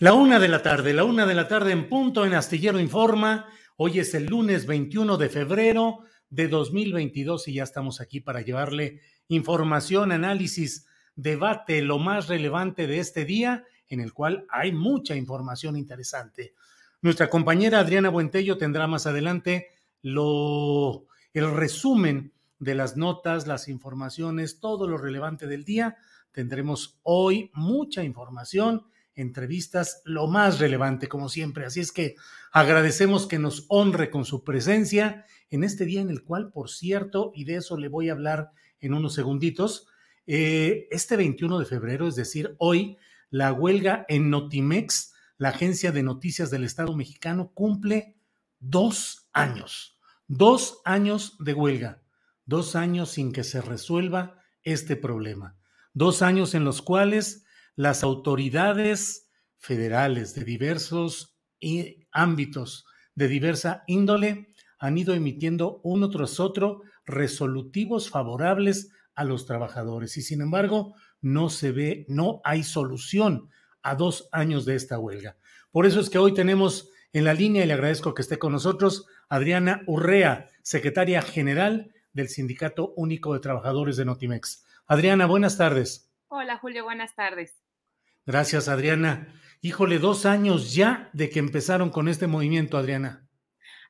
La una de la tarde, la una de la tarde en punto en Astillero Informa. Hoy es el lunes 21 de febrero de 2022 y ya estamos aquí para llevarle información, análisis, debate, lo más relevante de este día, en el cual hay mucha información interesante. Nuestra compañera Adriana Buentello tendrá más adelante el resumen de las notas, las informaciones, todo lo relevante del día. Tendremos hoy mucha información entrevistas, lo más relevante, como siempre. Así es que agradecemos que nos honre con su presencia en este día en el cual, por cierto, y de eso le voy a hablar en unos segunditos, eh, este 21 de febrero, es decir, hoy, la huelga en Notimex, la agencia de noticias del Estado mexicano, cumple dos años, dos años de huelga, dos años sin que se resuelva este problema, dos años en los cuales las autoridades federales de diversos ámbitos, de diversa índole, han ido emitiendo uno tras otro resolutivos favorables a los trabajadores y sin embargo no se ve, no hay solución a dos años de esta huelga. Por eso es que hoy tenemos en la línea, y le agradezco que esté con nosotros, Adriana Urrea, secretaria general del Sindicato Único de Trabajadores de Notimex. Adriana, buenas tardes. Hola Julio, buenas tardes. Gracias, Adriana. Híjole, dos años ya de que empezaron con este movimiento, Adriana.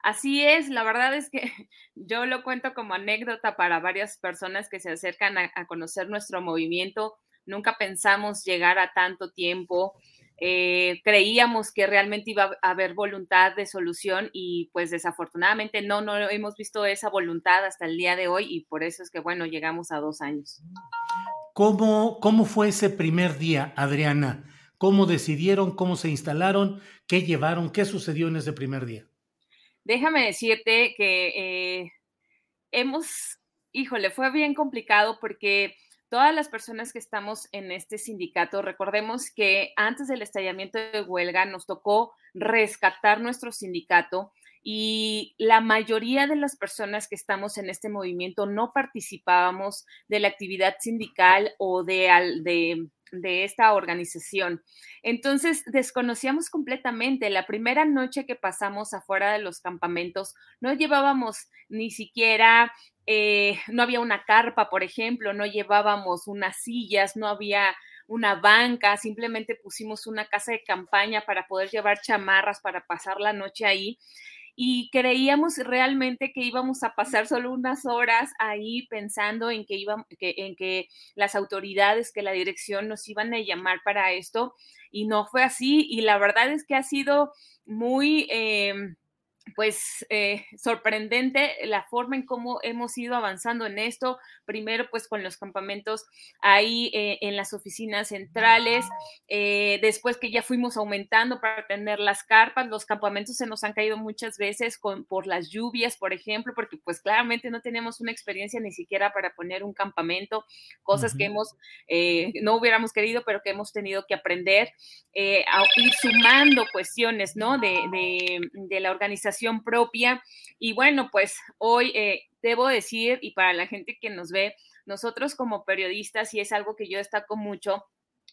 Así es, la verdad es que yo lo cuento como anécdota para varias personas que se acercan a, conocer nuestro movimiento. Nunca pensamos llegar a tanto tiempo. Eh, creíamos que realmente iba a haber voluntad de solución y pues desafortunadamente no, no hemos visto esa voluntad hasta el día de hoy y por eso es que bueno, llegamos a dos años. ¿Cómo, cómo fue ese primer día, Adriana? ¿Cómo decidieron, cómo se instalaron, qué llevaron, qué sucedió en ese primer día? Déjame decirte que eh, hemos, híjole, fue bien complicado porque todas las personas que estamos en este sindicato, recordemos que antes del estallamiento de huelga nos tocó rescatar nuestro sindicato y la mayoría de las personas que estamos en este movimiento no participábamos de la actividad sindical o de, de, esta organización. Entonces, desconocíamos completamente. La primera noche que pasamos afuera de los campamentos, no llevábamos ni siquiera eh, no había una carpa, por ejemplo, no llevábamos unas sillas, no había una banca, simplemente pusimos una casa de campaña para poder llevar chamarras para pasar la noche ahí y creíamos realmente que íbamos a pasar solo unas horas ahí pensando en que, iba, que, en que las autoridades, que la dirección nos iban a llamar para esto y no fue así y la verdad es que ha sido muy... Em, pues eh, sorprendente la forma en cómo hemos ido avanzando en esto. Primero, pues con los campamentos ahí eh, en las oficinas centrales, eh, después que ya fuimos aumentando para tener las carpas, los campamentos se nos han caído muchas veces con, por las lluvias, por ejemplo, porque pues claramente no tenemos una experiencia ni siquiera para poner un campamento, cosas que hemos, no hubiéramos querido, pero que hemos tenido que aprender a ir sumando cuestiones, ¿no? de, de, de la organización propia. Y bueno, pues hoy eh, debo decir, y para la gente que nos ve, nosotros como periodistas, y es algo que yo destaco mucho,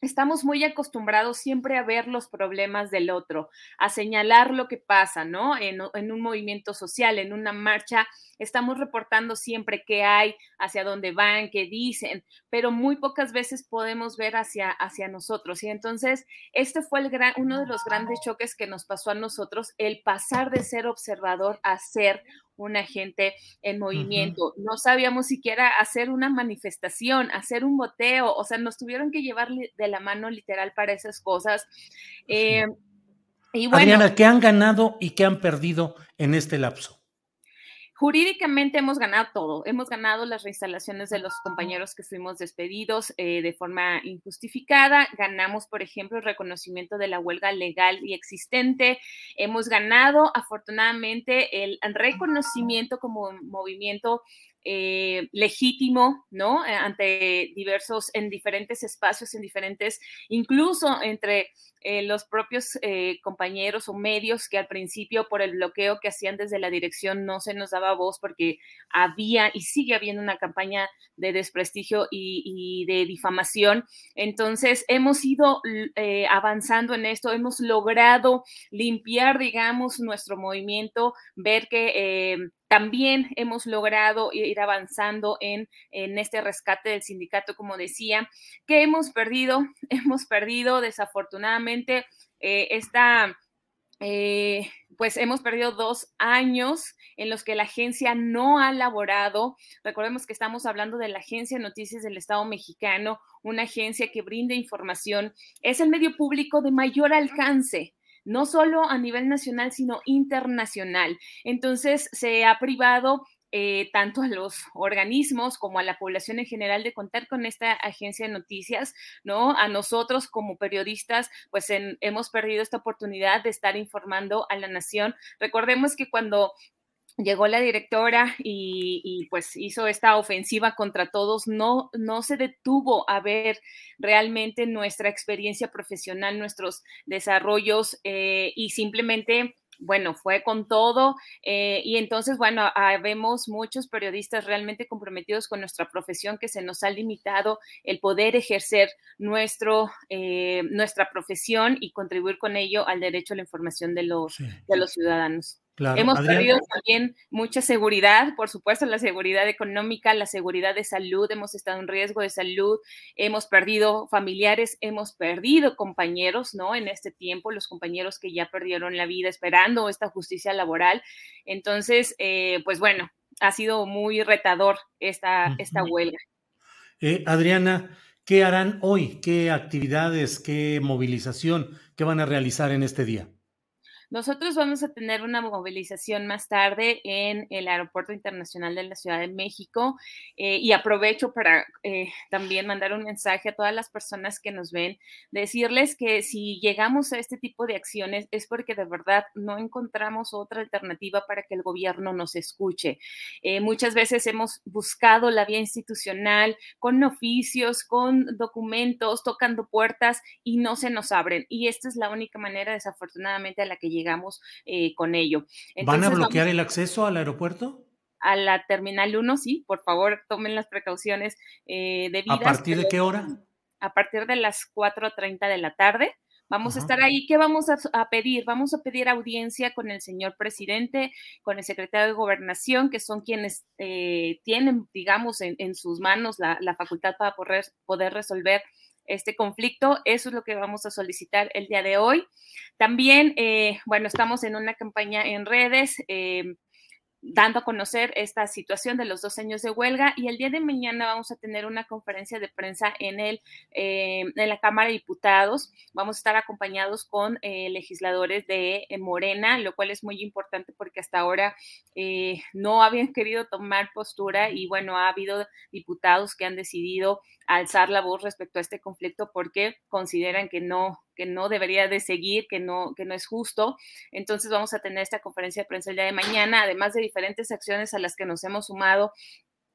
estamos muy acostumbrados siempre a ver los problemas del otro, a señalar lo que pasa, ¿no? En, un movimiento social, en una marcha, estamos reportando siempre qué hay, hacia dónde van, qué dicen, pero muy pocas veces podemos ver hacia, hacia nosotros. Y entonces, este fue el gran, uno de los grandes choques que nos pasó a nosotros, el pasar de ser observador a ser una gente en movimiento. No sabíamos siquiera hacer una manifestación, hacer un boteo, o sea, nos tuvieron que llevar de la mano literal para esas cosas. Eh, y bueno, Adriana, ¿qué han ganado y qué han perdido en este lapso? Jurídicamente hemos ganado todo. Hemos ganado las reinstalaciones de los compañeros que fuimos despedidos eh, de forma injustificada. Ganamos, por ejemplo, el reconocimiento de la huelga legal y existente. Hemos ganado, afortunadamente, el reconocimiento como movimiento eh, legítimo, ¿no? Eh, ante diversos, en diferentes espacios, en diferentes, incluso entre eh, los propios compañeros o medios que al principio por el bloqueo que hacían desde la dirección no se nos daba voz porque había y sigue habiendo una campaña de desprestigio y, de difamación. Entonces, hemos ido avanzando en esto, hemos logrado limpiar, digamos, nuestro movimiento, ver que también hemos logrado ir avanzando en, este rescate del sindicato, como decía, que hemos perdido, hemos perdido desafortunadamente eh, esta... Eh, pues hemos perdido dos años en los que la agencia no ha laborado. Recordemos que estamos hablando de la Agencia de Noticias del Estado mexicano, una agencia que brinda información, es el medio público de mayor alcance no solo a nivel nacional, sino internacional. Entonces, se ha privado eh, tanto a los organismos como a la población en general de contar con esta agencia de noticias, ¿no? A nosotros como periodistas, pues hemos perdido esta oportunidad de estar informando a la nación. Recordemos que cuando llegó la directora y, pues hizo esta ofensiva contra todos, no, no se detuvo a ver realmente nuestra experiencia profesional, nuestros desarrollos eh, y simplemente bueno, fue con todo eh, y entonces, bueno, ah, vemos muchos periodistas realmente comprometidos con nuestra profesión que se nos ha limitado el poder ejercer nuestro, eh, nuestra profesión y contribuir con ello al derecho a la información de los, de los ciudadanos. Hemos perdido también mucha seguridad, por supuesto, la seguridad económica, la seguridad de salud, hemos estado en riesgo de salud, hemos perdido familiares, hemos perdido compañeros, ¿no? En este tiempo, los compañeros que ya perdieron la vida esperando esta justicia laboral. Entonces, eh, pues bueno, ha sido muy retador esta, esta huelga. Eh, Adriana, ¿qué harán hoy? ¿Qué actividades, qué movilización, qué van a realizar en este día? Nosotros vamos a tener una movilización más tarde en el Aeropuerto Internacional de la Ciudad de México eh, y aprovecho para eh, también mandar un mensaje a todas las personas que nos ven, decirles que si llegamos a este tipo de acciones es porque de verdad no encontramos otra alternativa para que el gobierno nos escuche. Eh, muchas veces hemos buscado la vía institucional con oficios, con documentos, tocando puertas y no se nos abren. Y esta es la única manera, desafortunadamente, a la que llegamos llegamos eh, con ello. ¿Van a bloquear el acceso al aeropuerto? A la Terminal 1, sí, por favor, tomen las precauciones eh, debidas. ¿A partir de qué hora? A partir de las 4.30 de la tarde. Vamos a estar ahí. ¿Qué vamos a, pedir? Vamos a pedir audiencia con el señor presidente, con el secretario de Gobernación, que son quienes eh, tienen, digamos, en, sus manos la, facultad para poder, poder resolver este conflicto. Eso es lo que vamos a solicitar el día de hoy. También, eh, bueno, estamos en una campaña en redes. Eh, dando a conocer esta situación de los dos años de huelga y el día de mañana vamos a tener una conferencia de prensa en, el, eh, en la Cámara de Diputados. Vamos a estar acompañados con eh, legisladores de eh, Morena, lo cual es muy importante porque hasta ahora no habían querido tomar postura y bueno, ha habido diputados que han decidido alzar la voz respecto a este conflicto porque consideran que no, que no debería de seguir, que no, que no es justo. Entonces vamos a tener esta conferencia de prensa el día de mañana, además de diferentes acciones a las que nos hemos sumado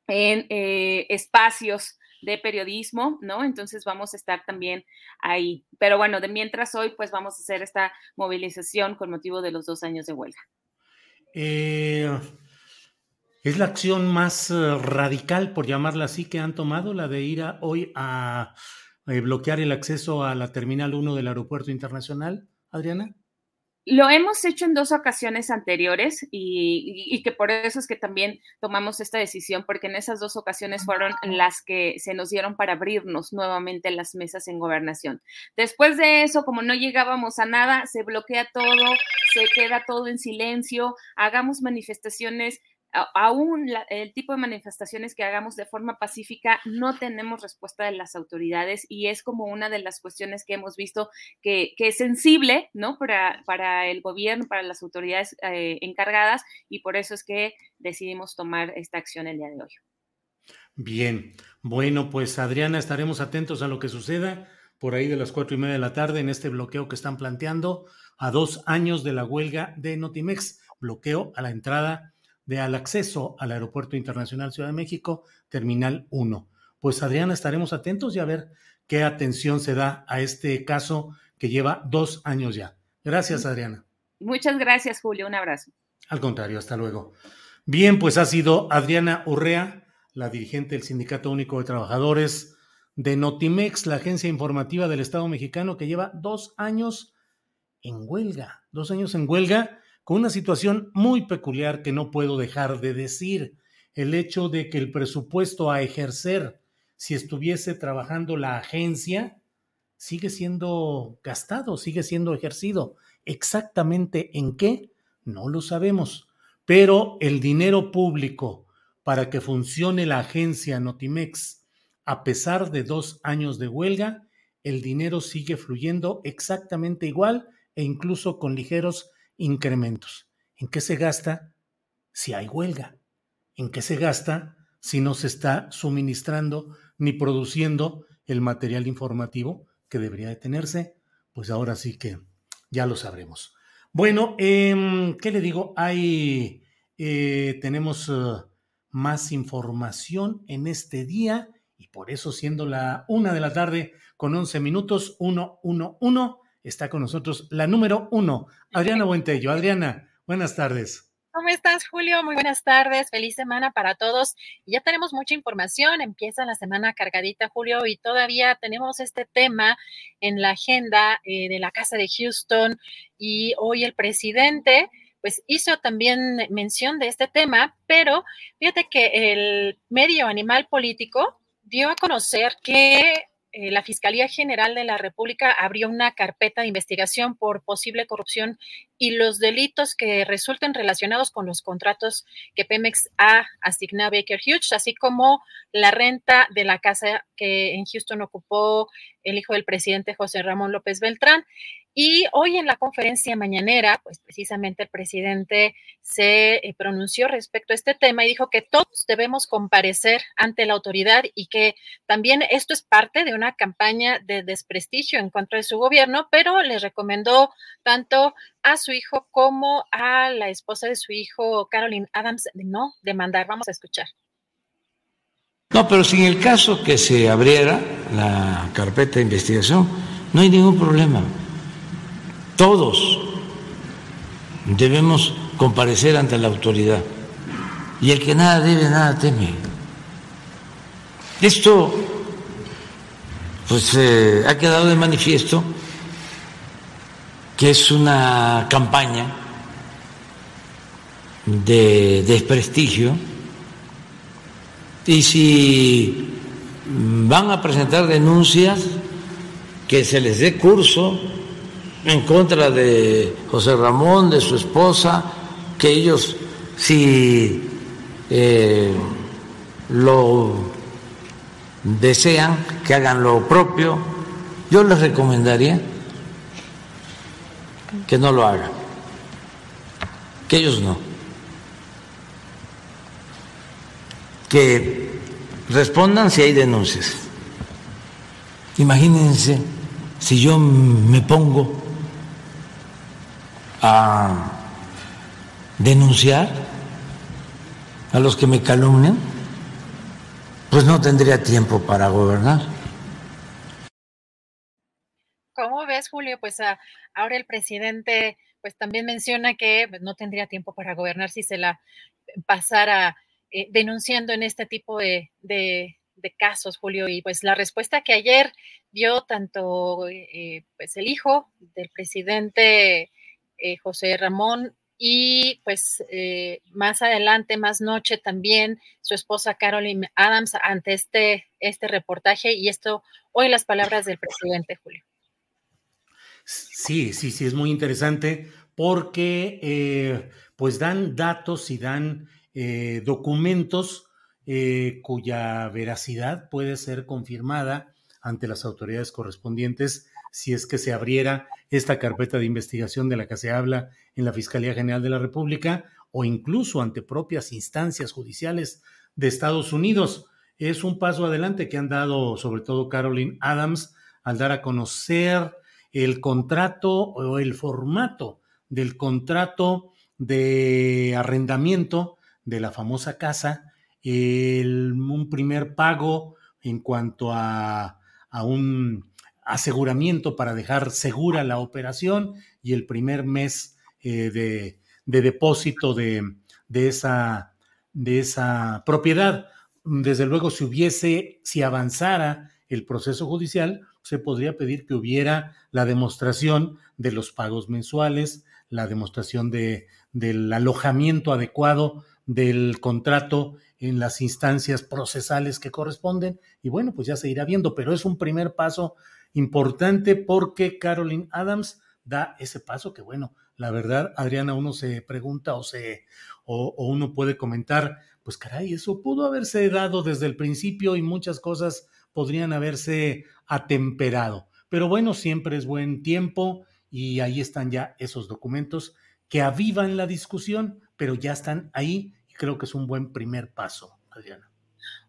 en eh, espacios de periodismo, ¿no? Entonces vamos a estar también ahí. Pero bueno, de mientras hoy, pues vamos a hacer esta movilización con motivo de los dos años de huelga. Eh, ¿Es la acción más eh, radical, por llamarla así, que han tomado, la de ir hoy a, bloquear el acceso a la Terminal 1 del Aeropuerto Internacional, Adriana? Lo hemos hecho en dos ocasiones anteriores y, que por eso es que también tomamos esta decisión, porque en esas dos ocasiones fueron las que se nos dieron para abrirnos nuevamente las mesas en gobernación. Después de eso, como no llegábamos a nada, se bloquea todo, se queda todo en silencio, hagamos manifestaciones aún el tipo de manifestaciones que hagamos de forma pacífica, no tenemos respuesta de las autoridades y es como una de las cuestiones que hemos visto que, es sensible, ¿no? Para, para, el gobierno, para las autoridades eh, encargadas y por eso es que decidimos tomar esta acción el día de hoy. Bien, bueno, pues Adriana, estaremos atentos a lo que suceda por ahí de las cuatro y media de la tarde en este bloqueo que están planteando a dos años de la huelga de Notimex, bloqueo a la entrada de al acceso al Aeropuerto Internacional Ciudad de México, Terminal 1. Pues Adriana, estaremos atentos y a ver qué atención se da a este caso que lleva dos años ya. Gracias, Adriana. Muchas gracias, Julio. Un abrazo. Al contrario, hasta luego. Bien, pues ha sido Adriana Urrea, la dirigente del Sindicato Único de Trabajadores de Notimex, la agencia informativa del Estado mexicano que lleva dos años en huelga, dos años en huelga con una situación muy peculiar que no puedo dejar de decir, el hecho de que el presupuesto a ejercer si estuviese trabajando la agencia sigue siendo gastado, sigue siendo ejercido. Exactamente en qué, no lo sabemos, pero el dinero público para que funcione la agencia Notimex, a pesar de dos años de huelga, el dinero sigue fluyendo exactamente igual e incluso con ligeros incrementos. ¿En qué se gasta si hay huelga? ¿En qué se gasta si no se está suministrando ni produciendo el material informativo que debería de tenerse? Pues ahora sí que ya lo sabremos. Bueno, em, ¿qué le digo? Hay, eh, tenemos eh, más información en este día y por eso siendo la una de la tarde con 11 minutos, 111, está con nosotros la número uno, Adriana Buentello. Adriana, buenas tardes. ¿Cómo estás, Julio? Muy buenas tardes. Feliz semana para todos. Ya tenemos mucha información. Empieza la semana cargadita, Julio, y todavía tenemos este tema en la agenda eh, de la Casa de Houston. Y hoy el presidente, pues, hizo también mención de este tema, pero fíjate que el medio animal político dio a conocer que eh, la Fiscalía General de la República abrió una carpeta de investigación por posible corrupción y los delitos que resulten relacionados con los contratos que Pemex ha asignado a Baker Hughes, así como la renta de la casa que en Houston ocupó el hijo del presidente José Ramón López Beltrán. Y hoy en la conferencia mañanera, pues precisamente el presidente se eh, pronunció respecto a este tema y dijo que todos debemos comparecer ante la autoridad y que también esto es parte de una campaña de desprestigio en contra de su gobierno, pero le recomendó tanto a su hijo como a la esposa de su hijo, Caroline Adams, no demandar. Vamos a escuchar. No, pero si en el caso que se abriera la carpeta de investigación, no hay ningún problema todos debemos comparecer ante la autoridad. Y el que nada debe, nada teme. Esto, pues, eh, ha quedado de manifiesto que es una campaña de desprestigio y si van a presentar denuncias, que se les dé curso en contra de José Ramón, de su esposa, que ellos si eh, lo desean, que hagan lo propio. Yo les recomendaría que no lo hagan, que ellos no, que respondan si hay denuncias. Imagínense si yo me pongo a denunciar a los que me calumnian, pues no tendría tiempo para gobernar. ¿Cómo ves, Julio? Pues ah, ahora el presidente pues también menciona que pues, no tendría tiempo para gobernar si se la pasara eh, denunciando en este tipo de, casos, Julio. Y pues la respuesta que ayer dio tanto eh, pues el hijo del presidente eh, José Ramón y pues más adelante, más noche también, su esposa Caroline Adams ante este, este reportaje y esto, hoy las palabras del presidente, Julio. Sí, sí, sí, es muy interesante porque pues dan datos y dan eh, documentos eh, cuya veracidad puede ser confirmada ante las autoridades correspondientes si es que se abriera esta carpeta de investigación de la que se habla en la Fiscalía General de la República o incluso ante propias instancias judiciales de Estados Unidos. Es un paso adelante que han dado sobre todo Caroline Adams al dar a conocer el contrato o el formato del contrato de arrendamiento de la famosa casa, un primer pago en cuanto a, un aseguramiento para dejar segura la operación y el primer mes eh, de, depósito de, esa, de esa propiedad. Desde luego, si hubiese, si avanzara el proceso judicial, se podría pedir que hubiera la demostración de los pagos mensuales, la demostración de, del alojamiento adecuado del contrato en las instancias procesales que corresponden y bueno, pues ya se irá viendo, pero es un primer paso importante porque Carolyn Adams da ese paso que bueno, la verdad, Adriana, uno se pregunta o se o, uno puede comentar, pues caray, eso pudo haberse dado desde el principio y muchas cosas podrían haberse atemperado. Pero bueno, siempre es buen tiempo y ahí están ya esos documentos que avivan la discusión, pero ya están ahí creo que es un buen primer paso, Adriana.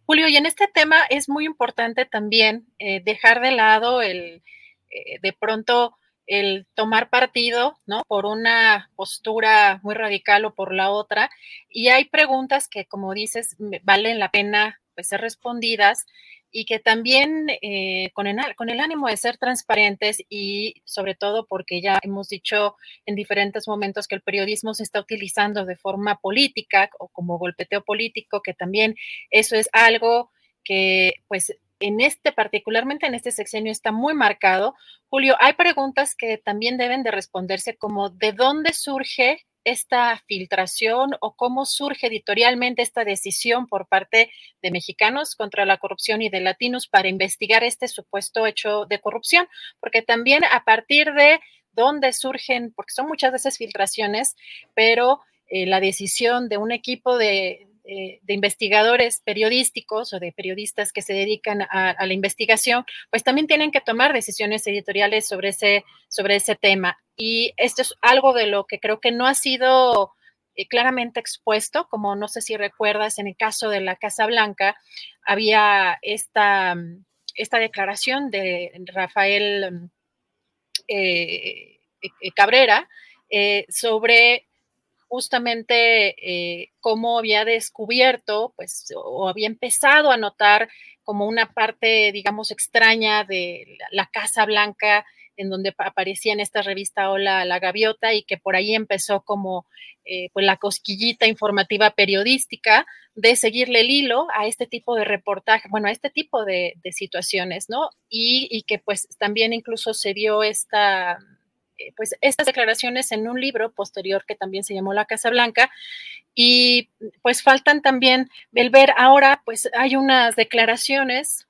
Julio, y en este tema es muy importante también eh, dejar de lado el, eh, de pronto, el tomar partido, ¿no? Por una postura muy radical o por la otra. Y hay preguntas que, como dices, valen la pena pues, ser respondidas y que también eh, con, el, con el ánimo de ser transparentes y sobre todo porque ya hemos dicho en diferentes momentos que el periodismo se está utilizando de forma política o como golpeteo político, que también eso es algo que pues en este, particularmente en este sexenio, está muy marcado. Julio, hay preguntas que también deben de responderse como de dónde surge esta filtración o cómo surge editorialmente esta decisión por parte de mexicanos contra la corrupción y de latinos para investigar este supuesto hecho de corrupción, porque también a partir de dónde surgen, porque son muchas veces filtraciones, pero eh, la decisión de un equipo de, eh, de investigadores periodísticos o de periodistas que se dedican a, la investigación, pues también tienen que tomar decisiones editoriales sobre ese, sobre ese tema. Y esto es algo de lo que creo que no ha sido eh, claramente expuesto, como no sé si recuerdas, en el caso de la Casa Blanca, había esta, esta declaración de Rafael eh, Cabrera sobre justamente eh, cómo había descubierto, pues, o había empezado a notar como una parte, digamos, extraña de la Casa Blanca, en donde aparecía en esta revista Hola la Gaviota y que por ahí empezó como eh, pues la cosquillita informativa periodística de seguirle el hilo a este tipo de reportaje, bueno, a este tipo de, situaciones, ¿no? Y, y, que pues también incluso se dio esta pues estas declaraciones en un libro posterior que también se llamó La Casa Blanca y pues faltan también el ver ahora pues hay unas declaraciones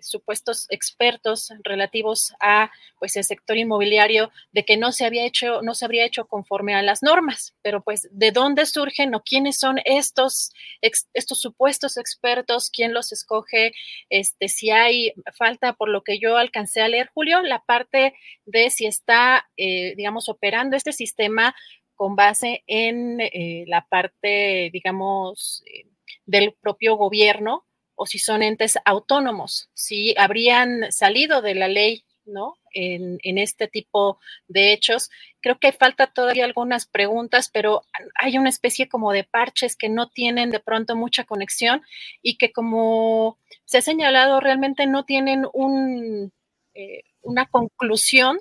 supuestos expertos relativos a pues el sector inmobiliario de que no se había hecho, no se habría hecho conforme a las normas, pero pues de dónde surgen o quiénes son estos, estos supuestos expertos, quién los escoge, este, si hay falta por lo que yo alcancé a leer, Julio, la parte de si está, eh, digamos, operando este sistema con base en eh, la parte, digamos, eh, del propio gobierno o si son entes autónomos, si habrían salido de la ley, ¿no? En, en, este tipo de hechos. Creo que falta todavía algunas preguntas, pero hay una especie como de parches que no tienen de pronto mucha conexión y que como se ha señalado realmente no tienen un, eh, una conclusión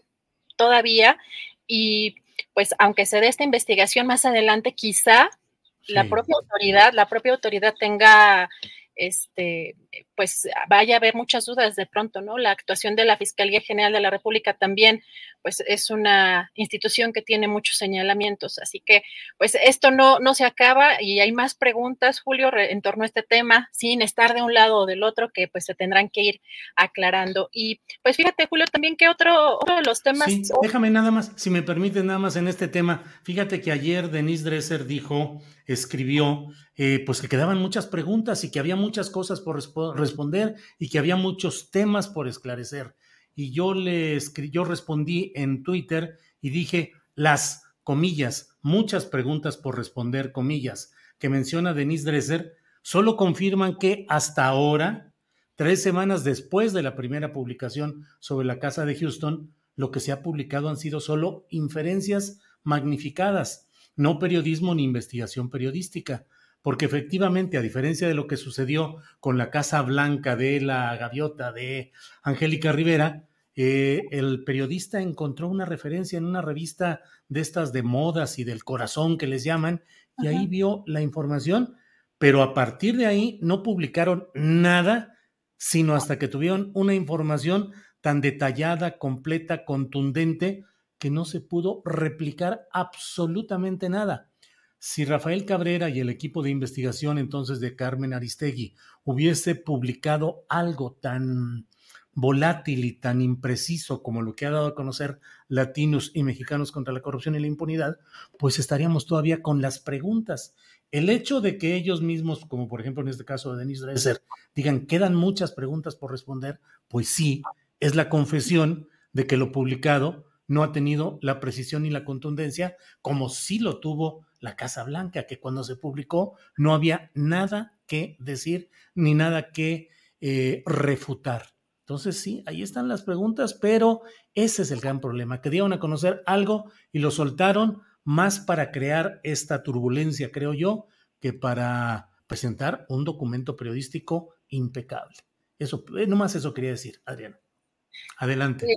todavía y pues aunque se dé esta investigación más adelante, quizá la propia autoridad, la propia autoridad tenga este, pues vaya a haber muchas dudas de pronto, ¿no? La actuación de la Fiscalía General de la República también, pues es una institución que tiene muchos señalamientos, así que, pues esto no, no se acaba y hay más preguntas, Julio, en torno a este tema, sin estar de un lado o del otro, que pues se tendrán que ir aclarando. Y pues fíjate, Julio, también que otro, otro de los temas... Sí, déjame nada más, si me permite nada más en este tema, fíjate que ayer Denise Dresser dijo, escribió, eh, pues que quedaban muchas preguntas y que había muchas cosas por responder y que había muchos temas por esclarecer. Y yo le yo respondí en Twitter y dije las comillas, muchas preguntas por responder, comillas, que menciona Denise Dresser, solo confirman que hasta ahora, tres semanas después de la primera publicación sobre la casa de Houston, lo que se ha publicado han sido solo inferencias magnificadas, no periodismo ni investigación periodística porque efectivamente, a diferencia de lo que sucedió con la Casa Blanca de la Gaviota de Angélica Rivera, eh, el periodista encontró una referencia en una revista de estas de modas y del corazón que les llaman, y ahí vio la información, pero a partir de ahí no publicaron nada, sino hasta que tuvieron una información tan detallada, completa, contundente, que no se pudo replicar absolutamente nada. Si Rafael Cabrera y el equipo de investigación entonces de Carmen Aristegui hubiese publicado algo tan volátil y tan impreciso como lo que ha dado a conocer Latinos y Mexicanos contra la corrupción y la impunidad, pues estaríamos todavía con las preguntas. El hecho de que ellos mismos, como por ejemplo en este caso de Denis Dresser, digan quedan muchas preguntas por responder, pues sí, es la confesión de que lo publicado no ha tenido la precisión y la contundencia como sí lo tuvo la Casa Blanca, que cuando se publicó no había nada que decir ni nada que eh, refutar. Entonces sí, ahí están las preguntas, pero ese es el gran problema, que dieron a conocer algo y lo soltaron más para crear esta turbulencia, creo yo, que para presentar un documento periodístico impecable. Eso, eh, nomás eso quería decir, Adriana. Adelante.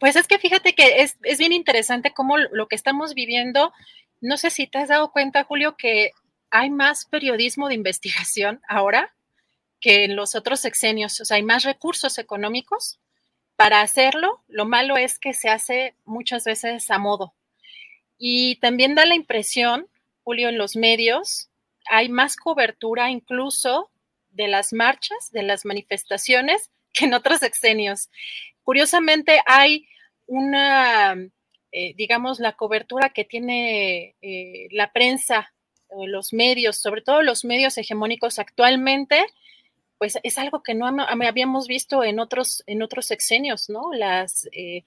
Pues es que fíjate que es, es bien interesante cómo lo que estamos viviendo no sé si te has dado cuenta, Julio, que hay más periodismo de investigación ahora que en los otros sexenios. O sea, hay más recursos económicos para hacerlo. Lo malo es que se hace muchas veces a modo. Y también da la impresión, Julio, en los medios, hay más cobertura incluso de las marchas, de las manifestaciones, que en otros sexenios. Curiosamente, hay una eh, digamos, la cobertura que tiene eh, la prensa, los medios, sobre todo los medios hegemónicos actualmente, pues es algo que no habíamos visto en otros, en otros sexenios, ¿no? Las, eh,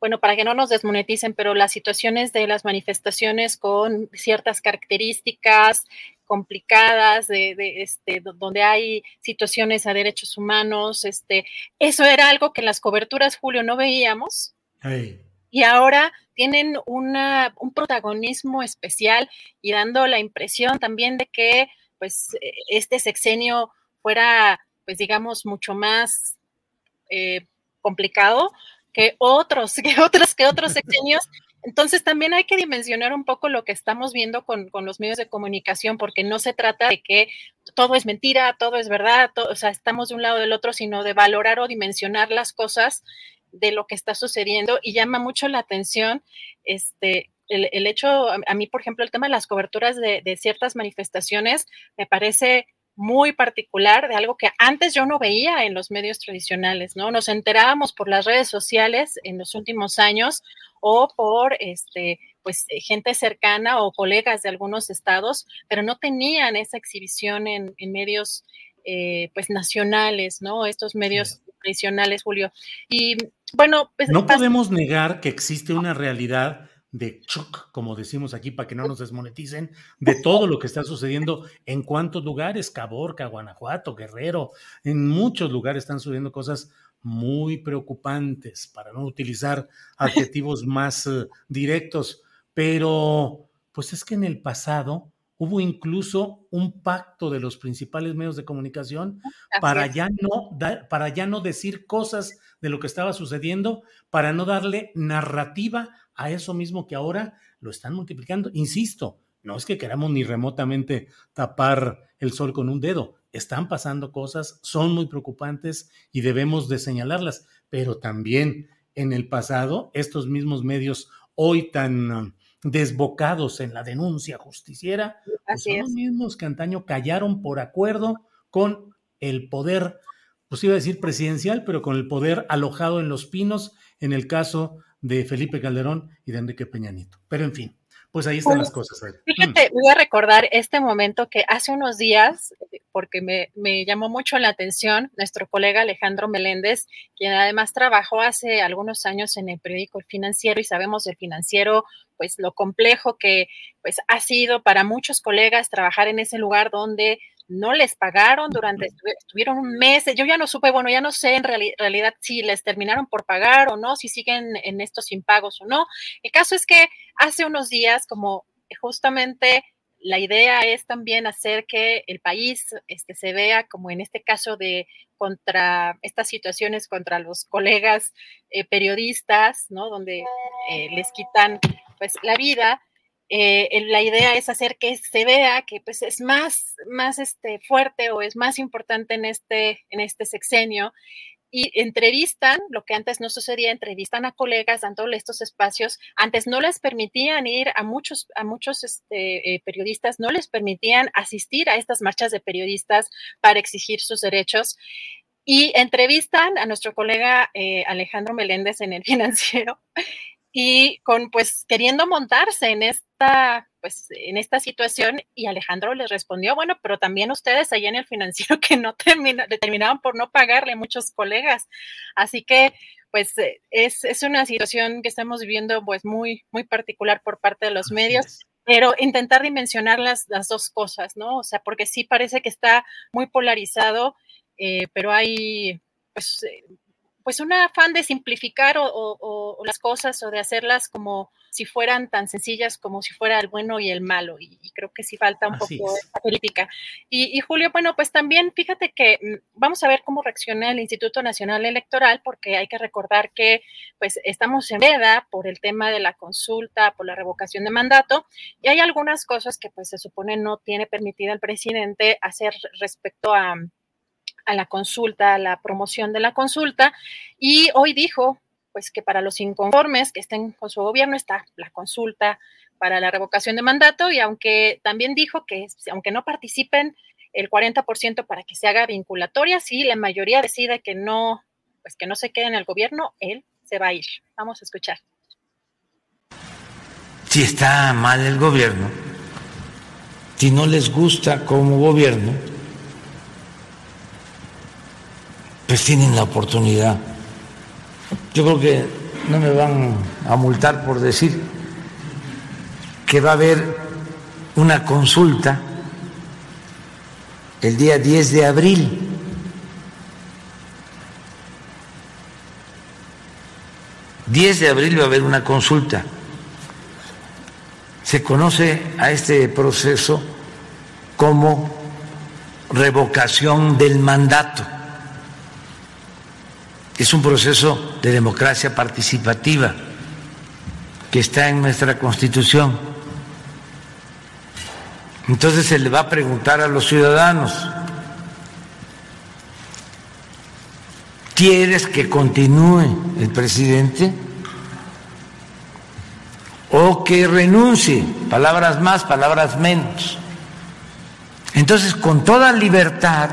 bueno, para que no nos desmoneticen, pero las situaciones de las manifestaciones con ciertas características complicadas, de, este, donde hay situaciones a derechos humanos, este, eso era algo que en las coberturas, Julio, no veíamos y ahora tienen un protagonismo especial y dando la impresión también de que pues e, este sexenio fuera pues digamos mucho más eh, complicado que otros, que otros, que otros sexenios. Entonces también hay que dimensionar un poco lo que estamos viendo con, con, los medios de comunicación, porque no se trata de que todo es mentira, todo es verdad, o sea, estamos de un lado del otro, sino de valorar o dimensionar las cosas de lo que está sucediendo y llama mucho la atención este, el, hecho, a mí, por ejemplo, el tema de las coberturas de, ciertas manifestaciones me parece muy particular de algo que antes yo no veía en los medios tradicionales, ¿no? Nos enterábamos por las redes sociales en los últimos años o por este pues eh, gente cercana o colegas de algunos estados, pero no tenían esa exhibición en, medios eh, pues nacionales, ¿no? Estos medios tradicionales, Julio. Y bueno, pues, no podemos negar que existe una realidad de shock, como decimos aquí, para que no nos desmoneticen, de todo lo que está sucediendo en cuántos lugares, Caborca, Guanajuato, Guerrero, en muchos lugares están sucediendo cosas muy preocupantes, para no utilizar adjetivos más eh, directos, pero pues es que en el pasado hubo incluso un pacto de los principales medios de comunicación para ya, no, para ya no decir cosas de lo que estaba sucediendo, para no darle narrativa a eso mismo que ahora lo están multiplicando. Insisto, no es que queramos ni remotamente tapar el sol con un dedo, están pasando cosas, son muy preocupantes y debemos de señalarlas, pero también en el pasado estos mismos medios hoy tan desbocados en la denuncia justiciera, pues son los mismos que antaño callaron por acuerdo con el poder, pues iba a decir presidencial, pero con el poder alojado en los pinos en el caso de Felipe Calderón y de Enrique Peñanito. Pero en fin, pues ahí están las cosas. Fíjate, voy a recordar este momento que hace unos días, porque me, me, llamó mucho la atención, nuestro colega Alejandro Meléndez, quien además trabajó hace algunos años en el periódico El Financiero y sabemos del financiero, pues lo complejo que pues ha sido para muchos colegas trabajar en ese lugar donde no les pagaron durante, estuvieron un mes, yo ya no supe, bueno, ya no sé en realidad si les terminaron por pagar o no, si siguen en estos impagos o no. El caso es que hace unos días, como justamente la idea es también hacer que el país este, se vea como en este caso de contra estas situaciones contra los colegas eh, periodistas, ¿no? Donde eh, les quitan pues la vida. Eh, la idea es hacer que se vea que pues, es más, más este, fuerte o es más importante en este, en este sexenio y entrevistan, lo que antes no sucedía, entrevistan a colegas dándole estos espacios. Antes no les permitían ir a muchos, a muchos este, eh, periodistas, no les permitían asistir a estas marchas de periodistas para exigir sus derechos. Y entrevistan a nuestro colega eh, Alejandro Meléndez en el financiero y con pues queriendo montarse en esta pues en esta situación y Alejandro les respondió, bueno, pero también ustedes allá en el financiero que no terminaron por no pagarle muchos colegas. Así que pues eh, es, es, una situación que estamos viviendo pues muy, muy particular por parte de los medios, pero intentar dimensionar las, las dos cosas, ¿no? O sea, porque sí parece que está muy polarizado, eh, pero hay pues eh, pues un afán de simplificar o, las cosas o de hacerlas como si fueran tan sencillas como si fuera el bueno y el malo. Y, creo que sí falta un poco esa política. Y, Julio, bueno, pues también fíjate que mm, vamos a ver cómo reacciona el Instituto Nacional Electoral, porque hay que recordar que pues estamos en veda por el tema de la consulta, por la revocación de mandato, y hay algunas cosas que pues se supone no tiene permitido el presidente hacer respecto a a la consulta, a la promoción de la consulta, y hoy dijo pues que para los inconformes que estén con su gobierno está la consulta para la revocación de mandato y aunque también dijo que aunque no participen el 40% para que se haga vinculatoria, si la mayoría decide que no, pues que no se quede en el gobierno, él se va a ir. Vamos a escuchar. Si está mal el gobierno, si no les gusta como gobierno, pues tienen la oportunidad. Yo creo que no me van a multar por decir que va a haber una consulta el día 10 de abril. ...10 de abril va a haber una consulta. Se conoce a este proceso como revocación del mandato es un proceso de democracia participativa que está en nuestra Constitución. Entonces se le va a preguntar a los ciudadanos, ¿quieres que continúe el presidente o que renuncie? Palabras más, palabras menos. Entonces, con toda libertad,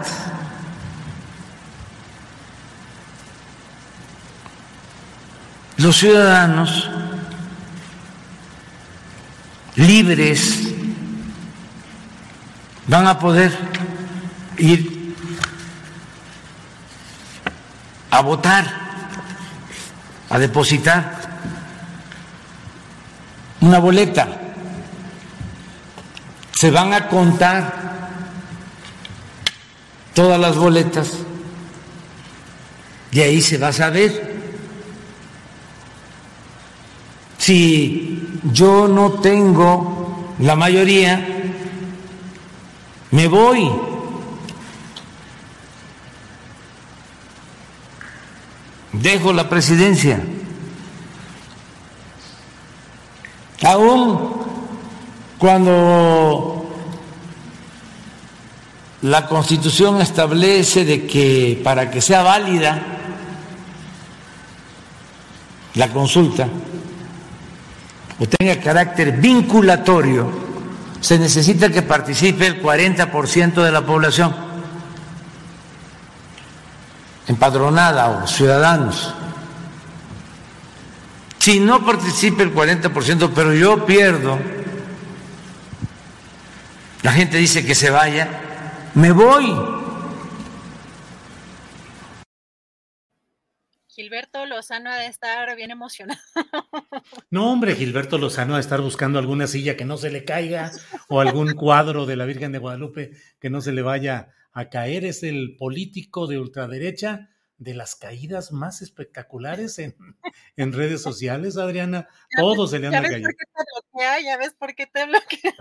los ciudadanos libres van a poder ir a votar, a depositar una boleta. Se van a contar todas las boletas y ahí se va a saber si yo no tengo la mayoría, me voy. Dejo la presidencia. Aún cuando la Constitución establece de que para que sea válida la consulta o tenga carácter vinculatorio, se necesita que participe el 40% de la población empadronada o ciudadanos. Si no participe el 40%, pero yo pierdo, la gente dice que se vaya, me voy. Gilberto Lozano ha de estar bien emocionado. No, hombre, Gilberto Lozano ha de estar buscando alguna silla que no se le caiga o algún cuadro de la Virgen de Guadalupe que no se le vaya a caer. Es el político de ultraderecha de las caídas más espectaculares en, en redes sociales, Adriana. Todo se le anda cayendo. Ya ves por qué te bloquea.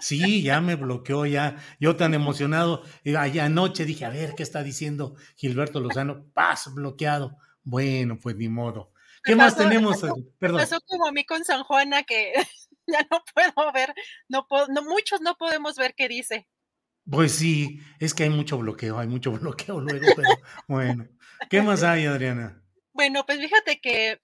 Sí, ya me bloqueó, ya. Yo tan emocionado. Allá anoche dije, a ver qué está diciendo Gilberto Lozano. Paz, bloqueado. Bueno, pues ni modo. ¿Qué más tenemos? Perdón. Pasó como a mí con San Juana que ya no puedo ver, no puedo, no, muchos no podemos ver qué dice. Pues sí, es que hay mucho bloqueo, hay mucho bloqueo luego, pero bueno. ¿Qué más hay, Adriana? Bueno, pues fíjate que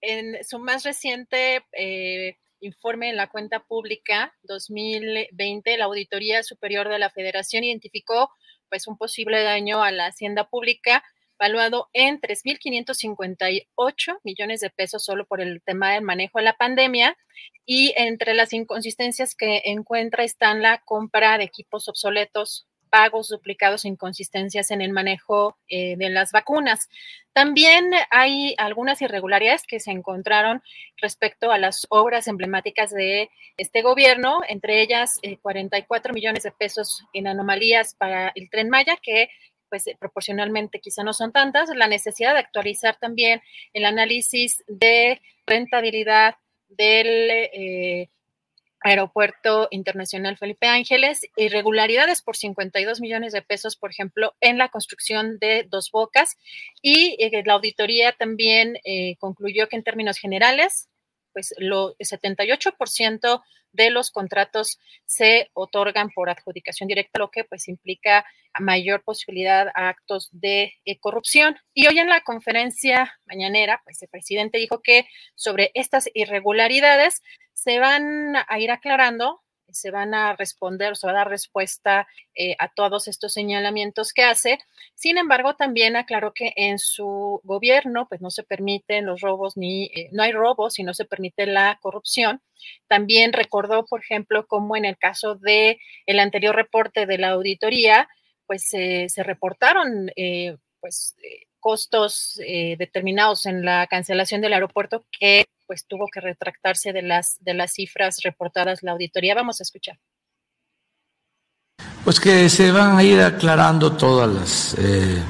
en su más reciente eh, informe en la cuenta pública 2020, la Auditoría Superior de la Federación identificó pues un posible daño a la hacienda pública valuado en 3.558 millones de pesos solo por el tema del manejo de la pandemia. Y entre las inconsistencias que encuentra están la compra de equipos obsoletos, pagos duplicados e inconsistencias en el manejo eh, de las vacunas. También hay algunas irregularidades que se encontraron respecto a las obras emblemáticas de este gobierno, entre ellas 44 eh, millones de pesos en anomalías para el tren Maya, que pues eh, proporcionalmente quizá no son tantas, la necesidad de actualizar también el análisis de rentabilidad del Aeropuerto Internacional Felipe Ángeles, irregularidades por 52 millones de pesos, por ejemplo, en la construcción de Dos Bocas. Y eh, la auditoría también eh, concluyó que en términos generales, pues lo, el 78% de los contratos se otorgan por adjudicación directa, lo que pues implica mayor posibilidad a actos de eh, corrupción. Y hoy en la conferencia mañanera, pues el presidente dijo que sobre estas irregularidades se van a ir aclarando, se van a responder, se va a dar respuesta eh, a todos estos señalamientos que hace. Sin embargo, también aclaró que en su gobierno, pues no se permiten los robos ni, eh, no hay robos y no se permite la corrupción. También recordó, por ejemplo, cómo en el caso de el anterior reporte de la auditoría, pues se reportaron, eh, pues costos determinados en la cancelación del aeropuerto que pues tuvo que retractarse de las, de las cifras reportadas la auditoría. Vamos a escuchar. Pues que se van a ir aclarando todas las eh,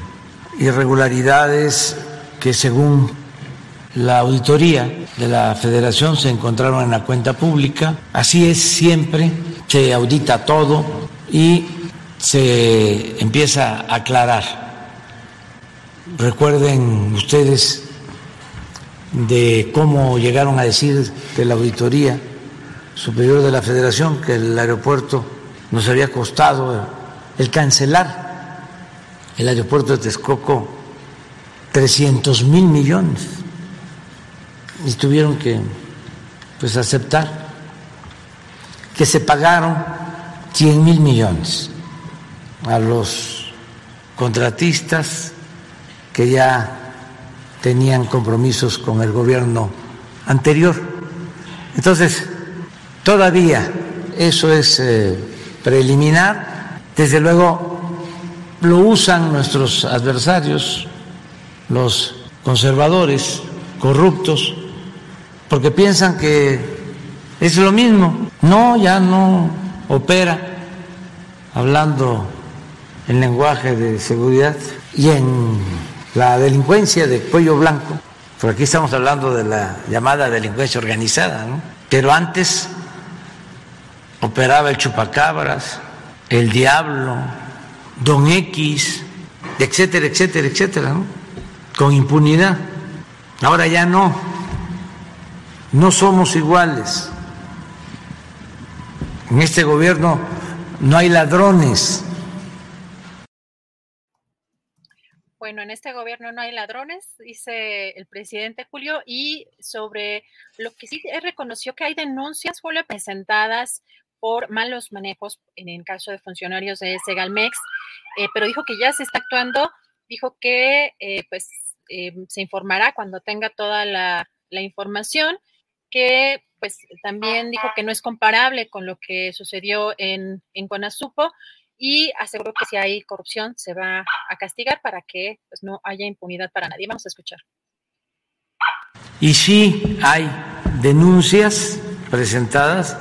irregularidades que según la auditoría de la federación se encontraron en la cuenta pública. Así es siempre, se audita todo y se empieza a aclarar. Recuerden ustedes de cómo llegaron a decir de la Auditoría Superior de la Federación que el aeropuerto nos había costado el cancelar el aeropuerto de Texcoco 300 mil millones. Y tuvieron que pues aceptar que se pagaron 100 mil millones a los contratistas que ya tenían compromisos con el gobierno anterior. Entonces, todavía eso es eh, preliminar. Desde luego, lo usan nuestros adversarios, los conservadores, corruptos, porque piensan que es lo mismo. No, ya no opera hablando en lenguaje de seguridad y en la delincuencia de cuello blanco, porque aquí estamos hablando de la llamada delincuencia organizada, ¿no? pero antes operaba el chupacabras, el diablo, don X, etcétera, etcétera, etcétera, ¿no? con impunidad. Ahora ya no, no somos iguales. En este gobierno no hay ladrones, Bueno, en este gobierno no hay ladrones, dice el presidente Julio, y sobre lo que sí reconoció que hay denuncias, Julio, presentadas por malos manejos en el caso de funcionarios de Segalmex, eh, pero dijo que ya se está actuando, dijo que eh, pues eh, se informará cuando tenga toda la, la información, que pues también dijo que no es comparable con lo que sucedió en, en Conasupo, y aseguró que si hay corrupción se va a castigar para que pues, no haya impunidad para nadie. Vamos a escuchar. Y sí hay denuncias presentadas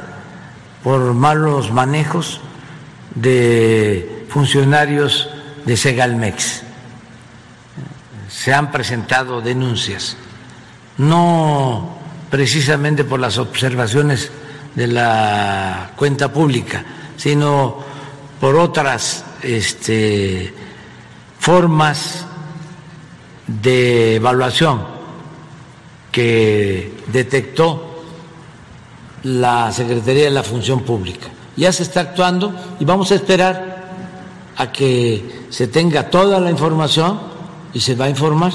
por malos manejos de funcionarios de Segalmex. Se han presentado denuncias, no precisamente por las observaciones de la cuenta pública, sino por otras este, formas de evaluación que detectó la Secretaría de la Función Pública. Ya se está actuando y vamos a esperar a que se tenga toda la información y se va a informar.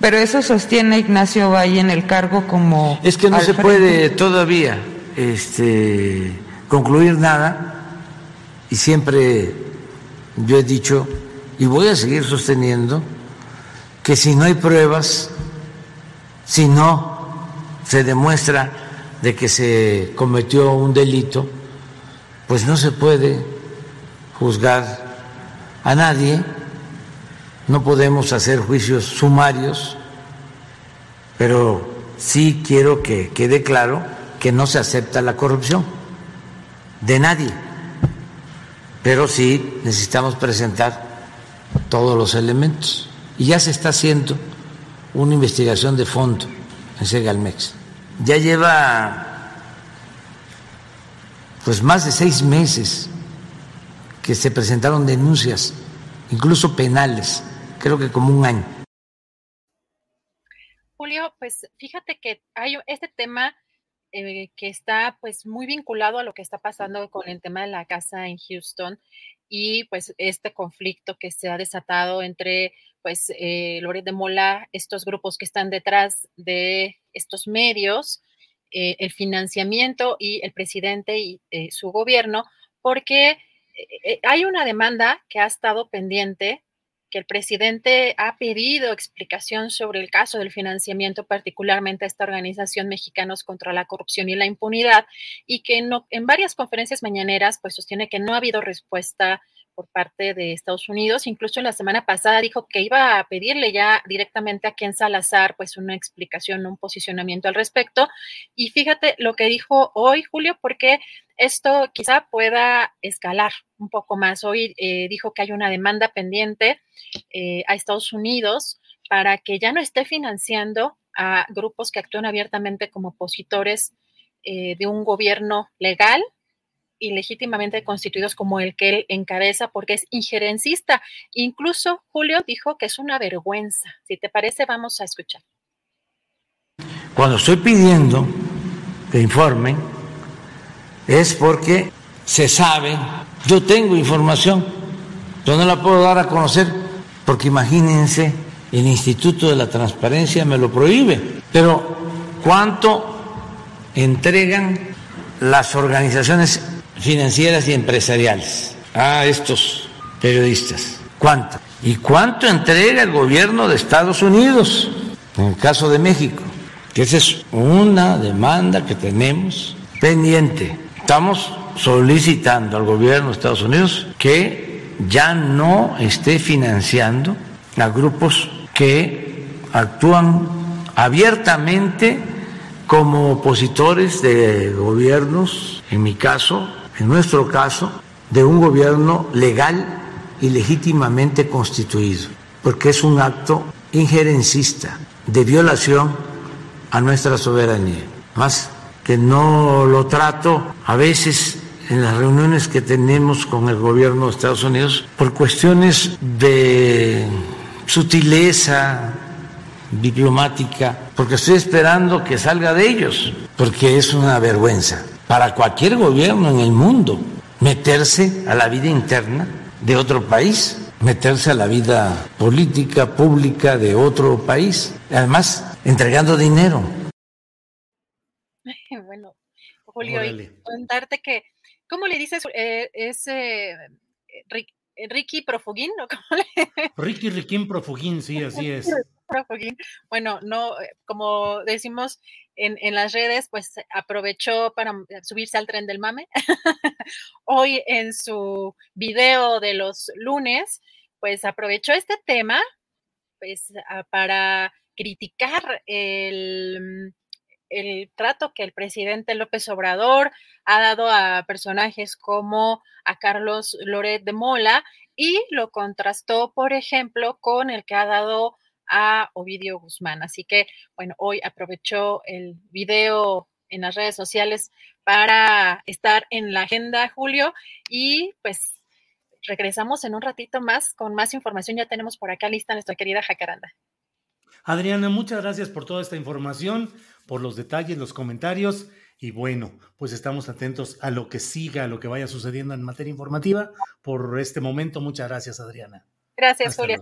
Pero eso sostiene Ignacio Valle en el cargo como... Es que no se puede todavía este, concluir nada y siempre yo he dicho, y voy a seguir sosteniendo, que si no hay pruebas, si no se demuestra de que se cometió un delito, pues no se puede juzgar a nadie, no podemos hacer juicios sumarios, pero sí quiero que quede claro que no se acepta la corrupción de nadie pero sí necesitamos presentar todos los elementos. Y ya se está haciendo una investigación de fondo en Segalmex. Ya lleva pues más de seis meses que se presentaron denuncias, incluso penales, creo que como un año. Julio, pues fíjate que hay este tema eh, que está pues muy vinculado a lo que está pasando con el tema de la casa en Houston y pues este conflicto que se ha desatado entre pues eh, Loret de Mola, estos grupos que están detrás de estos medios, eh, el financiamiento y el presidente y eh, su gobierno, porque hay una demanda que ha estado pendiente que el presidente ha pedido explicación sobre el caso del financiamiento, particularmente a esta organización Mexicanos contra la Corrupción y la Impunidad, y que no, en varias conferencias mañaneras pues sostiene que no ha habido respuesta por parte de Estados Unidos. Incluso la semana pasada dijo que iba a pedirle ya directamente a Ken Salazar pues una explicación, un posicionamiento al respecto. Y fíjate lo que dijo hoy, Julio, porque esto quizá pueda escalar un poco más. Hoy eh, dijo que hay una demanda pendiente eh, a Estados Unidos para que ya no esté financiando a grupos que actúan abiertamente como opositores eh, de un gobierno legal y legítimamente constituidos como el que él encabeza porque es injerencista. Incluso Julio dijo que es una vergüenza. Si te parece, vamos a escuchar. Cuando estoy pidiendo que informen, es porque se sabe, yo tengo información, yo no la puedo dar a conocer, porque imagínense, el Instituto de la Transparencia me lo prohíbe, pero ¿cuánto entregan las organizaciones financieras y empresariales a estos periodistas. ¿Cuánto? ¿Y cuánto entrega el gobierno de Estados Unidos en el caso de México? Que esa es una demanda que tenemos pendiente. Estamos solicitando al gobierno de Estados Unidos que ya no esté financiando a grupos que actúan abiertamente como opositores de gobiernos, en mi caso, en nuestro caso, de un gobierno legal y legítimamente constituido, porque es un acto injerencista de violación a nuestra soberanía. Más que no lo trato a veces en las reuniones que tenemos con el gobierno de Estados Unidos por cuestiones de sutileza diplomática, porque estoy esperando que salga de ellos, porque es una vergüenza para cualquier gobierno en el mundo meterse a la vida interna de otro país, meterse a la vida política, pública de otro país, además entregando dinero. Bueno, Julio, y contarte que, ¿cómo le dices? Eh, es eh, Ricky Profugín, ¿no? Ricky Riquín Profugín, sí, así es. Bueno, no, eh, como decimos en, en, las redes, pues aprovechó para subirse al tren del mame. Hoy en su video de los lunes, pues aprovechó este tema, pues para criticar el, el trato que el presidente López Obrador ha dado a personajes como a Carlos Loret de Mola y lo contrastó, por ejemplo, con el que ha dado a Ovidio Guzmán. Así que, bueno, hoy aprovechó el video en las redes sociales para estar en la agenda, Julio, y pues regresamos en un ratito más con más información. Ya tenemos por acá lista nuestra querida Jacaranda. Adriana, muchas gracias por toda esta información, por los detalles, los comentarios. Y bueno, pues estamos atentos a lo que siga, a lo que vaya sucediendo en materia informativa. Por este momento, muchas gracias, Adriana. Gracias, Julia.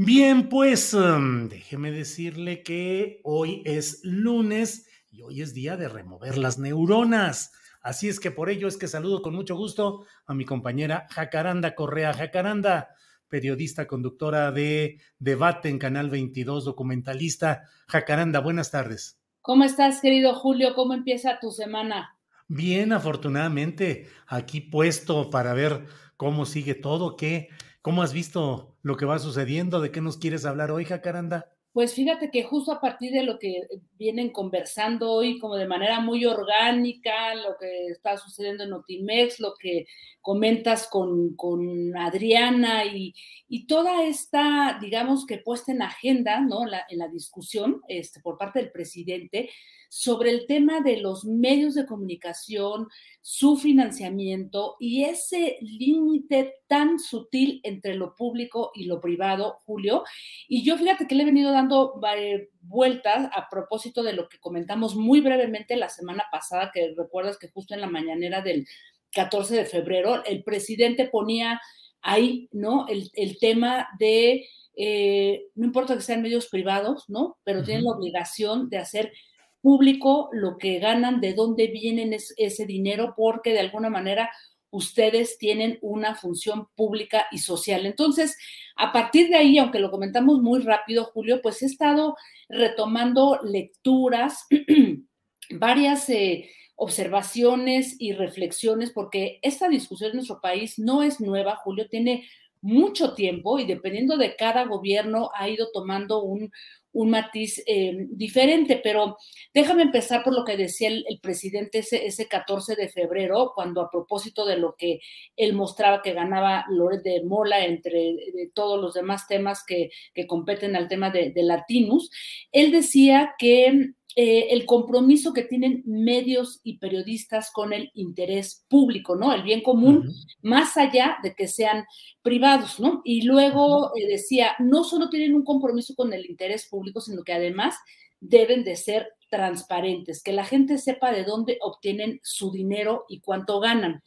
Bien, pues um, déjeme decirle que hoy es lunes y hoy es día de remover las neuronas. Así es que por ello es que saludo con mucho gusto a mi compañera Jacaranda Correa. Jacaranda, periodista, conductora de debate en Canal 22, documentalista. Jacaranda, buenas tardes. ¿Cómo estás, querido Julio? ¿Cómo empieza tu semana? Bien, afortunadamente, aquí puesto para ver cómo sigue todo, qué ¿Cómo has visto lo que va sucediendo? ¿De qué nos quieres hablar hoy, Jacaranda? Pues fíjate que justo a partir de lo que vienen conversando hoy, como de manera muy orgánica, lo que está sucediendo en Otimex, lo que comentas con, con Adriana y, y, toda esta, digamos que puesta en agenda, ¿no? En la discusión este, por parte del presidente, sobre el tema de los medios de comunicación, su financiamiento y ese límite tan sutil entre lo público y lo privado, Julio. Y yo fíjate que le he venido dando eh, vueltas a propósito de lo que comentamos muy brevemente la semana pasada, que recuerdas que justo en la mañanera del 14 de febrero, el presidente ponía ahí, ¿no? El, tema de, eh, no importa que sean medios privados, ¿no? Pero tienen la obligación de hacer público lo que ganan, de dónde vienen ese dinero, porque de alguna manera ustedes tienen una función pública y social. Entonces, a partir de ahí, aunque lo comentamos muy rápido, Julio, pues he estado retomando lecturas, varias eh, observaciones y reflexiones, porque esta discusión en nuestro país no es nueva, Julio, tiene mucho tiempo y dependiendo de cada gobierno ha ido tomando un, un matiz eh, diferente, pero déjame empezar por lo que decía el, presidente ese, ese, 14 de febrero, cuando a propósito de lo que él mostraba que ganaba Loret de Mola entre todos los demás temas que, que competen al tema de, de Latinus, él decía que eh, el compromiso que tienen medios y periodistas con el interés público, ¿no? El bien común, más allá de que sean privados, ¿no? Y luego eh, decía, no solo tienen un compromiso con el interés público, sino que además deben de ser transparentes, que la gente sepa de dónde obtienen su dinero y cuánto ganan.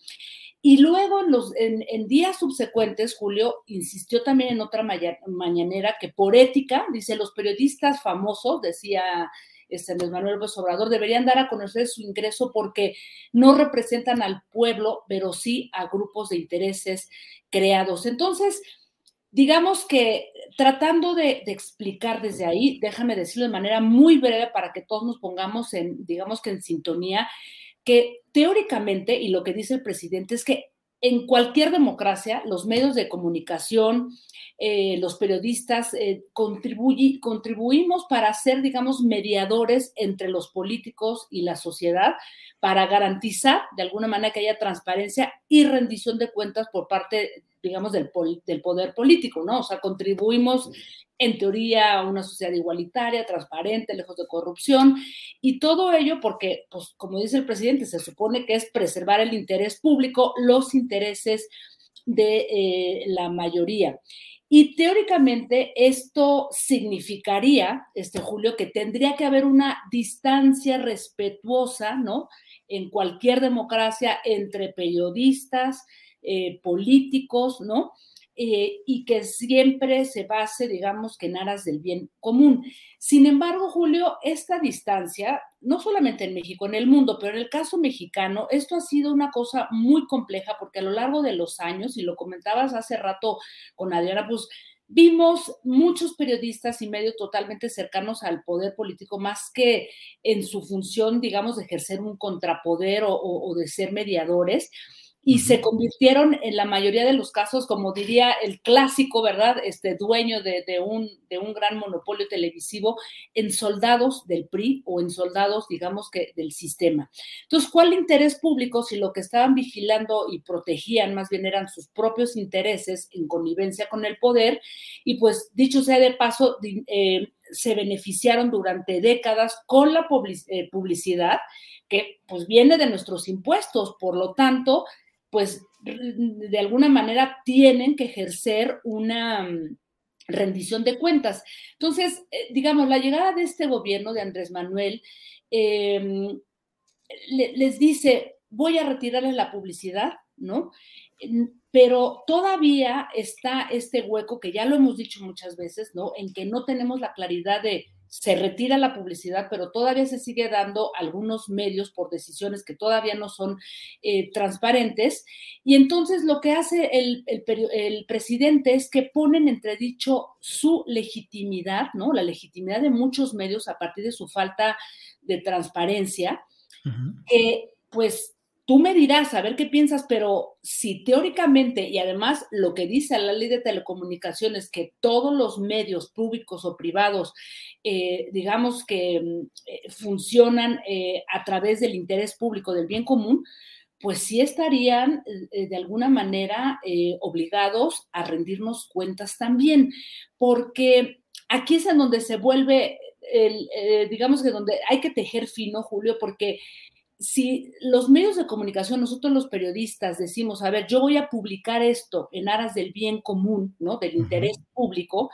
Y luego en, los, en, días subsecuentes, Julio insistió también en otra mañanera que por ética, dice, los periodistas famosos, decía este, Andrés Manuel López Obrador, deberían dar a conocer su ingreso porque no representan al pueblo, pero sí a grupos de intereses creados. Entonces, digamos que tratando de, explicar desde ahí, déjame decirlo de manera muy breve para que todos nos pongamos en, digamos que en sintonía, que teóricamente, y lo que dice el presidente es que en cualquier democracia, los medios de comunicación, eh, los periodistas, eh, contribuimos para ser, digamos, mediadores entre los políticos y la sociedad para garantizar de alguna manera que haya transparencia y rendición de cuentas por parte, digamos, del, del poder político, ¿no? O sea, contribuimos en teoría a una sociedad igualitaria, transparente, lejos de corrupción, y todo ello porque, pues, como dice el presidente, se supone que es preservar el interés público, los intereses de eh, la mayoría. Y teóricamente esto significaría, este Julio, que tendría que haber una distancia respetuosa, ¿no? En cualquier democracia entre periodistas, eh, políticos, ¿no? Eh, y que siempre se base, digamos, que en aras del bien común. Sin embargo, Julio, esta distancia, no solamente en México, en el mundo, pero en el caso mexicano, esto ha sido una cosa muy compleja porque a lo largo de los años, y lo comentabas hace rato con Adriana, pues vimos muchos periodistas y medios totalmente cercanos al poder político, más que en su función, digamos, de ejercer un contrapoder o, o de ser mediadores y se convirtieron en la mayoría de los casos, como diría el clásico, ¿verdad? Este dueño de, un, de un gran monopolio televisivo, en soldados del PRI o en soldados, digamos que, del sistema. Entonces, ¿cuál interés público si lo que estaban vigilando y protegían más bien eran sus propios intereses en connivencia con el poder? Y pues, dicho sea de paso, eh, se beneficiaron durante décadas con la eh, publicidad que pues viene de nuestros impuestos, por lo tanto, pues de alguna manera tienen que ejercer una mm, rendición de cuentas. Entonces, eh, digamos, la llegada de este gobierno de Andrés Manuel em, les dice, voy a retirarles la publicidad, ¿no? Pero todavía está este hueco que ya lo hemos dicho muchas veces, ¿no? En que no tenemos la claridad de se retira la publicidad, pero todavía se sigue dando algunos medios por decisiones que todavía no son eh, transparentes. Y entonces lo que hace el, presidente es que ponen entredicho su legitimidad, ¿no? La legitimidad de muchos medios a partir de su falta de transparencia, que pues Tú me dirás, a ver qué piensas, pero si teóricamente, y además lo que dice la ley de telecomunicaciones, que todos los medios públicos o privados, eh, digamos que mm, eh, funcionan eh, a través del interés público, del bien común, pues sí estarían de alguna manera obligados a rendirnos cuentas también, porque aquí es en donde se vuelve el, digamos que donde hay que tejer fino, Julio, porque si los medios de comunicación, nosotros los periodistas decimos, a ver, yo voy a publicar esto en aras del bien común, ¿no? Del interés público,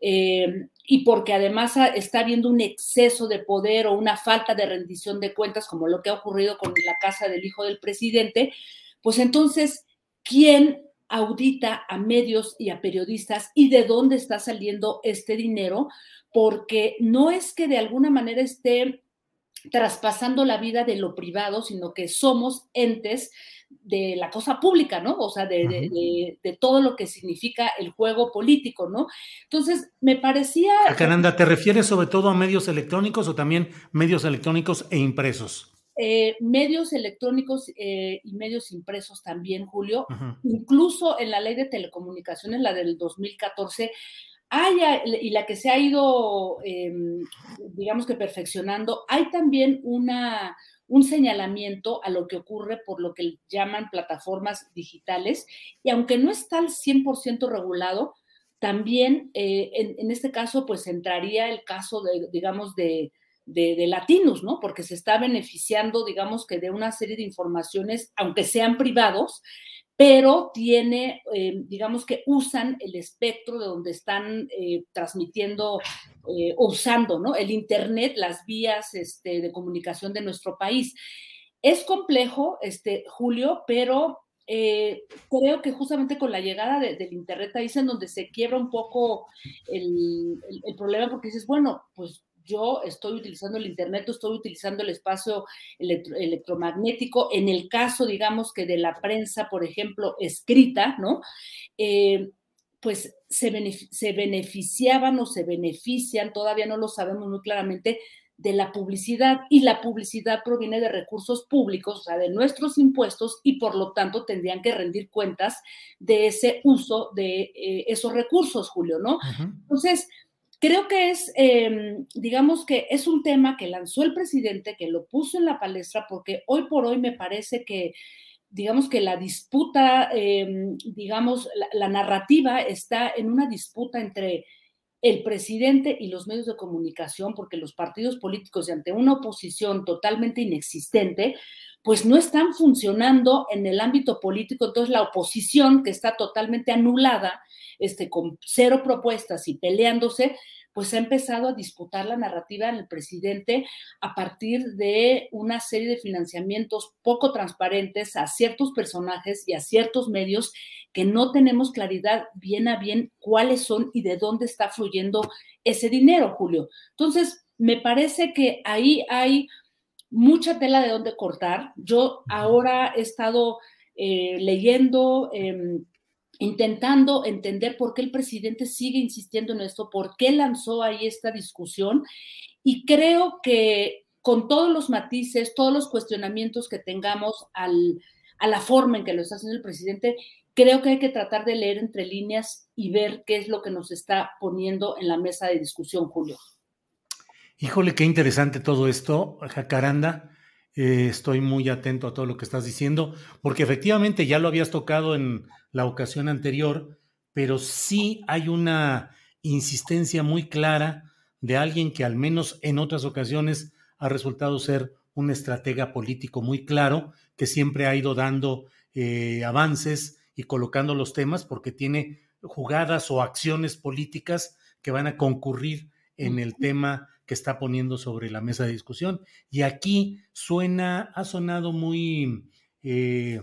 eh, y porque además está habiendo un exceso de poder o una falta de rendición de cuentas, como lo que ha ocurrido con la casa del hijo del presidente, pues entonces, ¿quién audita a medios y a periodistas y de dónde está saliendo este dinero? Porque no es que de alguna manera esté traspasando la vida de lo privado, sino que somos entes de la cosa pública, ¿no? O sea, de, todo lo que significa el juego político, ¿no? Entonces, me parecía... Cananda, ¿te refieres sobre todo a medios electrónicos o también medios electrónicos e impresos? Eh, medios electrónicos eh, y medios impresos también, Julio. Incluso en la ley de telecomunicaciones, la del 2014, hay, y la que se ha ido, em, digamos que perfeccionando, hay también una, un señalamiento a lo que ocurre por lo que llaman plataformas digitales, y aunque no está al 100% regulado, también eh, en, este caso, pues entraría el caso, de, digamos, de, de, latinos, ¿no? Porque se está beneficiando, digamos, que de una serie de informaciones, aunque sean privados, pero tiene, eh, digamos que usan el espectro de donde están eh, transmitiendo, eh, usando, ¿no? El Internet, las vías este, de comunicación de nuestro país. Es complejo, este, Julio, pero creo que justamente con la llegada del Internet ahí es en donde se quiebra un poco el, problema, porque dices, bueno, pues yo estoy utilizando el Internet, estoy utilizando el espacio electromagnético, en el caso, digamos, que de la prensa, por ejemplo, escrita, ¿no? Eh, pues se, se beneficiaban o se benefician, todavía no lo sabemos muy claramente, de la publicidad y la publicidad proviene de recursos públicos, o sea, de nuestros impuestos y por lo tanto tendrían que rendir cuentas de ese uso de eh, esos recursos, Julio, ¿no? Entonces, creo que es, em, digamos que es un tema que lanzó el presidente, que lo puso en la palestra, porque hoy por hoy me parece que digamos que la disputa, em, digamos, la, narrativa está en una disputa entre el presidente y los medios de comunicación, porque los partidos políticos, ante una oposición totalmente inexistente, pues no están funcionando en el ámbito político. Entonces, la oposición, que está totalmente anulada, este, con cero propuestas y peleándose, pues ha empezado a disputar la narrativa en el presidente a partir de una serie de financiamientos poco transparentes a ciertos personajes y a ciertos medios que no tenemos claridad bien a bien cuáles son y de dónde está fluyendo ese dinero, Julio. Entonces, me parece que ahí hay mucha tela de dónde cortar. Yo ahora he estado eh, leyendo... Em, intentando entender por qué el presidente sigue insistiendo en esto, por qué lanzó ahí esta discusión. Y creo que con todos los matices, todos los cuestionamientos que tengamos al, a la forma en que lo está haciendo el presidente, creo que hay que tratar de leer entre líneas y ver qué es lo que nos está poniendo en la mesa de discusión, Julio. Híjole, qué interesante todo esto, Jacaranda. Eh, estoy muy atento a todo lo que estás diciendo, porque efectivamente ya lo habías tocado en la ocasión anterior, pero sí hay una insistencia muy clara de alguien que al menos en otras ocasiones ha resultado ser un estratega político muy claro, que siempre ha ido dando eh, avances y colocando los temas porque tiene jugadas o acciones políticas que van a concurrir en el tema que está poniendo sobre la mesa de discusión. Y aquí suena, ha sonado muy eh,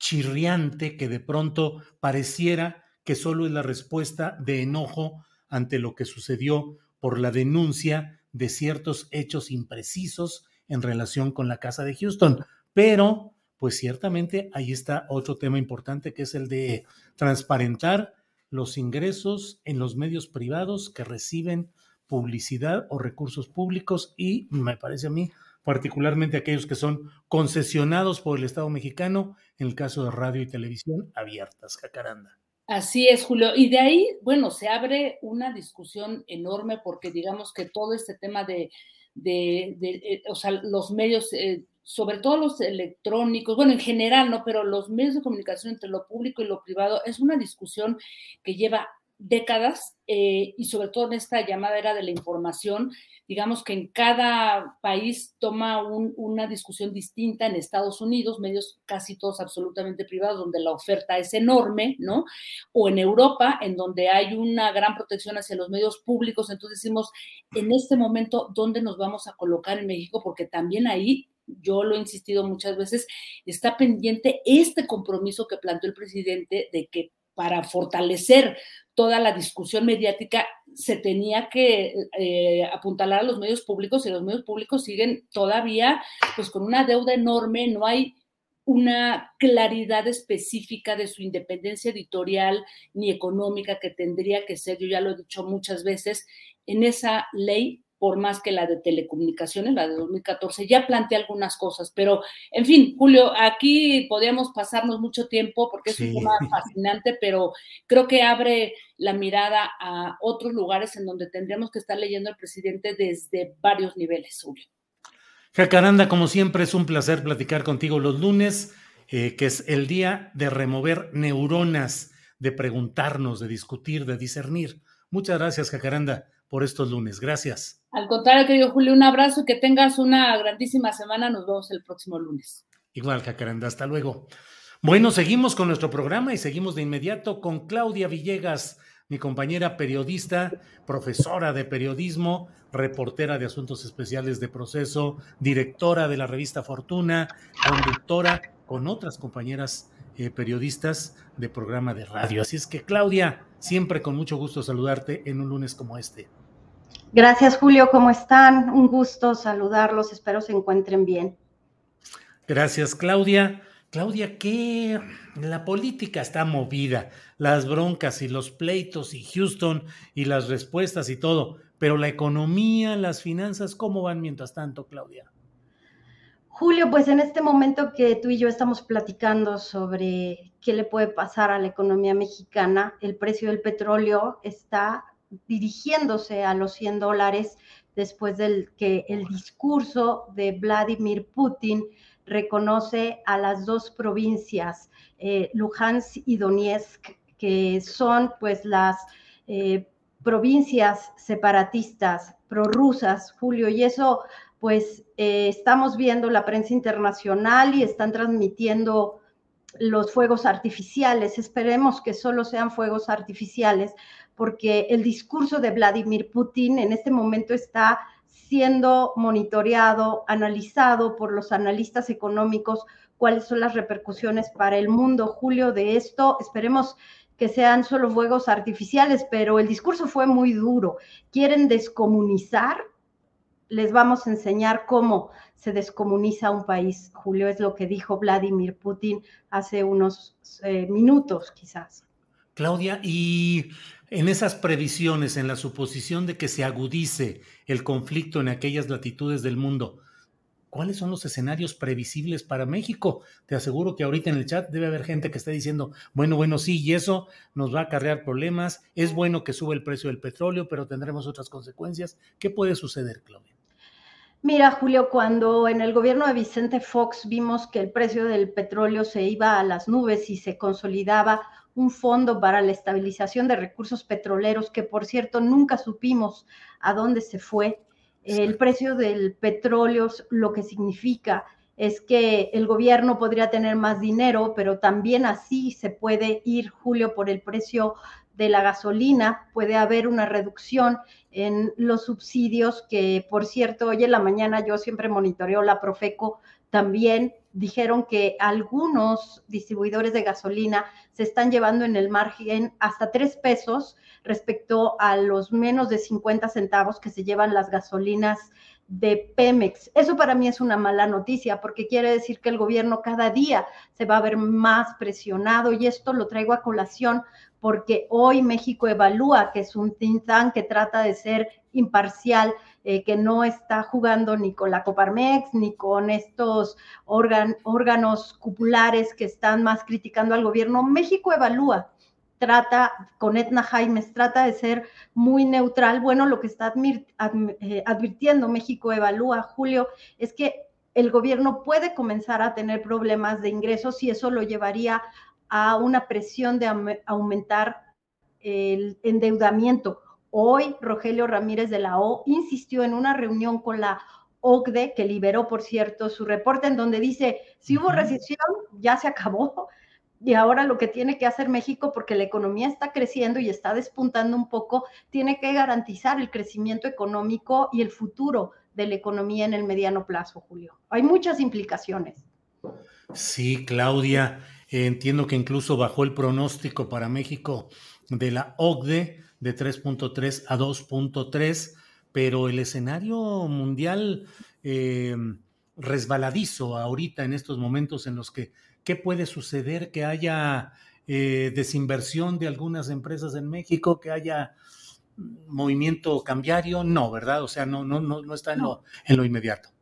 chirriante que de pronto pareciera que solo es la respuesta de enojo ante lo que sucedió por la denuncia de ciertos hechos imprecisos en relación con la casa de Houston. Pero, pues ciertamente ahí está otro tema importante que es el de transparentar los ingresos en los medios privados que reciben publicidad o recursos públicos y me parece a mí particularmente aquellos que son concesionados por el Estado mexicano, en el caso de radio y televisión abiertas, Jacaranda. Así es, Julio. Y de ahí, bueno, se abre una discusión enorme porque digamos que todo este tema de, de, eh, o sea, los medios, eh, sobre todo los electrónicos, bueno, en general, ¿no? Pero los medios de comunicación entre lo público y lo privado es una discusión que lleva décadas eh, y sobre todo en esta llamada era de la información, digamos que en cada país toma una discusión distinta en Estados Unidos, medios casi todos absolutamente privados, donde la oferta es enorme, ¿no? O en Europa, en donde hay una gran protección hacia los medios públicos, entonces decimos, en este momento, ¿dónde nos vamos a colocar en México? Porque también ahí yo lo he insistido muchas veces, está pendiente este compromiso que planteó el presidente de que para fortalecer toda la discusión mediática se tenía que eh, apuntalar a los medios públicos y los medios públicos siguen todavía pues con una deuda enorme, no hay una claridad específica de su independencia editorial ni económica que tendría que ser, yo ya lo he dicho muchas veces, en esa ley más que la de telecomunicaciones, la de 2014, ya plantea algunas cosas, pero en fin, Julio, aquí podríamos pasarnos mucho tiempo porque es un tema fascinante, pero creo que abre la mirada a otros lugares en donde tendríamos que estar leyendo al presidente desde varios niveles, Julio. Jacaranda, como siempre, es un placer platicar contigo los lunes, eh, que es el día de remover neuronas, de preguntarnos, de discutir, de discernir. Muchas gracias, Jacaranda por estos lunes. Gracias. Al contrario, querido Julio, un abrazo y que tengas una grandísima semana. Nos vemos el próximo lunes. Igual, Jacaranda, hasta luego. Bueno, seguimos con nuestro programa y seguimos de inmediato con Claudia Villegas, mi compañera periodista, profesora de periodismo, reportera de asuntos especiales de proceso, directora de la revista Fortuna, conductora con otras compañeras eh, periodistas de programa de radio. Así es que, Claudia, siempre con mucho gusto saludarte en un lunes como este. Gracias, Julio. ¿Cómo están? Un gusto saludarlos. Espero se encuentren bien. Gracias, Claudia. Claudia, que la política está movida, las broncas y los pleitos y Houston y las respuestas y todo, pero la economía, las finanzas, ¿cómo van mientras tanto, Claudia? Julio, pues en este momento que tú y yo estamos platicando sobre qué le puede pasar a la economía mexicana, el precio del petróleo está dirigiéndose a los 100 dólares después del que el discurso de Vladimir Putin reconoce a las dos provincias, eh, Luhansk y Donetsk, que son pues las eh, provincias separatistas prorrusas, Julio, y eso pues eh, estamos viendo la prensa internacional y están transmitiendo los fuegos artificiales. Esperemos que solo sean fuegos artificiales, porque el discurso de Vladimir Putin en este momento está siendo monitoreado, analizado por los analistas económicos, cuáles son las repercusiones para el mundo, Julio, de esto. Esperemos que sean solo fuegos artificiales, pero el discurso fue muy duro. Quieren descomunizar, les vamos a enseñar cómo se descomuniza un país. Julio es lo que dijo Vladimir Putin hace unos eh, minutos, quizás. Claudia, y en esas previsiones, en la suposición de que se agudice el conflicto en aquellas latitudes del mundo, ¿cuáles son los escenarios previsibles para México? Te aseguro que ahorita en el chat debe haber gente que esté diciendo, bueno, bueno, sí, y eso nos va a acarrear problemas, es bueno que sube el precio del petróleo, pero tendremos otras consecuencias. ¿Qué puede suceder, Claudia? Mira, Julio, cuando en el gobierno de Vicente Fox vimos que el precio del petróleo se iba a las nubes y se consolidaba un fondo para la estabilización de recursos petroleros, que por cierto nunca supimos a dónde se fue. El precio del petróleo lo que significa es que el gobierno podría tener más dinero, pero también así se puede ir, Julio, por el precio de la gasolina, puede haber una reducción en los subsidios que, por cierto, hoy en la mañana yo siempre monitoreo la Profeco también dijeron que algunos distribuidores de gasolina se están llevando en el margen hasta tres pesos respecto a los menos de 50 centavos que se llevan las gasolinas de Pemex. Eso para mí es una mala noticia porque quiere decir que el gobierno cada día se va a ver más presionado y esto lo traigo a colación porque hoy México evalúa que es un think tank que trata de ser imparcial eh, que no está jugando ni con la Coparmex ni con estos órganos cupulares que están más criticando al gobierno. México evalúa, trata, con Etna Jaimes, trata de ser muy neutral. Bueno, lo que está eh, advirtiendo México evalúa, Julio, es que el gobierno puede comenzar a tener problemas de ingresos y eso lo llevaría a una presión de aumentar el endeudamiento. Hoy Rogelio Ramírez de la O insistió en una reunión con la OCDE, que liberó, por cierto, su reporte en donde dice, si hubo recesión, ya se acabó. Y ahora lo que tiene que hacer México, porque la economía está creciendo y está despuntando un poco, tiene que garantizar el crecimiento económico y el futuro de la economía en el mediano plazo, Julio. Hay muchas implicaciones. Sí, Claudia, entiendo que incluso bajó el pronóstico para México de la OCDE de 3.3 a 2.3, pero el escenario mundial eh, resbaladizo ahorita en estos momentos en los que, ¿qué puede suceder? Que haya eh, desinversión de algunas empresas en México, que haya movimiento cambiario, no, ¿verdad? O sea, no, no, no, no está en, Lo, en lo inmediato.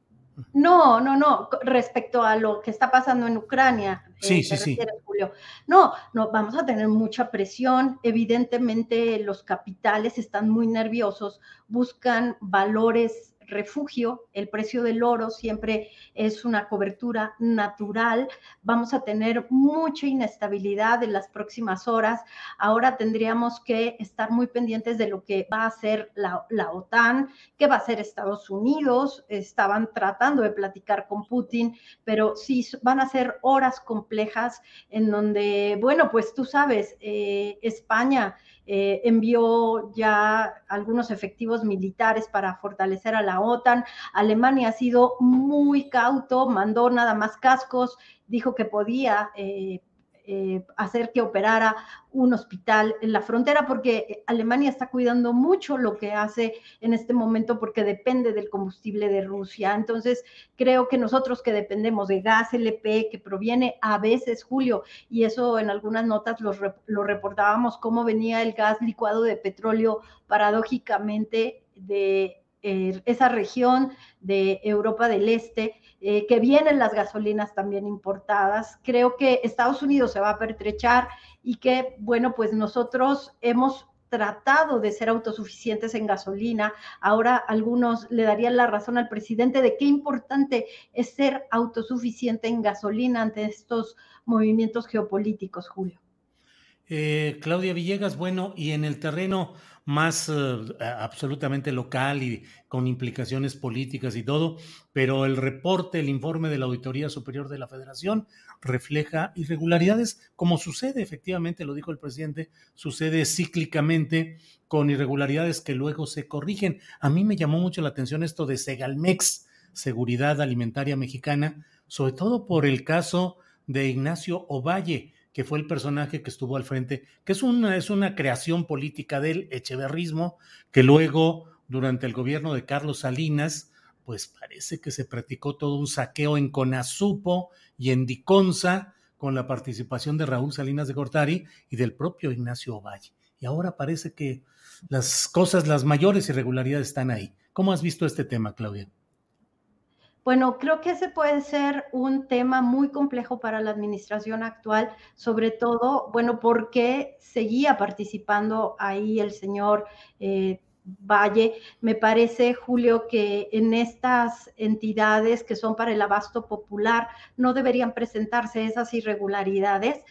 No, no, no, respecto a lo que está pasando en Ucrania. Sí, eh, sí, sí. Julio. No, no, vamos a tener mucha presión. Evidentemente los capitales están muy nerviosos, buscan valores refugio, el precio del oro siempre es una cobertura natural, vamos a tener mucha inestabilidad en las próximas horas, ahora tendríamos que estar muy pendientes de lo que va a hacer la, OTAN, qué va a hacer Estados Unidos, estaban tratando de platicar con Putin, pero sí van a ser horas complejas en donde, bueno, pues tú sabes, eh, España eh, envió ya algunos efectivos militares para fortalecer a la OTAN. Alemania ha sido muy cauto, mandó nada más cascos, dijo que podía eh, eh, hacer que operara un hospital en la frontera, porque Alemania está cuidando mucho lo que hace en este momento porque depende del combustible de Rusia. Entonces, creo que nosotros que dependemos de gas LP, que proviene a veces, Julio, y eso en algunas notas lo, lo reportábamos, cómo venía el gas licuado de petróleo paradójicamente de eh, esa región de Europa del Este, eh, que vienen las gasolinas también importadas. Creo que Estados Unidos se va a pertrechar y que, bueno, pues nosotros hemos tratado de ser autosuficientes en gasolina. Ahora algunos le darían la razón al presidente de qué importante es ser autosuficiente en gasolina ante estos movimientos geopolíticos, Julio. Eh, Claudia Villegas, bueno, y en el terreno más eh, absolutamente local y con implicaciones políticas y todo, pero el reporte, el informe de la Auditoría Superior de la Federación refleja irregularidades, como sucede efectivamente, lo dijo el presidente, sucede cíclicamente con irregularidades que luego se corrigen. A mí me llamó mucho la atención esto de Segalmex, Seguridad Alimentaria Mexicana, sobre todo por el caso de Ignacio Ovalle que fue el personaje que estuvo al frente, que es una, es una creación política del echeverrismo, que luego, durante el gobierno de Carlos Salinas, pues parece que se practicó todo un saqueo en Conasupo y en Diconza, con la participación de Raúl Salinas de Gortari y del propio Ignacio Ovalle. Y ahora parece que las cosas, las mayores irregularidades están ahí. ¿Cómo has visto este tema, Claudia? Bueno, creo que ese puede ser un tema muy complejo para la administración actual, sobre todo, bueno, porque seguía participando ahí el señor eh, Valle. Me parece, Julio, que en estas entidades que son para el abasto popular no deberían presentarse esas irregularidades.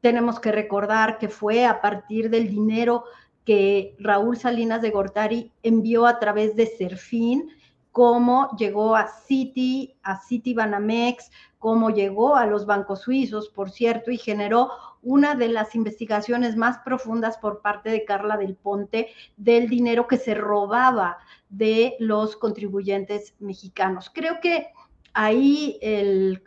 Tenemos que recordar que fue a partir del dinero que Raúl Salinas de Gortari envió a través de Serfín cómo llegó a Citi, a Citi Banamex, cómo llegó a los bancos suizos, por cierto, y generó una de las investigaciones más profundas por parte de Carla del Ponte del dinero que se robaba de los contribuyentes mexicanos. Creo que ahí el,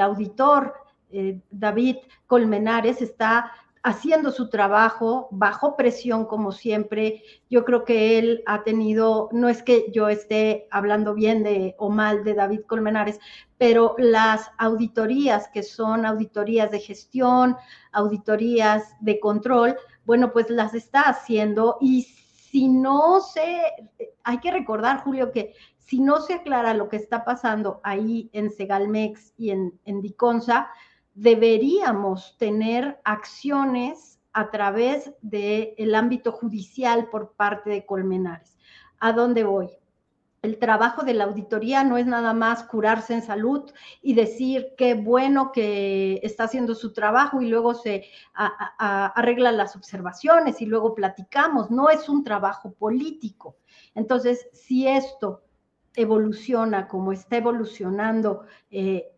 auditor eh, David Colmenares está haciendo su trabajo bajo presión como siempre. Yo creo que él ha tenido, no es que yo esté hablando bien de o mal de David Colmenares, pero las auditorías que son auditorías de gestión, auditorías de control, bueno, pues las está haciendo y si no se, hay que recordar, Julio, que si no se aclara lo que está pasando ahí en Segalmex y en, en Diconsa, deberíamos tener acciones a través del ámbito judicial por parte de Colmenares. ¿A dónde voy? El trabajo de la auditoría no es nada más curarse en salud y decir qué bueno que está haciendo su trabajo y luego se arreglan las observaciones y luego platicamos. No es un trabajo político. Entonces, si esto evoluciona como está evolucionando eh,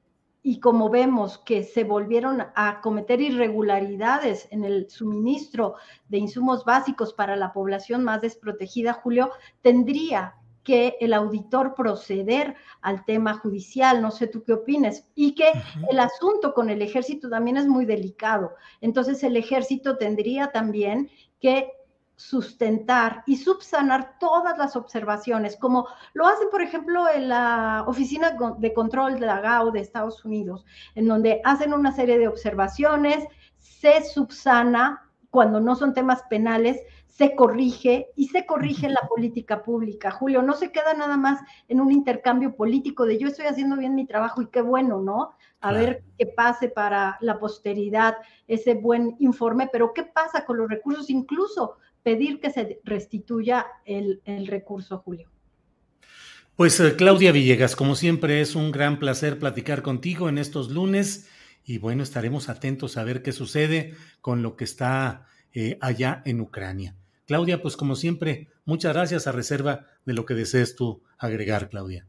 y como vemos que se volvieron a cometer irregularidades en el suministro de insumos básicos para la población más desprotegida, Julio, tendría que el auditor proceder al tema judicial, no sé tú qué opines, y que el asunto con el ejército también es muy delicado. Entonces el ejército tendría también que sustentar y subsanar todas las observaciones, como lo hace, por ejemplo, en la Oficina de Control de la GAO de Estados Unidos, en donde hacen una serie de observaciones, se subsana cuando no son temas penales, se corrige y se corrige la política pública. Julio, no se queda nada más en un intercambio político de yo estoy haciendo bien mi trabajo y qué bueno, ¿no? A ver qué pase para la posteridad ese buen informe, pero ¿qué pasa con los recursos incluso pedir que se restituya el, recurso, Julio. Pues eh, Claudia Villegas, como siempre es un gran placer platicar contigo en estos lunes y bueno, estaremos atentos a ver qué sucede con lo que está eh, allá en Ucrania. Claudia, pues como siempre, muchas gracias a reserva de lo que desees tú agregar, Claudia.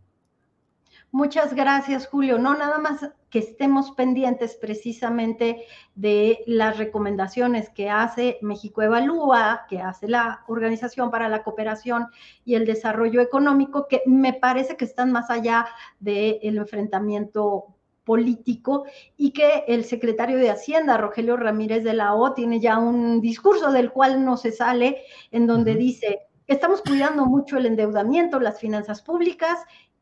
Muchas gracias, Julio. No, nada más que estemos pendientes precisamente de las recomendaciones que hace México Evalúa, que hace la Organización para la Cooperación y el Desarrollo Económico, que me parece que están más allá del enfrentamiento político y que el secretario de Hacienda, Rogelio Ramírez de la O, tiene ya un discurso del cual no se sale, en donde dice, estamos cuidando mucho el endeudamiento, las finanzas públicas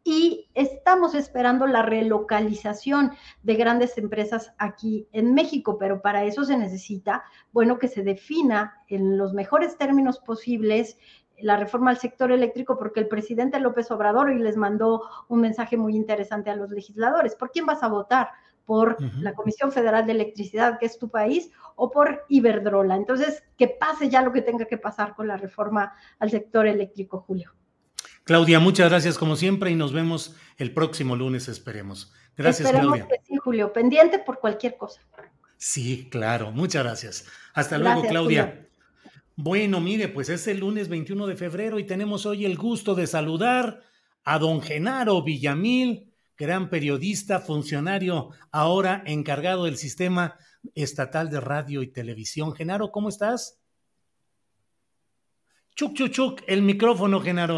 y estamos esperando la relocalización de grandes empresas aquí en México, pero para eso se necesita, bueno, que se defina en los mejores términos posibles la reforma al sector eléctrico, porque el presidente López Obrador hoy les mandó un mensaje muy interesante a los legisladores. ¿Por quién vas a votar? ¿Por la Comisión Federal de Electricidad, que es tu país, o por Iberdrola? Entonces, que pase ya lo que tenga que pasar con la reforma al sector eléctrico, Julio. Claudia, muchas gracias como siempre y nos vemos el próximo lunes, esperemos. Gracias, esperemos Que sí, Julio, pendiente por cualquier cosa. Sí, claro, muchas gracias. Hasta luego, Claudia. Bueno, mire, pues es el lunes 21 de febrero y tenemos hoy el gusto de saludar a don Genaro Villamil, gran periodista, funcionario ahora encargado del sistema estatal de radio y televisión. Genaro, ¿cómo estás? Chuc, chuc, chuc, el micrófono, Genaro.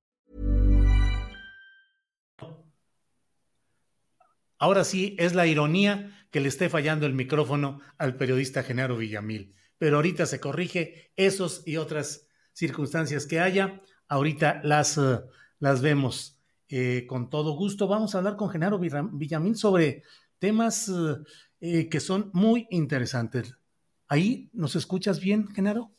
Ahora sí, es la ironía que le esté fallando el micrófono al periodista Genaro Villamil. Pero ahorita se corrige esos y otras circunstancias que haya. Ahorita las, uh, las vemos eh, con todo gusto. Vamos a hablar con Genaro Villamil sobre temas eh, que son muy interesantes. ¿Ahí nos escuchas bien, Genaro?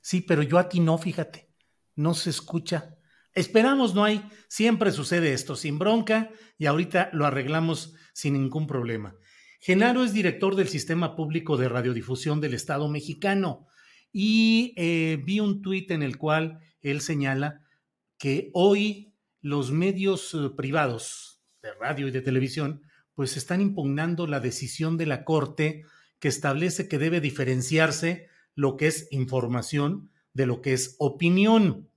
Sí, pero yo a ti no, fíjate. No se escucha. Esperamos, no hay. Siempre sucede esto, sin bronca, y ahorita lo arreglamos sin ningún problema. Genaro es director del Sistema Público de Radiodifusión del Estado mexicano y eh, vi un tuit en el cual él señala que hoy los medios eh, privados de radio y de televisión pues están impugnando la decisión de la Corte que establece que debe diferenciarse lo que es información de lo que es opinión.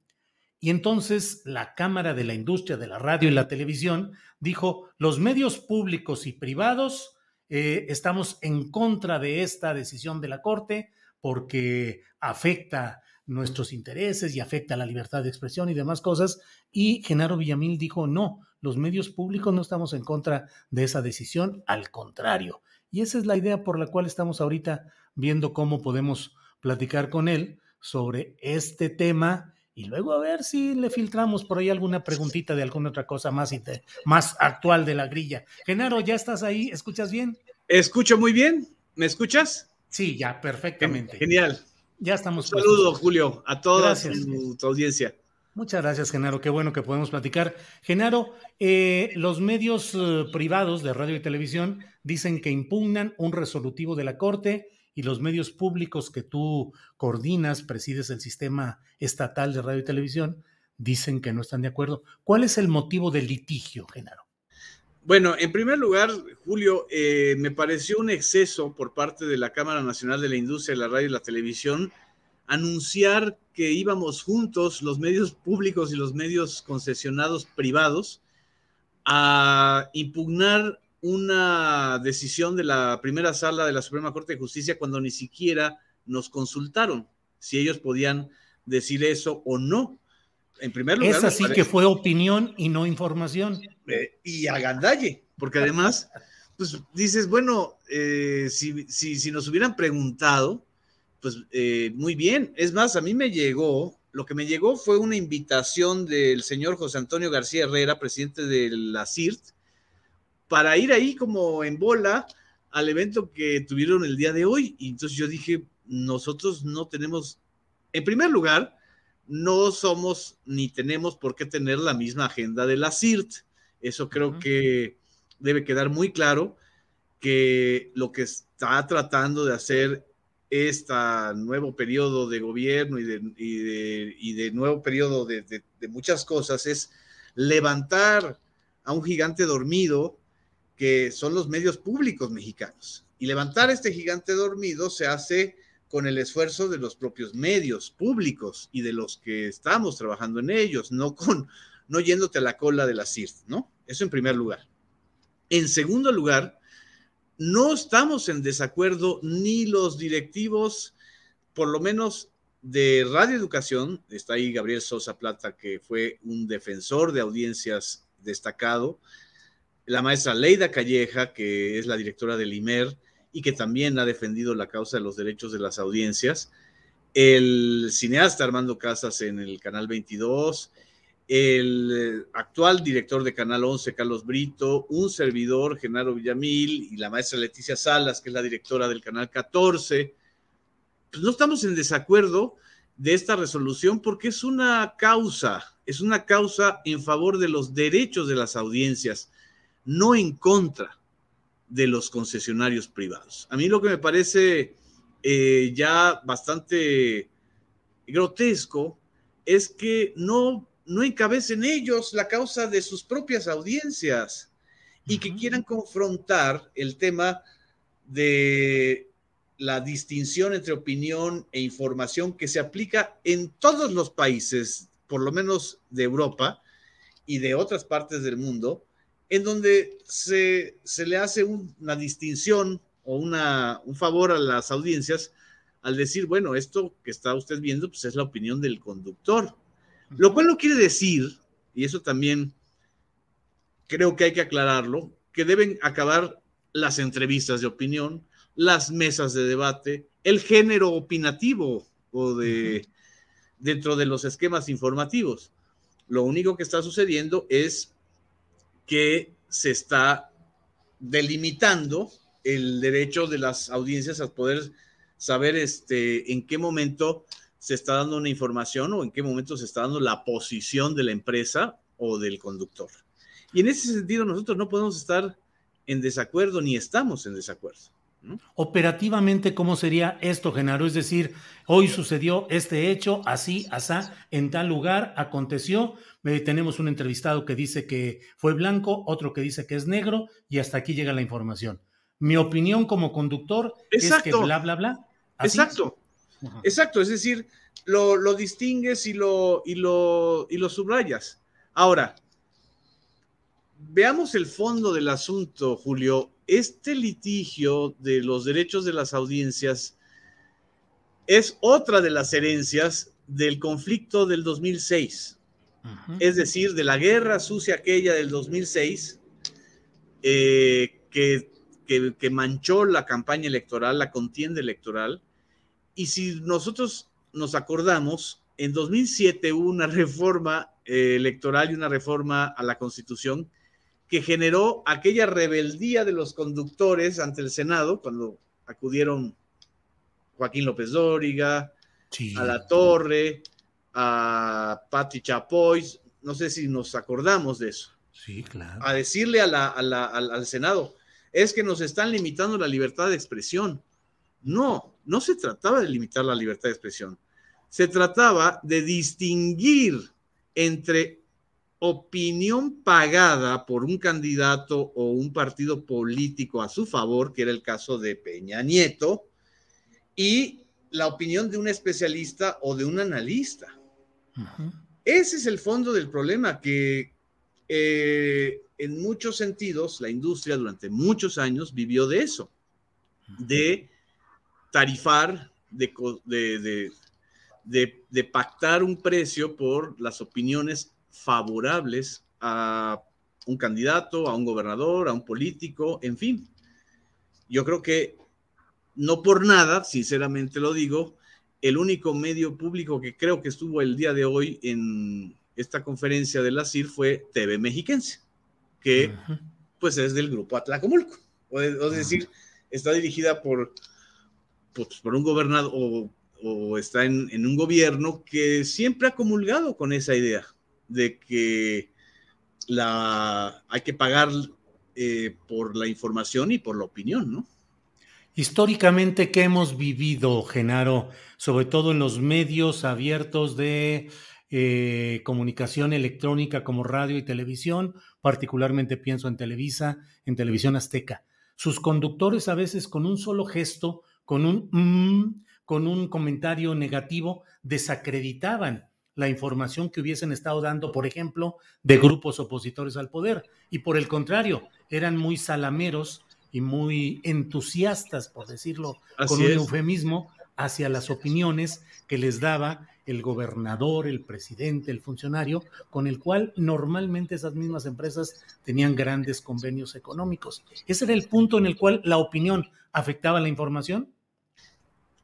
Y entonces la Cámara de la Industria de la Radio y la Televisión dijo, los medios públicos y privados eh, estamos en contra de esta decisión de la Corte porque afecta nuestros intereses y afecta la libertad de expresión y demás cosas. Y Genaro Villamil dijo, no, los medios públicos no estamos en contra de esa decisión, al contrario. Y esa es la idea por la cual estamos ahorita viendo cómo podemos platicar con él sobre este tema y luego a ver si le filtramos por ahí alguna preguntita de alguna otra cosa más, más actual de la grilla. Genaro, ¿ya estás ahí? ¿Escuchas bien? Escucho muy bien. ¿Me escuchas? Sí, ya, perfectamente. Genial. Ya estamos. Un saludo, Julio, a toda tu, audiencia. Muchas gracias, Genaro. Qué bueno que podemos platicar. Genaro, eh, los medios eh, privados de radio y televisión dicen que impugnan un resolutivo de la Corte y los medios públicos que tú coordinas, presides el sistema estatal de radio y televisión, dicen que no están de acuerdo. ¿Cuál es el motivo del litigio, Genaro? Bueno, en primer lugar, Julio, eh, me pareció un exceso por parte de la Cámara Nacional de la Industria de la Radio y la Televisión anunciar que íbamos juntos, los medios públicos y los medios concesionados privados, a impugnar una decisión de la primera sala de la Suprema Corte de Justicia cuando ni siquiera nos consultaron si ellos podían decir eso o no. En primer lugar. Es así que fue opinión y no información. Eh, y agandalle, porque además, pues dices, bueno, eh, si, si, si, nos hubieran preguntado, pues eh, muy bien. Es más, a mí me llegó lo que me llegó fue una invitación del señor José Antonio García Herrera, presidente de la CIRT, para ir ahí como en bola al evento que tuvieron el día de hoy. Y entonces yo dije, nosotros no tenemos, en primer lugar, no somos ni tenemos por qué tener la misma agenda de la CIRT. Eso creo que debe quedar muy claro que lo que está tratando de hacer este nuevo periodo de gobierno y de, nuevo periodo de, de, muchas cosas es levantar a un gigante dormido que son los medios públicos mexicanos. Y levantar este gigante dormido se hace con el esfuerzo de los propios medios públicos y de los que estamos trabajando en ellos, no con no yéndote a la cola de la CIRT, ¿no? Eso en primer lugar. En segundo lugar, no estamos en desacuerdo ni los directivos, por lo menos de Radio Educación, está ahí Gabriel Sosa Plata, que fue un defensor de audiencias destacado, la maestra Leida Calleja, que es la directora del IMER y que también ha defendido la causa de los derechos de las audiencias, el cineasta Armando Casas en el Canal 22, el eh, actual director de Canal 11, Carlos Brito, un servidor, Genaro Villamil, y la maestra Leticia Salas, que es la directora del Canal 14. Pues no estamos en desacuerdo de esta resolución porque es una causa, es una causa en favor de los derechos de las audiencias, no en contra de los concesionarios privados. A mí lo que me parece eh, ya bastante grotesco es que no no encabecen ellos la causa de sus propias audiencias y que quieran confrontar el tema de la distinción entre opinión e información que se aplica en todos los países, por lo menos de Europa y de otras partes del mundo, en donde se, le hace una distinción o una, un favor a las audiencias al decir, bueno, esto que está usted viendo, pues es la opinión del conductor lo cual no quiere decir, y eso también creo que hay que aclararlo, que deben acabar las entrevistas de opinión, las mesas de debate, el género opinativo o de dentro de los esquemas informativos. Lo único que está sucediendo es que se está delimitando el derecho de las audiencias a poder saber este, en qué momento se está dando una información o en qué momento se está dando la posición de la empresa o del conductor. Y en ese sentido nosotros no podemos estar en desacuerdo ni estamos en desacuerdo. Operativamente, ¿cómo sería esto, Genaro? Es decir, hoy sucedió este hecho, así, asá, en tal lugar, aconteció. Eh, tenemos un entrevistado que dice que fue blanco, otro que dice que es negro, y hasta aquí llega la información. Mi opinión como conductor es que bla, bla, bla. Exacto. Exacto, es decir, lo, distingues y lo, y, lo, y lo subrayas. Ahora, veamos el fondo del asunto, Julio. Este litigio de los derechos de las audiencias es otra de las herencias del conflicto del 2006, es decir, de la guerra sucia aquella del 2006, eh, que, que manchó la campaña electoral, la contienda electoral, y si nosotros nos acordamos, en 2007 hubo una reforma eh, electoral y una reforma a la Constitución que generó aquella rebeldía de los conductores ante el Senado cuando acudieron Joaquín López Dóriga, a La Torre, a Patti Chapoy, no sé si nos acordamos de eso. Sí, claro. A decirle al, al Senado, es que nos están limitando la libertad de expresión. No, no se trataba de limitar la libertad de expresión, se trataba de distinguir entre opinión pagada por un candidato o un partido político a su favor, que era el caso de Peña Nieto, y la opinión de un especialista o de un analista. Ese es el fondo del problema, que eh, en muchos sentidos la industria durante muchos años vivió de eso, de tarifar, de, de, pactar un precio por las opiniones favorables a un candidato, a un gobernador, a un político, en fin. Yo creo que no por nada, sinceramente lo digo, el único medio público que creo que estuvo el día de hoy en esta conferencia de la CIR fue TV Mexiquense, que pues es del grupo Atlacomulco, o, es decir, está dirigida por, pues, por un gobernador o, está en, en, un gobierno que siempre ha comulgado con esa idea de que la, hay que pagar eh, por la información y por la opinión, ¿no? Históricamente, ¿qué hemos vivido, Genaro? Sobre todo en los medios abiertos de eh, comunicación electrónica como radio y televisión, particularmente pienso en Televisa, en Televisión Azteca. Sus conductores a veces con un solo gesto, con un mm, con un comentario negativo, desacreditaban la información que hubiesen estado dando, por ejemplo, de grupos opositores al poder. Y por el contrario, eran muy salameros y muy entusiastas, por decirlo con un eufemismo, hacia las opiniones que les daba el gobernador, el presidente, el funcionario, con el cual normalmente esas mismas empresas tenían grandes convenios económicos. ¿Ese era el punto en el cual la opinión afectaba la información?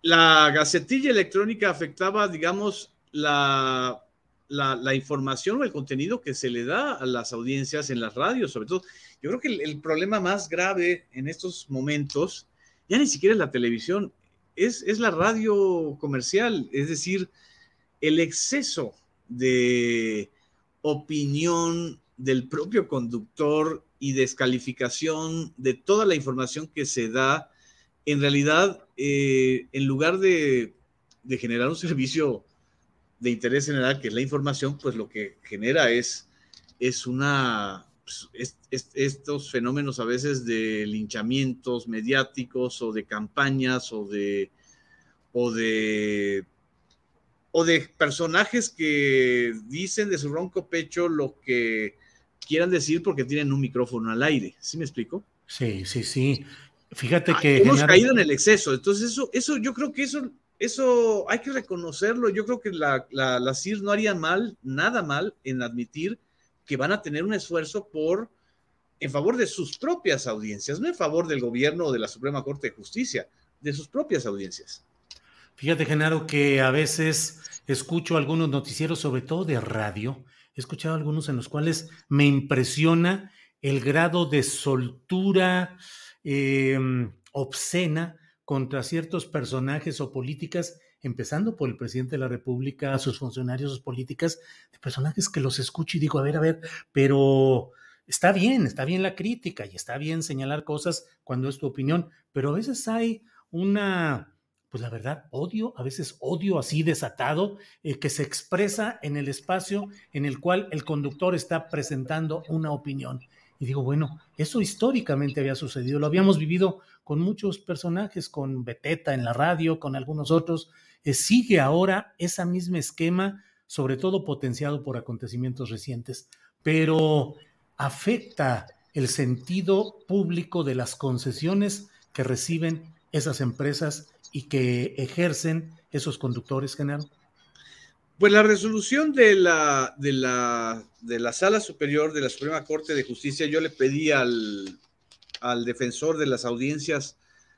La gacetilla electrónica afectaba, digamos, la, la, información o el contenido que se le da a las audiencias en las radios, sobre todo. Yo creo que el, problema más grave en estos momentos ya ni siquiera es la televisión, es, es la radio comercial, es decir, el exceso de opinión del propio conductor y descalificación de toda la información que se da, en realidad, eh, en lugar de, de, generar un servicio de interés general, que es la información, pues lo que genera es, es una, pues, estos fenómenos a veces de linchamientos mediáticos o de campañas o de, o de, o de personajes que dicen de su ronco pecho lo que quieran decir porque tienen un micrófono al aire. ¿Sí me explico? Sí, sí, sí. Fíjate que... hemos caído en el exceso. Entonces eso, eso yo creo que eso eso hay que reconocerlo. Yo creo que la, la, CIR no haría mal, nada mal, en admitir que van a tener un esfuerzo por en favor de sus propias audiencias, no en favor del gobierno o de la Suprema Corte de Justicia, de sus propias audiencias. Fíjate, Genaro, que a veces escucho algunos noticieros, sobre todo de radio, he escuchado algunos en los cuales me impresiona el grado de soltura eh, obscena contra ciertos personajes o políticas, empezando por el presidente de la República, sus funcionarios, sus políticas, de personajes que los escucho y digo, a ver, a ver, pero está bien, está bien la crítica y está bien señalar cosas cuando es tu opinión, pero a veces hay una, pues la verdad, odio, a veces odio así desatado, eh, que se expresa en el espacio en el cual el conductor está presentando una opinión. Y digo, bueno, eso históricamente había sucedido, lo habíamos vivido con muchos personajes, con Beteta en la radio, con algunos otros. Eh, sigue ahora ese mismo esquema, sobre todo potenciado por acontecimientos recientes, pero afecta el sentido público de las concesiones que reciben esas empresas y que ejercen esos conductores, Genaro? Pues la resolución de la, de la, de la Sala Superior de la Suprema Corte de Justicia, yo le pedí al al defensor de las audiencias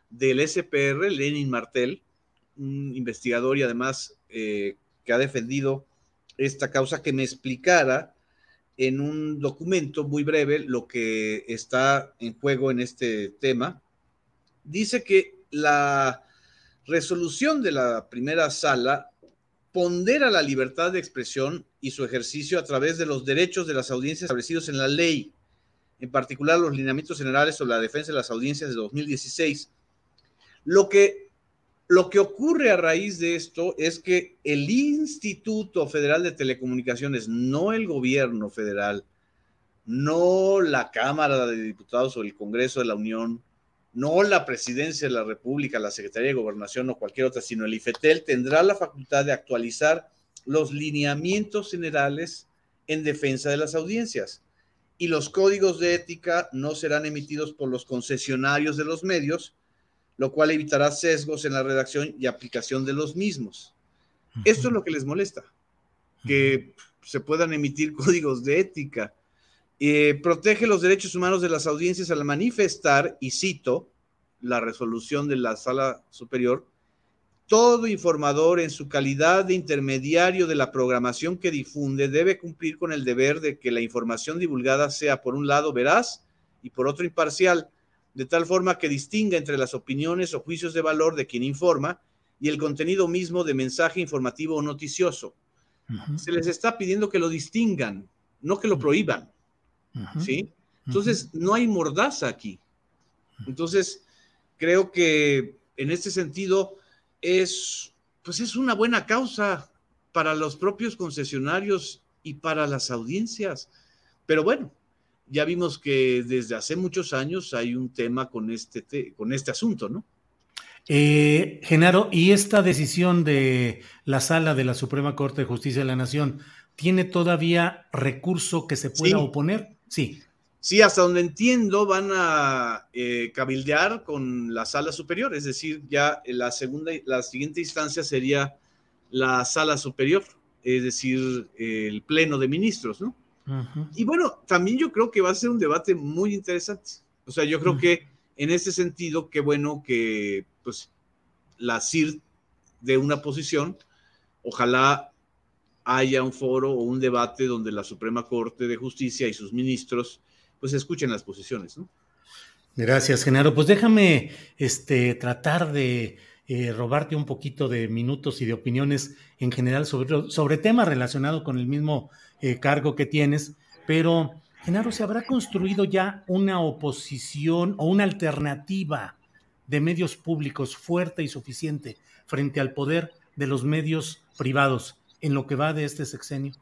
del SPR, Lenin Martel, un investigador y además eh, que ha defendido esta causa, que me explicara en un documento muy breve lo que está en juego en este tema. Dice que la resolución de la primera sala pondera la libertad de expresión y su ejercicio a través de los derechos de las audiencias establecidos en la ley en particular los lineamientos generales sobre la defensa de las audiencias de 2016. Lo que, lo que ocurre a raíz de esto es que el Instituto Federal de Telecomunicaciones, no el gobierno federal, no la Cámara de Diputados o el Congreso de la Unión, no la Presidencia de la República, la Secretaría de Gobernación o cualquier otra, sino el IFETEL tendrá la facultad de actualizar los lineamientos generales en defensa de las audiencias y los códigos de ética no serán emitidos por los concesionarios de los medios, lo cual evitará sesgos en la redacción y aplicación de los mismos. Esto es lo que les molesta, que se puedan emitir códigos de ética. Eh, protege los derechos humanos de las audiencias al manifestar, y cito la resolución de la sala superior, todo informador en su calidad de intermediario de la programación que difunde debe cumplir con el deber de que la información divulgada sea por un lado veraz y por otro imparcial, de tal forma que distinga entre las opiniones o juicios de valor de quien informa y el contenido mismo de mensaje informativo o noticioso. Se les está pidiendo que lo distingan, no que lo prohíban. ¿Sí? Entonces, no hay mordaza aquí. Entonces, creo que en este sentido es, pues es una buena causa para los propios concesionarios y para las audiencias. Pero bueno, ya vimos que desde hace muchos años hay un tema con este, con este asunto, ¿no? Eh, Genaro, ¿y esta decisión de la sala de la Suprema Corte de Justicia de la Nación tiene todavía recurso que se pueda oponer? Sí. Sí, hasta donde entiendo van a eh, cabildear con la sala superior, es decir, ya la segunda, la siguiente instancia sería la sala superior, es decir, el pleno de ministros, ¿no? Y bueno, también yo creo que va a ser un debate muy interesante. O sea, yo creo que en ese sentido, qué bueno que pues la CIR de una posición, ojalá haya un foro o un debate donde la Suprema Corte de Justicia y sus ministros pues escuchen las posiciones, ¿no? Gracias, Genaro. Pues déjame este, tratar de eh, robarte un poquito de minutos y de opiniones en general sobre, sobre temas relacionados con el mismo eh, cargo que tienes, pero Genaro, ¿se habrá construido ya una oposición o una alternativa de medios públicos fuerte y suficiente frente al poder de los medios privados en lo que va de este sexenio?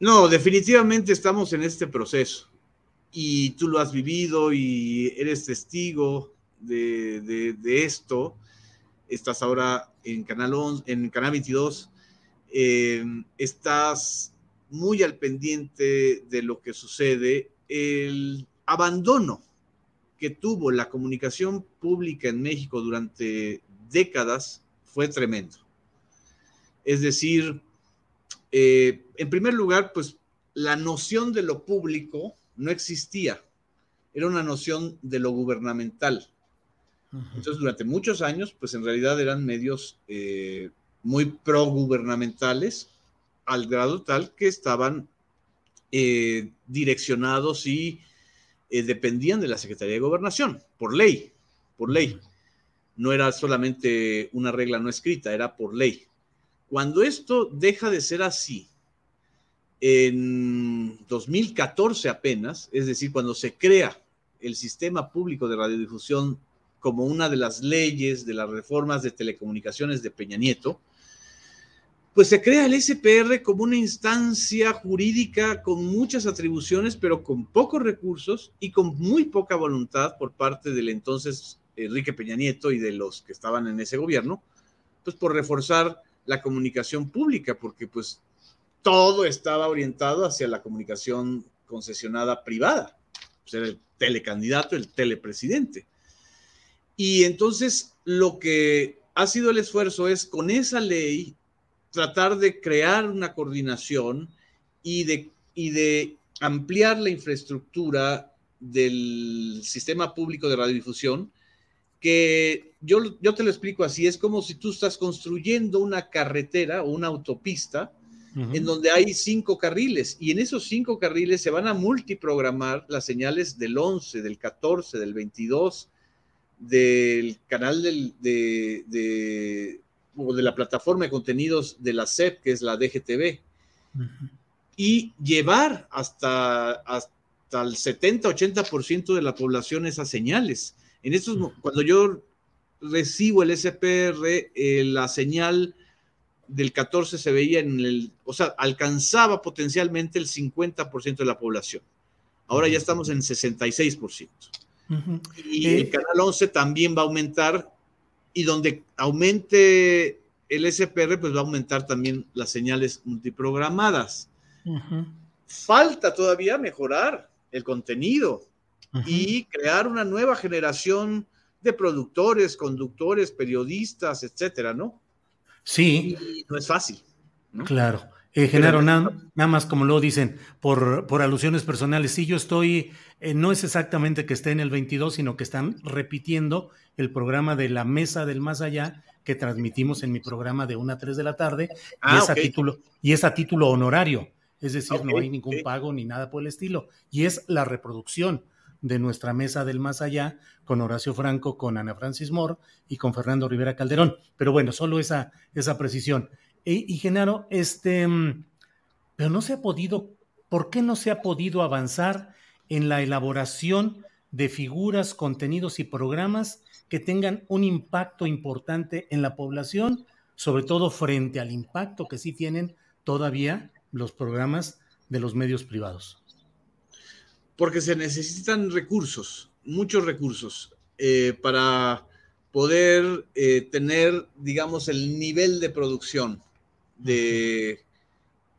No, definitivamente estamos en este proceso y tú lo has vivido y eres testigo de, esto. Estás ahora en Canal, 11, en Canal 22, eh, estás muy al pendiente de lo que sucede. El abandono que tuvo la comunicación pública en México durante décadas fue tremendo. Es decir, eh, en primer lugar, pues la noción de lo público no existía, era una noción de lo gubernamental. Entonces, durante muchos años, pues en realidad eran medios eh, muy pro-gubernamentales, al grado tal que estaban eh, direccionados y eh, dependían de la Secretaría de Gobernación, por ley, por ley. No era solamente una regla no escrita, era por ley. Cuando esto deja de ser así, en 2014 apenas, es decir, cuando se crea el sistema público de radiodifusión como una de las leyes de las reformas de telecomunicaciones de Peña Nieto, pues se crea el SPR como una instancia jurídica con muchas atribuciones, pero con pocos recursos y con muy poca voluntad por parte del entonces Enrique Peña Nieto y de los que estaban en ese gobierno, pues por reforzar la comunicación pública, porque pues todo estaba orientado hacia la comunicación concesionada privada, pues era el telecandidato, el telepresidente. Y entonces lo que ha sido el esfuerzo es con esa ley tratar de crear una coordinación y de, ampliar la infraestructura del sistema público de radiodifusión, que yo, yo te lo explico así, es como si tú estás construyendo una carretera o una autopista en donde hay cinco carriles y en esos cinco carriles se van a multiprogramar las señales del 11, del 14, del 22, del canal del, de, o de la plataforma de contenidos de la SEP, que es la DGTV, y llevar hasta, hasta el 70-80% de la población esas señales. En estos, cuando yo recibo el SPR, eh, la señal del 14 se veía en el, o sea, alcanzaba potencialmente el 50% de la población. Ahora ya estamos en 66%. Y el canal 11 también va a aumentar y donde aumente el SPR, pues va a aumentar también las señales multiprogramadas. Falta todavía mejorar el contenido y crear una nueva generación de productores, conductores, periodistas, etcétera, ¿no? Sí. no es fácil. Claro. Eh, Genaro, nada, más como lo dicen, por, por alusiones personales, sí, yo estoy, eh, no es exactamente que esté en el 22, sino que están repitiendo el programa de la Mesa del Más Allá que transmitimos en mi programa de 1 a 3 de la tarde, y, Ah, es a título, y es a título honorario, es decir, no hay ningún pago ni nada por el estilo, y es la reproducción de nuestra Mesa del Más Allá con Horacio Franco, con Ana Francis Moore y con Fernando Rivera Calderón. Pero bueno, solo esa, esa precisión. Y, y Genaro, este, mm, pero no se ha podido, ¿por qué no se ha podido avanzar en la elaboración de figuras, contenidos y programas que tengan un impacto importante en la población, sobre todo frente al impacto que sí tienen todavía los programas de los medios privados? Porque se necesitan recursos, muchos recursos, eh, para poder eh, tener, digamos, el nivel de producción de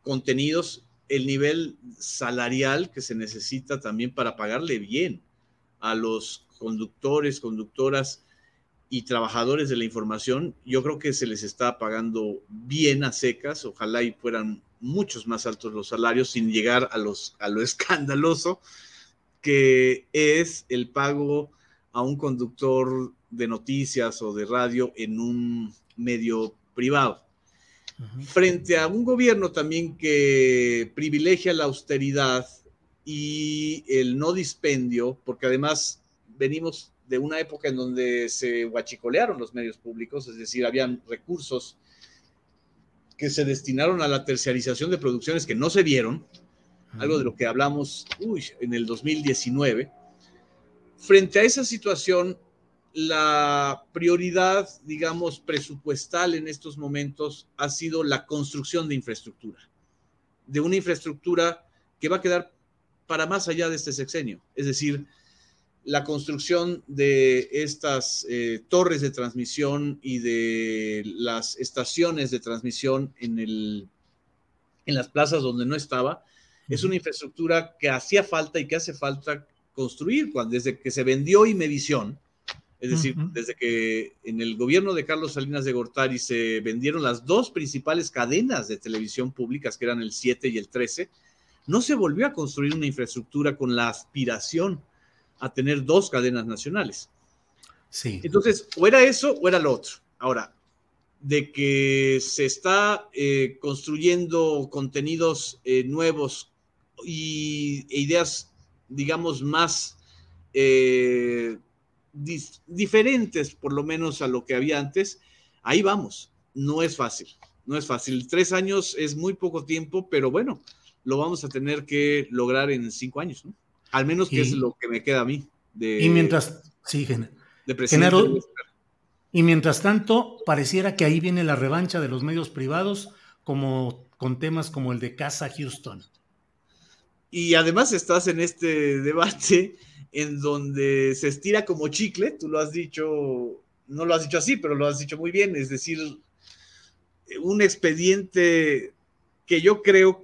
contenidos, el nivel salarial que se necesita también para pagarle bien a los conductores, conductoras y trabajadores de la información. Yo creo que se les está pagando bien a secas, ojalá y fueran muchos más altos los salarios sin llegar a, los, a lo escandaloso que es el pago a un conductor de noticias o de radio en un medio privado. Frente a un gobierno también que privilegia la austeridad y el no dispendio, porque además venimos de una época en donde se huachicolearon los medios públicos, es decir, habían recursos que se destinaron a la terciarización de producciones que no se dieron, algo de lo que hablamos uy, en el 2019. Frente a esa situación, la prioridad, digamos, presupuestal en estos momentos ha sido la construcción de infraestructura, de una infraestructura que va a quedar para más allá de este sexenio, es decir, la construcción de estas eh, torres de transmisión y de las estaciones de transmisión en, el, en las plazas donde no estaba, es una infraestructura que hacía falta y que hace falta construir cuando, desde que se vendió Imevisión, es decir, desde que en el gobierno de Carlos Salinas de Gortari se vendieron las dos principales cadenas de televisión públicas, que eran el 7 y el 13, no se volvió a construir una infraestructura con la aspiración a tener dos cadenas nacionales. Sí. Entonces, o era eso o era lo otro. Ahora, de que se está eh, construyendo contenidos eh, nuevos y e ideas, digamos, más eh, dis- diferentes, por lo menos a lo que había antes, ahí vamos. No es fácil, no es fácil. Tres años es muy poco tiempo, pero bueno, lo vamos a tener que lograr en cinco años, ¿no? Al menos que Y- es lo que me queda a mí. De, y mientras, sí, Gen- de Genaro, y mientras tanto, pareciera que ahí viene la revancha de los medios privados, como con temas como el de Casa Houston. Y además estás en este debate en donde se estira como chicle, tú lo has dicho, no lo has dicho así, pero lo has dicho muy bien, es decir, un expediente que yo creo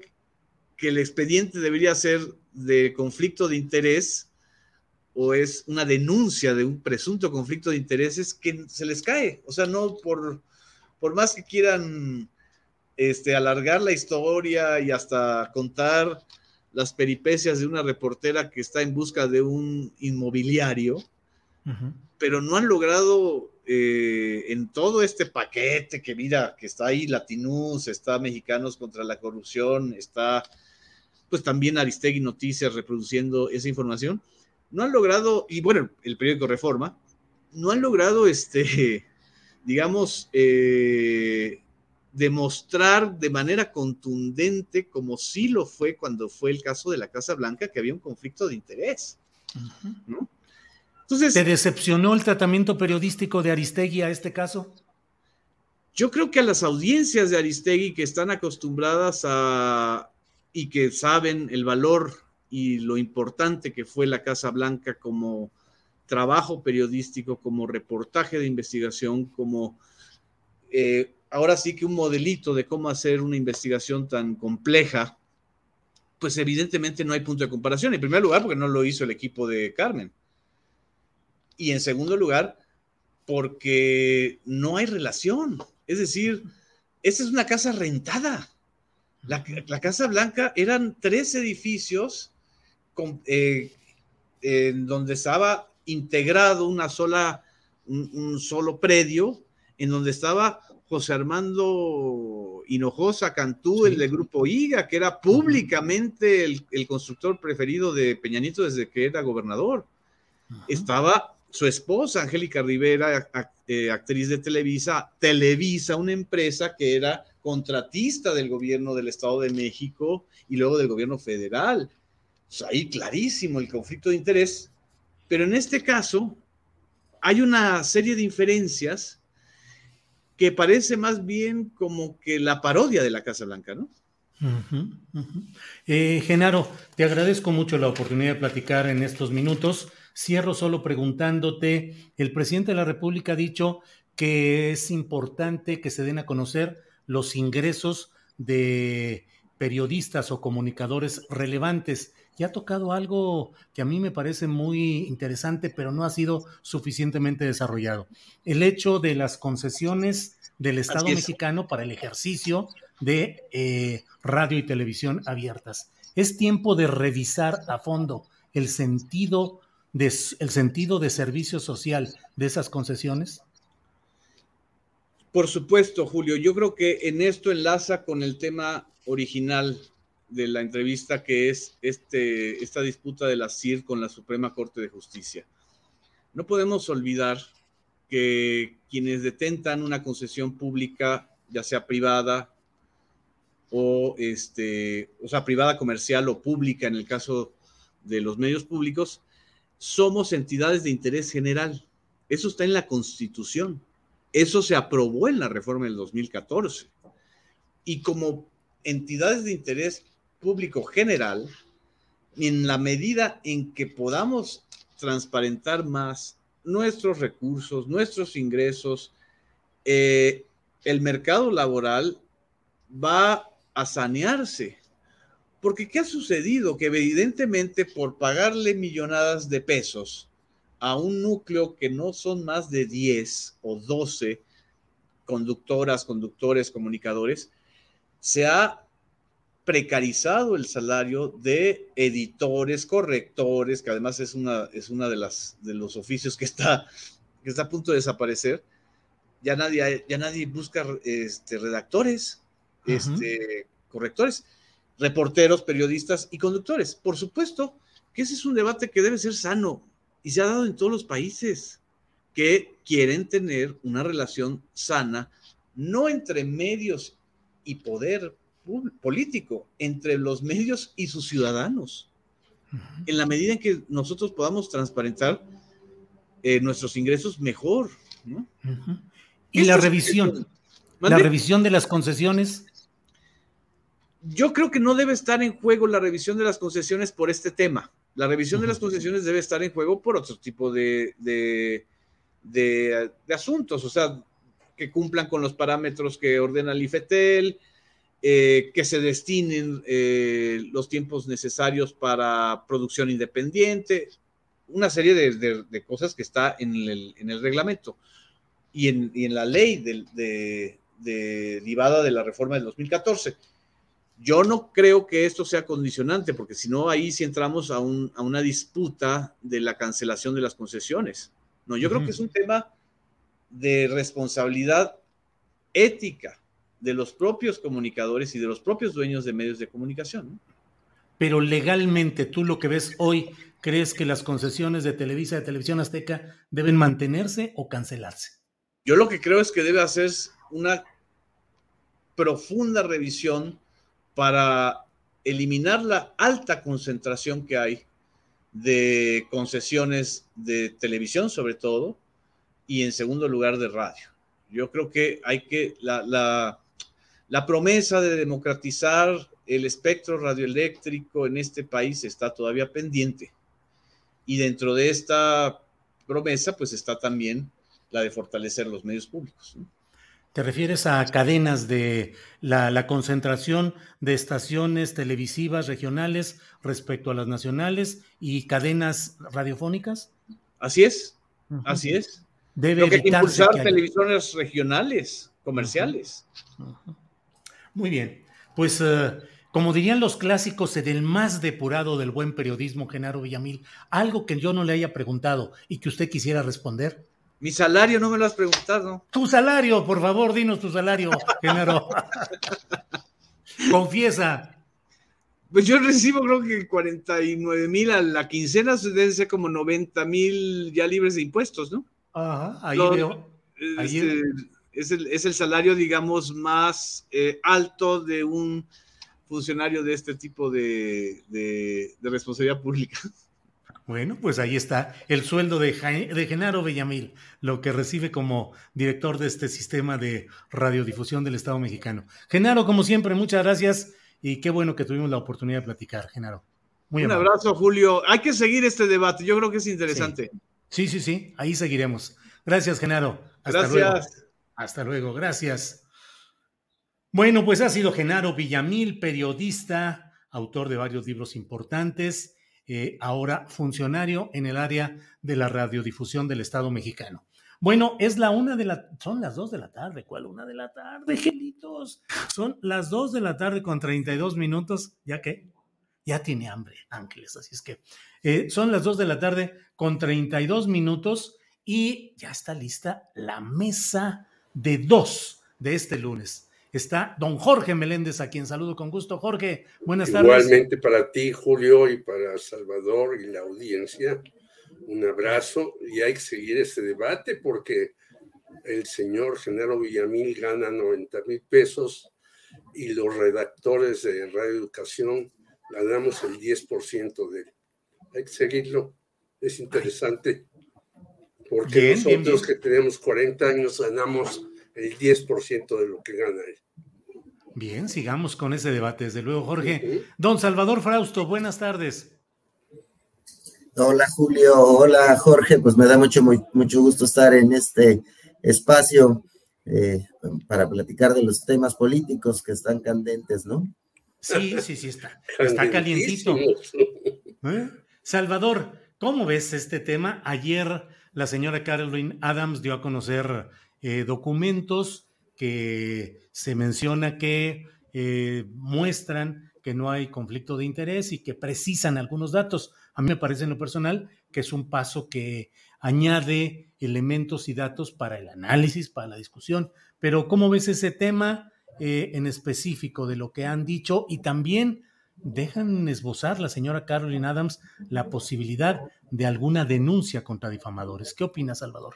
que el expediente debería ser de conflicto de interés o es una denuncia de un presunto conflicto de intereses que se les cae, o sea, no por, por más que quieran este, alargar la historia y hasta contar las peripecias de una reportera que está en busca de un inmobiliario, pero no han logrado eh, en todo este paquete que mira, que está ahí Latinus, está Mexicanos contra la Corrupción, está pues también Aristegui Noticias reproduciendo esa información, no han logrado, y bueno, el periódico Reforma, no han logrado, este, digamos, eh, demostrar de manera contundente, como sí lo fue cuando fue el caso de la Casa Blanca, que había un conflicto de interés. ¿no? Entonces, ¿Te decepcionó el tratamiento periodístico de Aristegui a este caso? Yo creo que a las audiencias de Aristegui que están acostumbradas a y que saben el valor y lo importante que fue la Casa Blanca como trabajo periodístico, como reportaje de investigación, como eh, ahora sí que un modelito de cómo hacer una investigación tan compleja, pues evidentemente no hay punto de comparación. En primer lugar, porque no lo hizo el equipo de Carmen. Y en segundo lugar, porque no hay relación. Es decir, esta es una casa rentada. La, Casa Blanca eran tres edificios eh, en donde estaba integrado una sola, un, solo predio, en donde estaba José Armando Hinojosa Cantú, el del grupo IGA, que era públicamente el, constructor preferido de Peñanito desde que era gobernador. Estaba su esposa, Angélica Rivera, eh, actriz de Televisa, Televisa, una empresa que era contratista del gobierno del Estado de México y luego del gobierno federal. ahí clarísimo el conflicto de interés, pero en este caso hay una serie de inferencias que parece más bien como que la parodia de la Casa Blanca, ¿no? Eh, Genaro, te agradezco mucho la oportunidad de platicar en estos minutos. Cierro solo preguntándote, el presidente de la República ha dicho que es importante que se den a conocer los ingresos de periodistas o comunicadores relevantes. Y ha tocado algo que a mí me parece muy interesante, pero no ha sido suficientemente desarrollado. El hecho de las concesiones del Estado mexicano para el ejercicio de eh, radio y televisión abiertas. Es tiempo de revisar a fondo el sentido de, el sentido de servicio social de esas concesiones. Por supuesto, Julio. Yo creo que en esto enlaza con el tema original de la entrevista, que es este, esta disputa de la CIR con la Suprema Corte de Justicia. No podemos olvidar que quienes detentan una concesión pública, ya sea privada o, este, o sea, privada comercial o pública en el caso de los medios públicos, somos entidades de interés general. Eso está en la Constitución. Eso se aprobó en la reforma del 2014. Y como entidades de interés público general, en la medida en que podamos transparentar más nuestros recursos, nuestros ingresos, eh, el mercado laboral va a sanearse. Porque ¿qué ha sucedido? Que evidentemente por pagarle millonadas de pesos a un núcleo que no son más de 10 o 12 conductoras, conductores, comunicadores, se ha precarizado el salario de editores, correctores, que además es una, es una de, las, de los oficios que está, que está a punto de desaparecer. Ya nadie, ya nadie busca este, redactores, este, correctores, reporteros, periodistas y conductores. Por supuesto que ese es un debate que debe ser sano y se ha dado en todos los países que quieren tener una relación sana, no entre medios y poder político, entre los medios y sus ciudadanos. En la medida en que nosotros podamos transparentar eh, nuestros ingresos mejor. Y la revisión, la revisión de las concesiones. Yo creo que no debe estar en juego la revisión de las concesiones por este tema. La revisión de las concesiones debe estar en juego por otro tipo de, de, asuntos, o sea, que cumplan con los parámetros que ordena el IFETEL, eh, que se destinen eh, los tiempos necesarios para producción independiente, una serie de, cosas que está en el, reglamento y en, la ley de, derivada de la reforma del 2014. Yo no creo que esto sea condicionante, porque si no, ahí sí entramos a, una disputa de la cancelación de las concesiones. No, yo creo que es un tema de responsabilidad ética de los propios comunicadores y de los propios dueños de medios de comunicación. Pero legalmente, tú lo que ves hoy, ¿crees que las concesiones de Televisa, de Televisión Azteca, deben mantenerse o cancelarse? Yo lo que creo es que debe hacer una profunda revisión para eliminar la alta concentración que hay de concesiones de televisión sobre todo y en segundo lugar de radio. Yo creo que hay que, la, la, promesa de democratizar el espectro radioeléctrico en este país está todavía pendiente. Y dentro de esta promesa, pues está también la de fortalecer los medios públicos. ¿Te refieres a cadenas de la, concentración de estaciones televisivas regionales respecto a las nacionales y cadenas radiofónicas? Así es, así es. Debe que impulsar televisiones regionales, comerciales. Muy bien. pues, eh, como dirían los clásicos, en el más depurado del buen periodismo, Genaro Villamil, algo que yo no le haya preguntado y que usted quisiera responder. Mi salario no me lo has preguntado. Tu salario, por favor, dinos tu salario, Genaro. Confiesa. Pues yo recibo creo que 49 mil a la quincena, deben ser como 90 mil ya libres de impuestos, ¿no? Ajá, ahí veo. Este, es, el, es, el, salario, digamos, más eh, alto de un funcionario de este tipo de, de, responsabilidad pública. Bueno, pues ahí está el sueldo de, de, Genaro Bellamil, lo que recibe como director de este sistema de radiodifusión del Estado mexicano. Genaro, como siempre, muchas gracias y qué bueno que tuvimos la oportunidad de platicar, Genaro. Muy Un abrazo, Julio. Hay que seguir este debate, yo creo que es interesante. Sí, sí, sí, ahí seguiremos. Gracias, Genaro. Hasta gracias. Luego. Hasta luego, gracias. Bueno, pues ha sido Genaro Villamil, periodista, autor de varios libros importantes, eh, ahora funcionario en el área de la radiodifusión del Estado mexicano. Bueno, es la una de la, son las dos de la tarde, ¿cuál una de la tarde, gelitos? Son las dos de la tarde con 32 minutos, ¿ya qué? Ya tiene hambre, Ángeles, así es que eh, son las dos de la tarde con 32 minutos y ya está lista la mesa de dos de este lunes. Está don Jorge Meléndez, a quien saludo con gusto. Jorge, buenas tardes. Igualmente para ti, Julio, y para Salvador y la audiencia un abrazo y hay que seguir este debate porque el señor Genaro Villamil gana 90 mil pesos y los redactores de Radio Educación ganamos el 10% de él. Hay que seguirlo, es interesante porque nosotros que tenemos 40 años ganamos el 10% de lo que gana él. Bien, sigamos con ese debate, desde luego, Jorge. Don Salvador Frausto, buenas tardes. Hola Julio, hola Jorge, pues me da mucho, mucho gusto estar en este espacio eh, para platicar de los temas políticos que están candentes, ¿no? Sí, sí, sí, está, está calientito. ¿Eh? Salvador, ¿cómo ves este tema? Ayer la señora Caroline Adams dio a conocer eh, documentos que se menciona que muestran que no hay conflicto de interés y que precisan algunos datos. A mí me parece en lo personal que es un paso que añade elementos y datos para el análisis, para la discusión. Pero ¿cómo ves ese tema eh, en específico de lo que han dicho? Y también dejan esbozar la señora Caroline Adams la posibilidad de alguna denuncia contra difamadores. ¿Qué opina Salvador?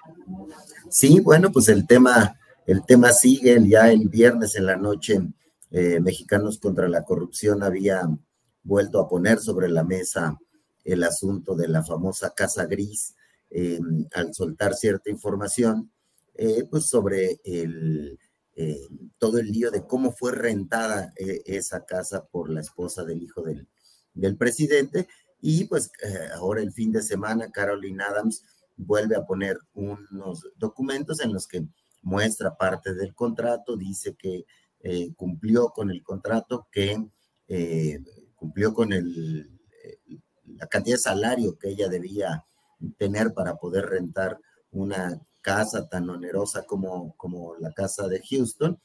Sí, bueno, pues el tema, el tema sigue. Ya el viernes en la noche, eh, Mexicanos contra la Corrupción había vuelto a poner sobre la mesa el asunto de la famosa Casa Gris eh, al soltar cierta información, eh, pues sobre todo el lío de cómo fue rentada esa casa por la esposa del hijo del, del presidente. Y pues ahora el fin de semana, Caroline Adams vuelve a poner unos documentos en los que muestra parte del contrato, dice que cumplió con el contrato, que cumplió con el, la cantidad de salario que ella debía tener para poder rentar una casa tan onerosa como, como la casa de Houston.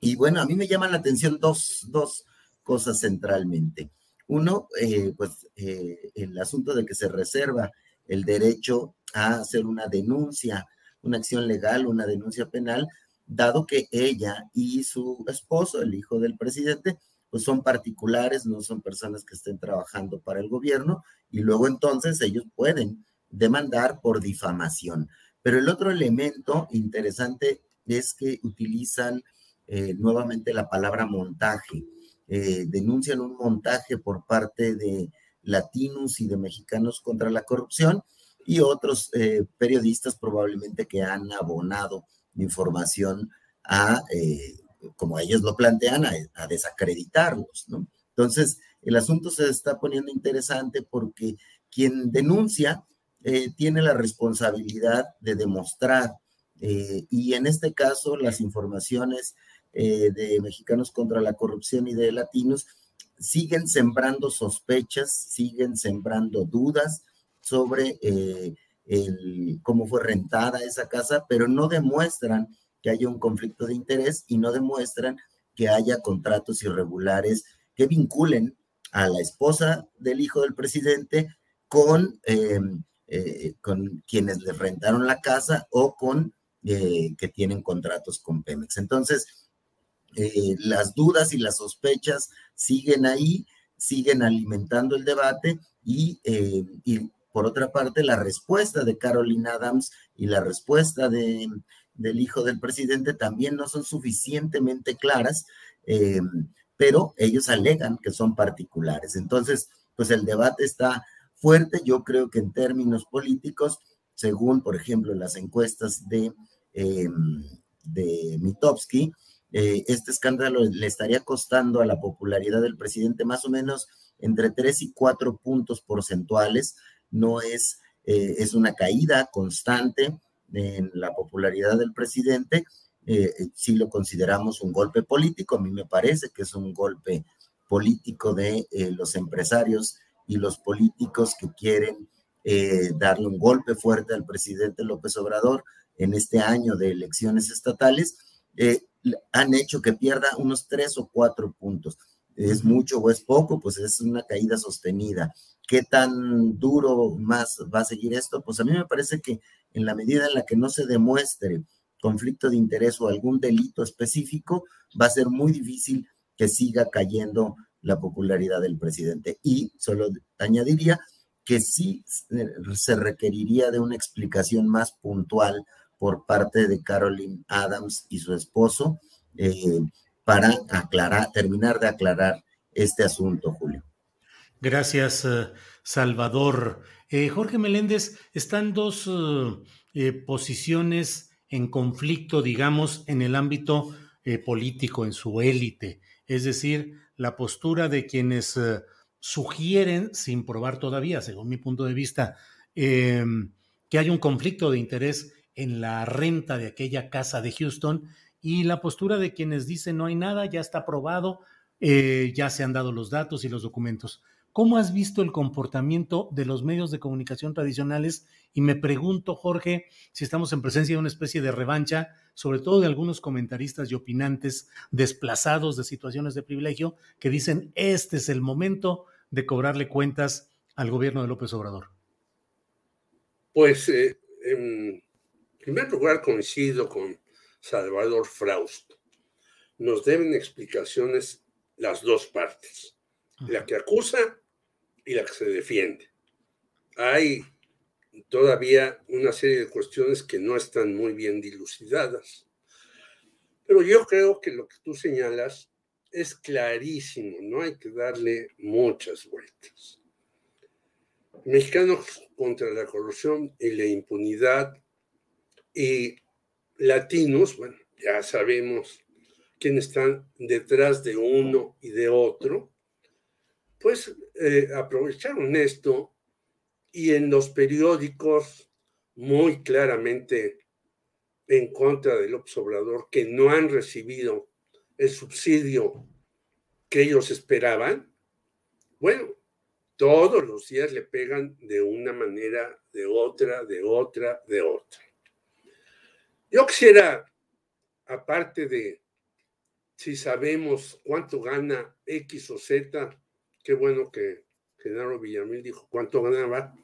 Y bueno, a mí me llaman la atención dos, dos cosas centralmente. Uno, eh, pues eh, el asunto de que se reserva el derecho a hacer una denuncia, una acción legal, una denuncia penal, dado que ella y su esposo, el hijo del presidente, pues son particulares, no son personas que estén trabajando para el gobierno y luego entonces ellos pueden demandar por difamación. Pero el otro elemento interesante es que utilizan eh, nuevamente la palabra montaje. Eh, denuncian un montaje por parte de latinos y de mexicanos contra la corrupción y otros eh, periodistas probablemente que han abonado información a como ellos lo plantean, a, desacreditarlos, ¿no? Entonces, el asunto se está poniendo interesante porque quien denuncia eh, tiene la responsabilidad de demostrar, eh, y en este caso las informaciones eh, de Mexicanos contra la Corrupción y de Latinos siguen sembrando sospechas, siguen sembrando dudas sobre el, cómo fue rentada esa casa, pero no demuestran que haya un conflicto de interés y no demuestran que haya contratos irregulares que vinculen a la esposa del hijo del presidente con, em, eh, con quienes le rentaron la casa o con eh, que tienen contratos con Pemex. Entonces, eh, las dudas y las sospechas siguen ahí, siguen alimentando el debate y por otra parte, la respuesta de Caroline Adams y la respuesta de, del hijo del presidente también no son suficientemente claras, eh, pero ellos alegan que son particulares. Entonces, pues el debate está fuerte. Yo creo que en términos políticos, según, por ejemplo, las encuestas de, eh, eh, este escándalo le estaría costando a la popularidad del presidente más o menos entre 3 y 4 puntos porcentuales. No es, es una caída constante en la popularidad del presidente, eh, si lo consideramos un golpe político, a mí me parece que es un golpe político de eh, los empresarios y los políticos que quieren eh, darle un golpe fuerte al presidente López Obrador en este año de elecciones estatales, han hecho que pierda unos tres o cuatro puntos. ¿Es mucho o es poco? Pues es una caída sostenida. ¿Qué tan duro más va a seguir esto? Pues a mí me parece que en la medida en la que no se demuestre conflicto de interés o algún delito específico, va a ser muy difícil que siga cayendo la popularidad del presidente. Y solo añadiría que sí se requeriría de una explicación más puntual por parte de Caroline Adams y su esposo eh, para aclarar, terminar de aclarar este asunto, Julio. Gracias, eh, Salvador. Eh, Jorge Meléndez, están dos eh, posiciones en conflicto, digamos, en el ámbito político, en su élite. Es decir, la postura de quienes sugieren, sin probar todavía, según mi punto de vista, em, que hay un conflicto de interés en la renta de aquella casa de Houston y la postura de quienes dicen no hay nada, ya está aprobado, ya se han dado los datos y los documentos. ¿Cómo has visto el comportamiento de los medios de comunicación tradicionales? Y me pregunto, Jorge, si estamos en presencia de una especie de revancha, sobre todo de algunos comentaristas y opinantes desplazados de situaciones de privilegio, que dicen, este es el momento de cobrarle cuentas al gobierno de López Obrador. Pues, eh, en primer lugar, coincido con Salvador Fraust. Nos deben explicaciones las dos partes, la que acusa y la que se defiende. Hay todavía una serie de cuestiones que no están muy bien dilucidadas. Pero yo creo que lo que tú señalas es clarísimo, no hay que darle muchas vueltas. Mexicanos contra la corrupción y la impunidad y latinos, bueno, ya sabemos quiénes están detrás de uno y de otro, pues eh, aprovecharon esto y en los periódicos muy claramente en contra del observador que no han recibido el subsidio que ellos esperaban, bueno, todos los días le pegan de una manera, de otra, de otra, de otra. Yo quisiera, aparte de si sabemos cuánto gana X o Z, Qué bueno que Genaro Villamil dijo cuánto ganaba.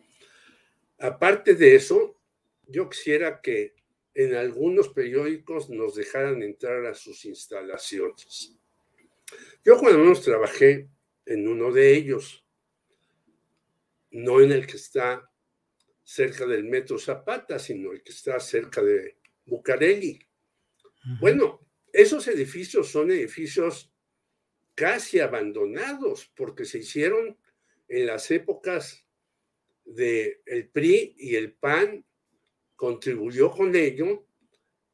Aparte de eso, yo quisiera que en algunos periódicos nos dejaran entrar a sus instalaciones. Yo cuando menos trabajé en uno de ellos, no en el que está cerca del Metro Zapata, sino el que está cerca de Bucareli. Bueno, esos edificios son edificios casi abandonados porque se hicieron en las épocas del el PRI y el PAN contribuyó con ello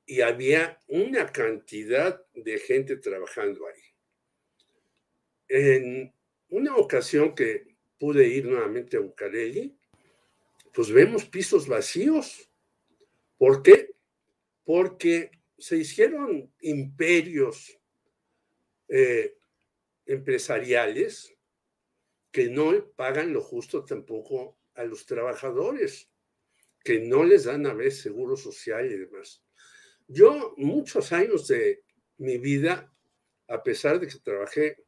y había una cantidad de gente trabajando ahí. En una ocasión que pude ir nuevamente a Bucareli, pues vemos pisos vacíos. ¿Por qué? Porque se hicieron imperios eh, empresariales que no pagan lo justo tampoco a los trabajadores, que no les dan a veces seguro social y demás. Yo muchos años de mi vida a pesar de que trabajé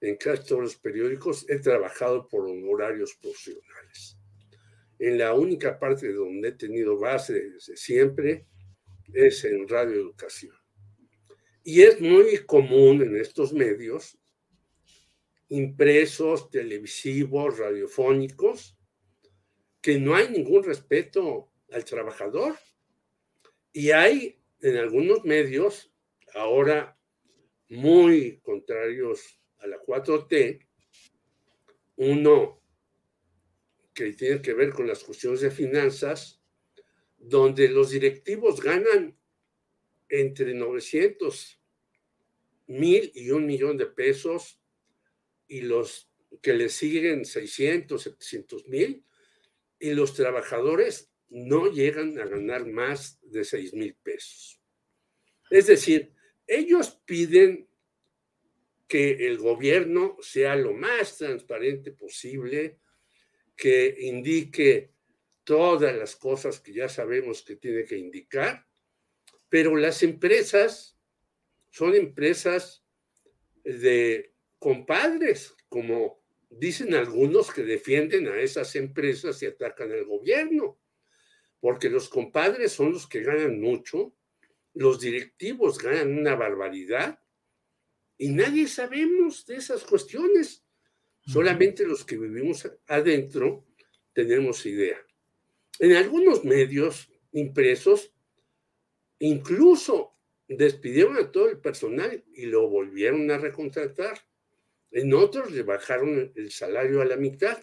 en casi todos los periódicos, he trabajado por honorarios profesionales. En la única parte donde he tenido base desde siempre es en Radio Educación. Y es muy común en estos medios, impresos, televisivos, radiofónicos, que no hay ningún respeto al trabajador. Y hay en algunos medios, ahora muy contrarios a la 4T, uno que tiene que ver con las cuestiones de finanzas, donde los directivos ganan entre 900 mil y un millón de pesos y los que le siguen 600, 700 mil y los trabajadores no llegan a ganar más de 6 mil pesos. Es decir, ellos piden que el gobierno sea lo más transparente posible, que indique todas las cosas que ya sabemos que tiene que indicar, pero las empresas son empresas de compadres, como dicen algunos que defienden a esas empresas y atacan al gobierno, porque los compadres son los que ganan mucho, los directivos ganan una barbaridad y nadie sabemos de esas cuestiones. Solamente los que vivimos adentro tenemos idea. En algunos medios impresos, incluso despidieron a todo el personal y lo volvieron a recontratar. En otros le bajaron el salario a la mitad.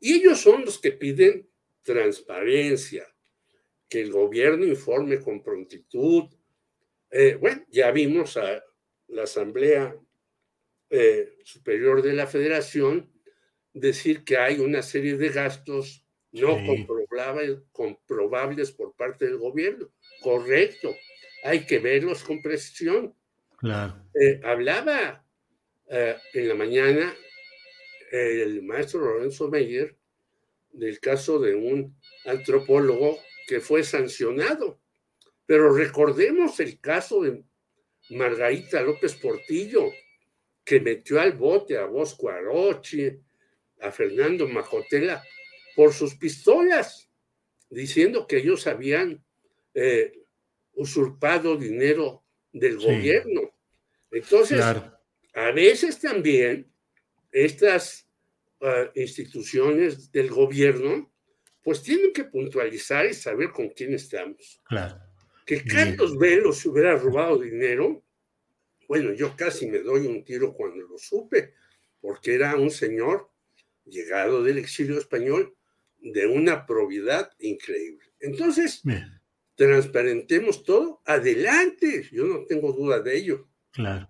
Y ellos son los que piden transparencia, que el gobierno informe con prontitud. Eh, bueno, ya vimos a la Asamblea eh, Superior de la Federación decir que hay una serie de gastos no comprobables, comprobables por parte del gobierno. Correcto, hay que verlos con precisión. Claro. Eh, hablaba en la mañana el maestro Lorenzo Meyer del caso de un antropólogo que fue sancionado. Pero recordemos el caso de Margarita López Portillo, que metió al bote a Bosco Arochi, a Fernando Majotela, por sus pistolas, diciendo que ellos habían eh, usurpado dinero del gobierno. Entonces, a veces también estas ah, instituciones del gobierno pues tienen que puntualizar y saber con quién estamos. Claro. Que Carlos Velo se hubiera robado dinero, bueno, yo casi me doy un tiro cuando lo supe, porque era un señor llegado del exilio español de una probidad increíble. Entonces, transparentemos todo, adelante, yo no tengo duda de ello. Claro.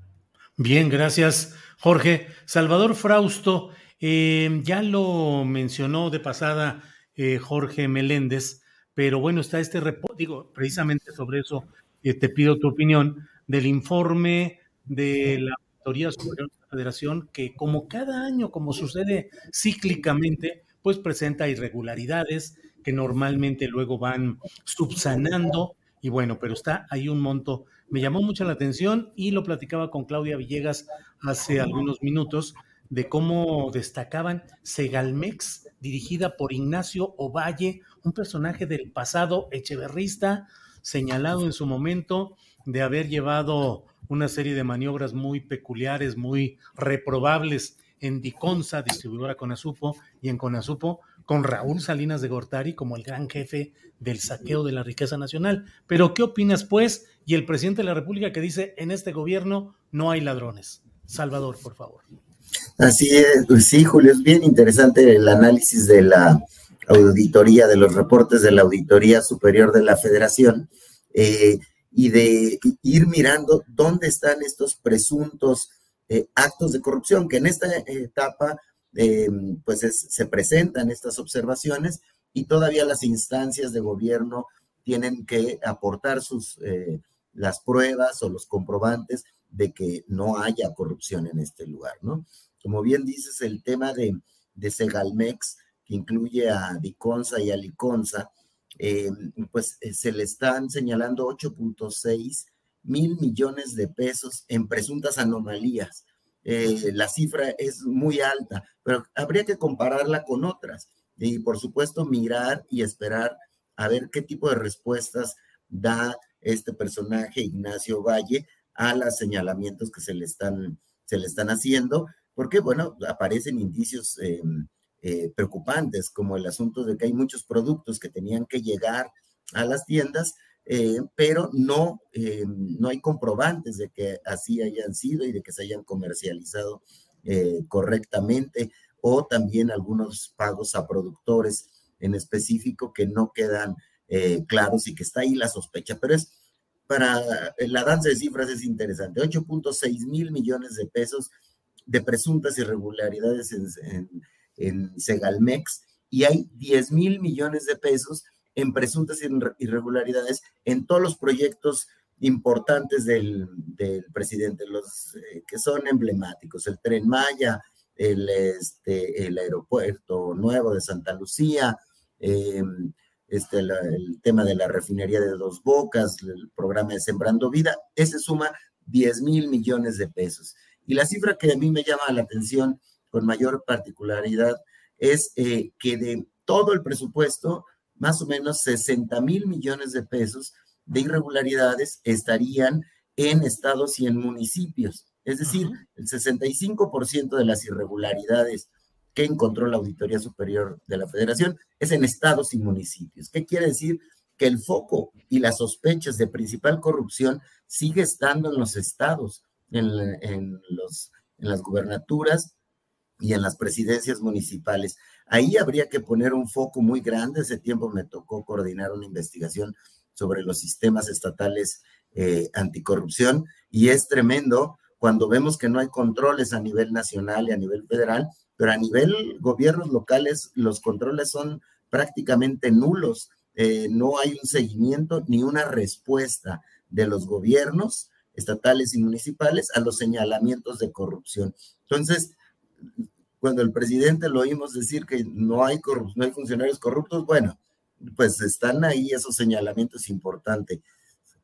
Bien, gracias, Jorge. Salvador Frausto, eh, ya lo mencionó de pasada eh, Jorge Meléndez, pero bueno, está este reporte, digo, precisamente sobre eso eh, te pido tu opinión, del informe de la Auditoría Superior de la Federación, que como cada año, como sucede cíclicamente, pues presenta irregularidades que normalmente luego van subsanando y bueno, pero está ahí un monto. Me llamó mucho la atención y lo platicaba con Claudia Villegas hace algunos minutos de cómo destacaban Segalmex, dirigida por Ignacio Ovalle, un personaje del pasado echeverrista, señalado en su momento de haber llevado una serie de maniobras muy peculiares, muy reprobables en Diconsa, distribuidora Conasupo, y en Conasupo, con Raúl Salinas de Gortari como el gran jefe del saqueo de la riqueza nacional. Pero, ¿qué opinas, pues? Y el presidente de la República que dice, en este gobierno no hay ladrones. Salvador, por favor. Así es, pues sí, Julio, es bien interesante el análisis de la auditoría, de los reportes de la Auditoría Superior de la Federación eh, y de ir mirando dónde están estos presuntos eh, actos de corrupción, que en esta etapa eh, pues se presentan estas observaciones y todavía las instancias de gobierno tienen que aportar sus, las pruebas o los comprobantes de que no haya corrupción en este lugar, ¿no? Como bien dices, el tema de, de Segalmex, que incluye a Diconsa y a Liconsa, eh, pues eh, se le están señalando 8.6 mil millones de pesos en presuntas anomalías. Eh, la cifra es muy alta, pero habría que compararla con otras y por supuesto mirar y esperar a ver qué tipo de respuestas da este personaje, Ignacio Valle, a los señalamientos que se le están, se le están haciendo, porque, bueno, aparecen indicios em, eh, preocupantes, como el asunto de que hay muchos productos que tenían que llegar a las tiendas, eh, pero no, em, no hay comprobantes de que así hayan sido y de que se hayan comercializado eh, correctamente, o también algunos pagos a productores en específico que no quedan claros y que está ahí la sospecha, pero es para la danza de cifras es interesante, 8.6 mil millones de pesos de presuntas irregularidades en, en, Segalmex y hay 10 mil millones de pesos en presuntas irregularidades en todos los proyectos importantes del, presidente, los eh, que son emblemáticos, el tren Maya, el, este, el aeropuerto nuevo de Santa Lucía, em, este, el tema de la refinería de Dos Bocas, el programa de Sembrando Vida, ese suma 10 mil millones de pesos. Y la cifra que a mí me llama la atención con mayor particularidad es eh, que de todo el presupuesto, más o menos 60 mil millones de pesos de irregularidades estarían en estados y en municipios. Es decir, el 65% de las irregularidades que encontró la Auditoría Superior de la Federación es en estados y municipios. ¿Qué quiere decir? Que el foco y las sospechas de principal corrupción sigue estando en los estados en, los, en las gubernaturas y en las presidencias municipales. Ahí habría que poner un foco muy grande. Ese tiempo me tocó coordinar una investigación sobre los sistemas estatales eh, anticorrupción y es tremendo cuando vemos que no hay controles a nivel nacional y a nivel federal, pero a nivel gobiernos locales los controles son prácticamente nulos. Eh, no hay un seguimiento ni una respuesta de los gobiernos estatales y municipales a los señalamientos de corrupción. Entonces, cuando el presidente lo oímos decir que no hay, no hay funcionarios corruptos, bueno, pues están ahí esos señalamientos importantes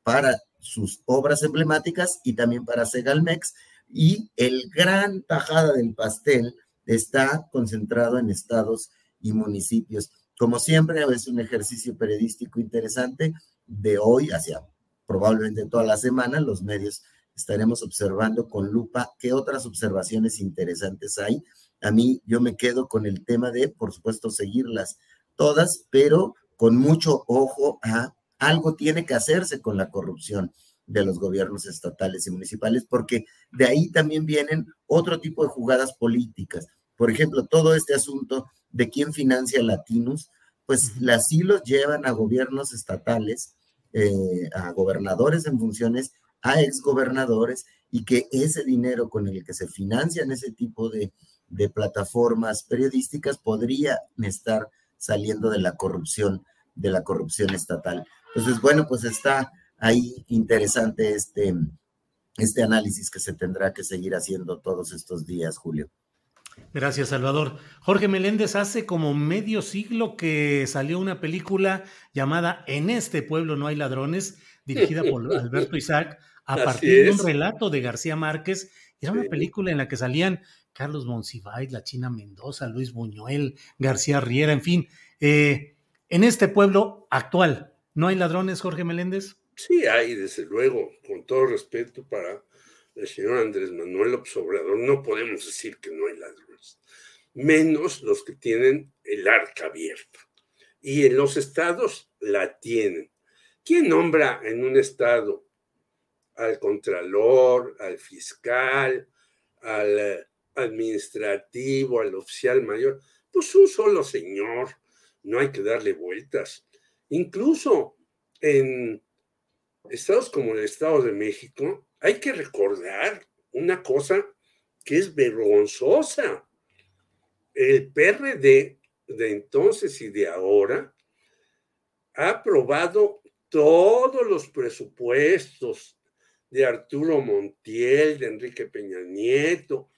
para sus obras emblemáticas y también para Segalmex. Y el gran tajada del pastel está concentrado en estados y municipios. Como siempre, es un ejercicio periodístico interesante de hoy hacia probablemente toda la semana los medios estaremos observando con lupa qué otras observaciones interesantes hay. A mí yo me quedo con el tema de, por supuesto, seguirlas todas, pero con mucho ojo a algo tiene que hacerse con la corrupción de los gobiernos estatales y municipales, porque de ahí también vienen otro tipo de jugadas políticas. Por ejemplo, todo este asunto de quién financia latinos, pues las hilos llevan a gobiernos estatales eh, a gobernadores en funciones, a exgobernadores, y que ese dinero con el que se financian ese tipo de, de plataformas periodísticas podría estar saliendo de la corrupción, de la corrupción estatal. Entonces, bueno, pues está ahí interesante este, este análisis que se tendrá que seguir haciendo todos estos días, Julio. Gracias, Salvador. Jorge Meléndez, hace como medio siglo que salió una película llamada En este pueblo no hay ladrones, dirigida por Alberto Isaac, a partir de un relato de García Márquez. Era una película en la que salían Carlos Monsiváis, la China Mendoza, Luis Buñuel, García Riera, en fin. Eh, en este pueblo actual, ¿no hay ladrones, Jorge Meléndez? Sí, hay, desde luego, con todo respeto para el señor Andrés Manuel Obrador, no podemos decir que no hay ladrones menos los que tienen el arca abierta. Y en los estados la tienen. ¿Quién nombra en un estado al contralor, al fiscal, al administrativo, al oficial mayor? Pues un solo señor, no hay que darle vueltas. Incluso en estados como el Estado de México, hay que recordar una cosa que es vergonzosa el PRD de entonces y de ahora ha aprobado todos los presupuestos de Arturo Montiel, de Enrique Peña Nieto,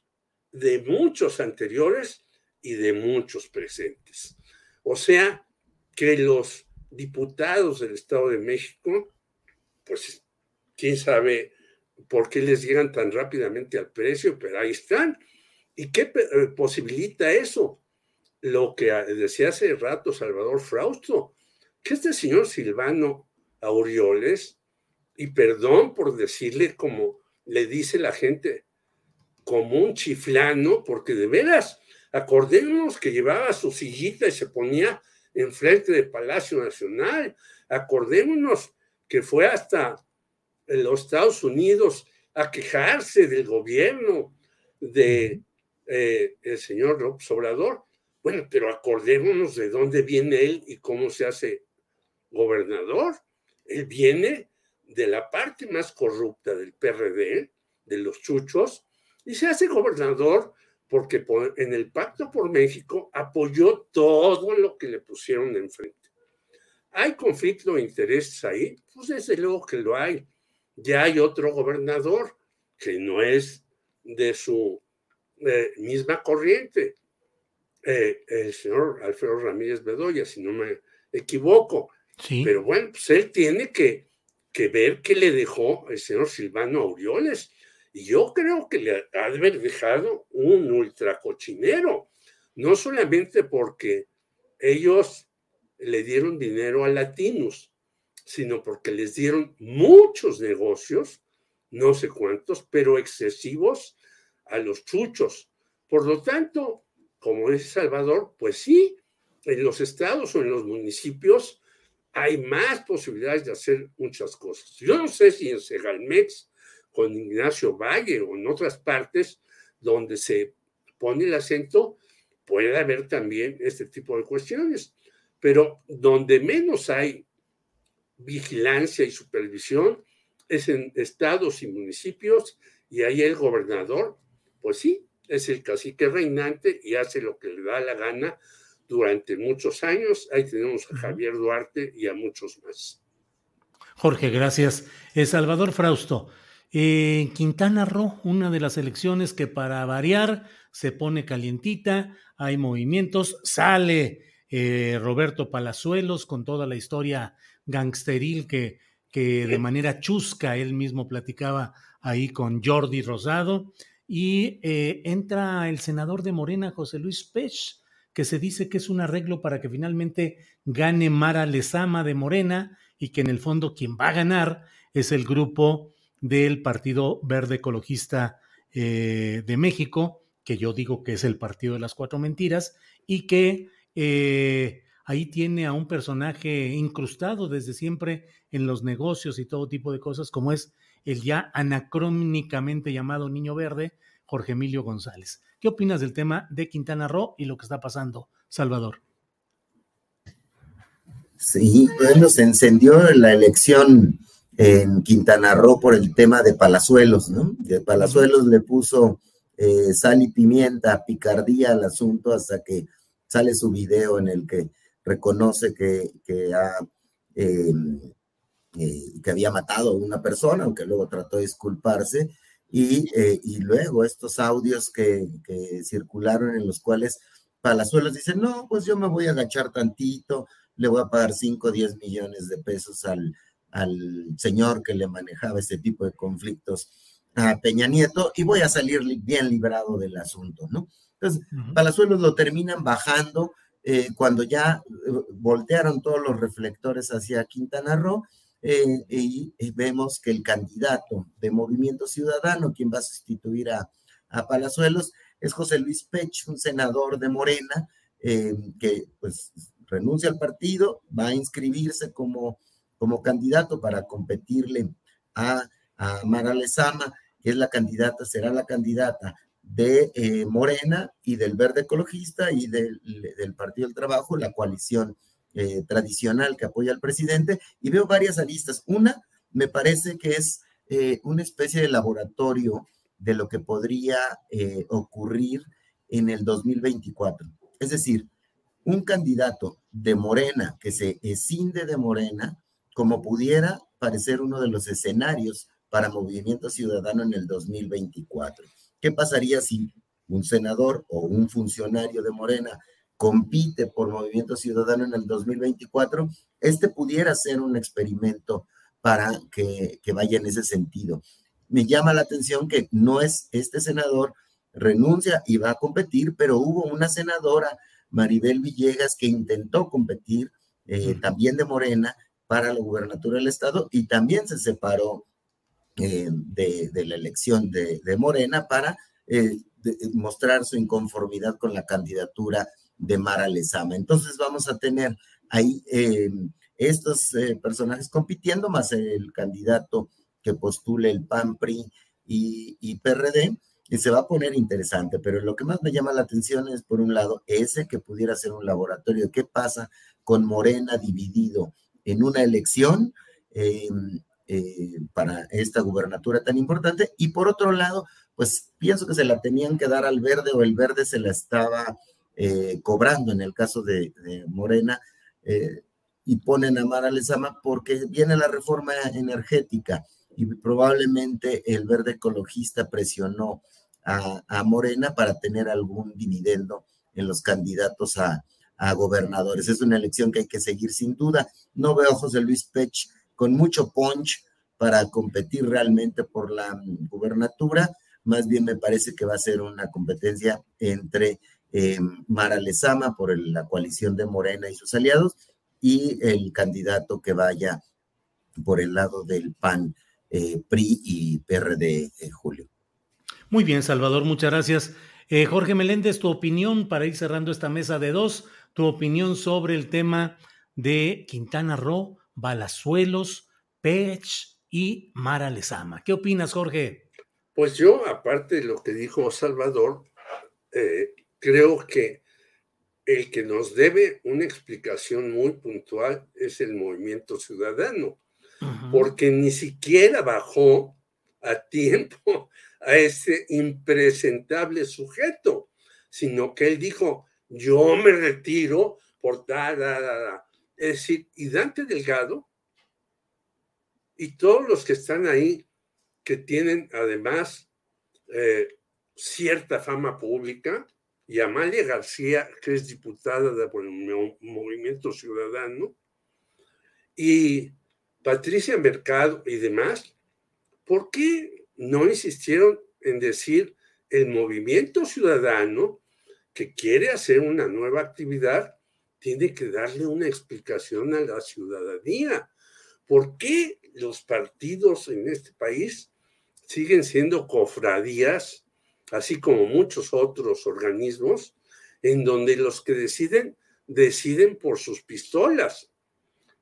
de muchos anteriores y de muchos presentes. O sea, que los diputados del Estado de México, pues quién sabe por qué les llegan tan rápidamente al precio, pero ahí están. ¿Y qué eh, posibilita eso? Lo que decía hace rato Salvador Frausto, que este señor Silvano Aureoles, y perdón por decirle como le dice la gente, como un chiflano, porque de veras, acordémonos que llevaba su sillita y se ponía enfrente del Palacio Nacional, acordémonos que fue hasta los Estados Unidos a quejarse del gobierno de eh, el señor López Obrador. Bueno, pero acordémonos de dónde viene él y cómo se hace gobernador. Él viene de la parte más corrupta del PRD, de los chuchos, y se hace gobernador porque en el Pacto por México apoyó todo lo que le pusieron enfrente. ¿Hay conflicto de intereses ahí? Pues desde luego que lo hay. Ya hay otro gobernador que no es de su eh, misma corriente, eh, el señor Alfredo Ramírez Bedoya, si no me equivoco. Pero bueno, pues él tiene que, que ver qué le dejó el señor Silvano Aureoles. Yo creo que le ha haber dejado un ultracochinero, no solamente porque ellos le dieron dinero a latinos, sino porque les dieron muchos negocios, no sé cuántos, pero excesivos a los chuchos. Por lo tanto, como es Salvador, pues sí, en los estados o en los municipios hay más posibilidades de hacer muchas cosas. Yo no sé si en Segalmex, con Ignacio Valle o en otras partes donde se pone el acento, puede haber también este tipo de cuestiones pero donde menos hay vigilancia y supervisión es en estados y municipios y ahí el gobernador, pues sí, es el cacique reinante y hace lo que le da la gana durante muchos años. Ahí tenemos a Javier Duarte y a muchos más. Jorge, gracias. Eh, Salvador Frausto, en Quintana Roo, una de las elecciones que para variar se pone calientita, hay movimientos, sale eh, Roberto Palazuelos con toda la historia gangsteril que, que de manera chusca él mismo platicaba ahí con Jordi Rosado. Y eh, entra el senador de Morena, José Luis Pech, que se dice que es un arreglo para que finalmente gane Mara Lezama de Morena y que en el fondo quien va a ganar es el grupo del Partido Verde Ecologista eh, de México, que yo digo que es el Partido de las Cuatro Mentiras, y que eh, ahí tiene a un personaje incrustado desde siempre en los negocios y todo tipo de cosas, como es el ya anacrónicamente llamado Niño Verde, Jorge Emilio González. ¿Qué opinas del tema de Quintana Roo y lo que está pasando, Salvador? Sí, bueno, se encendió la elección en Quintana Roo por el tema de Palazuelos, ¿no? De Palazuelos le puso eh, sal y pimienta, picardía al asunto hasta que sale su video en el que reconoce que, que, eh, eh, que había matado a una persona, aunque luego trató de disculparse, y, eh, y luego estos audios que, que, circularon en los cuales Palazuelos dice, no, pues yo me voy a agachar tantito, le voy a pagar 5 o 10 millones de pesos al, al señor que le manejaba este tipo de conflictos a Peña Nieto y voy a salir bien librado del asunto, ¿no? Entonces, Palazuelos lo terminan bajando eh, cuando ya eh, voltearon todos los reflectores hacia Quintana Roo eh, y, vemos que el candidato de Movimiento Ciudadano, quien va a sustituir a, a Palazuelos, es José Luis Pech, un senador de Morena, que pues renuncia al partido, va a inscribirse como, como candidato para competirle a, a Mara Lezama, que es la candidata, será la candidata de eh, Morena y del Verde Ecologista y del, Partido del Trabajo, la coalición eh, tradicional que apoya al presidente, y veo varias aristas. Una, me parece que es eh, una especie de laboratorio de lo que podría ocurrir en el 2024. Es decir, un candidato de Morena que se escinde de Morena, como pudiera parecer uno de los escenarios para Movimiento Ciudadano en el 2024. ¿Qué pasaría si un senador o un funcionario de Morena compite por Movimiento Ciudadano en el 2024? Este pudiera ser un experimento para que, que vaya en ese sentido. Me llama la atención que no es este senador renuncia y va a competir, pero hubo una senadora, Maribel Villegas, que intentó competir eh, también de Morena para la gubernatura del estado y también se separó eh, de, la elección de, Morena para eh, mostrar su inconformidad con la candidatura de Mara Lezama. Entonces vamos a tener ahí estos personajes compitiendo, más el candidato que postule el PAN, PRI y, y PRD, y se va a poner interesante, pero lo que más me llama la atención es, por un lado, ese que pudiera ser un laboratorio. ¿Qué pasa con Morena dividido en una elección em, eh, para esta gubernatura tan importante? Y por otro lado, pues pienso que se la tenían que dar al verde o el verde se la estaba eh, cobrando en el caso de, Morena. Eh, y ponen a Mara Lezama porque viene la reforma energética y probablemente el verde ecologista presionó a, Morena para tener algún dividendo en los candidatos a, gobernadores. Es una elección que hay que seguir sin duda. No veo a José Luis Pech con mucho punch para competir realmente por la mm, gubernatura. Más bien me parece que va a ser una competencia entre eh, Mara Lezama por la coalición de Morena y sus aliados y el candidato que vaya por el lado del PAN, eh, PRI y PRD, eh, Julio. Muy bien, Salvador, muchas gracias. Eh, Jorge Meléndez, tu opinión para ir cerrando esta mesa de dos, tu opinión sobre el tema de Quintana Roo, Balazuelos, Pech y Mara Lezama. ¿Qué opinas, Jorge? Pues yo, aparte de lo que dijo Salvador, eh, creo que el que nos debe una explicación muy puntual es el movimiento ciudadano, porque ni siquiera bajó a tiempo a ese impresentable sujeto, sino que él dijo, yo me retiro por da, da, da, Es decir, y Dante Delgado y todos los que están ahí, que tienen además eh, cierta fama pública, y Amalia García, que es diputada del Movimiento Ciudadano, y Patricia Mercado y demás, ¿por qué no insistieron en decir el movimiento ciudadano que quiere hacer una nueva actividad tiene que darle una explicación a la ciudadanía. ¿Por qué los partidos en este país siguen siendo cofradías, así como muchos otros organismos, en donde los que deciden, deciden por sus pistolas?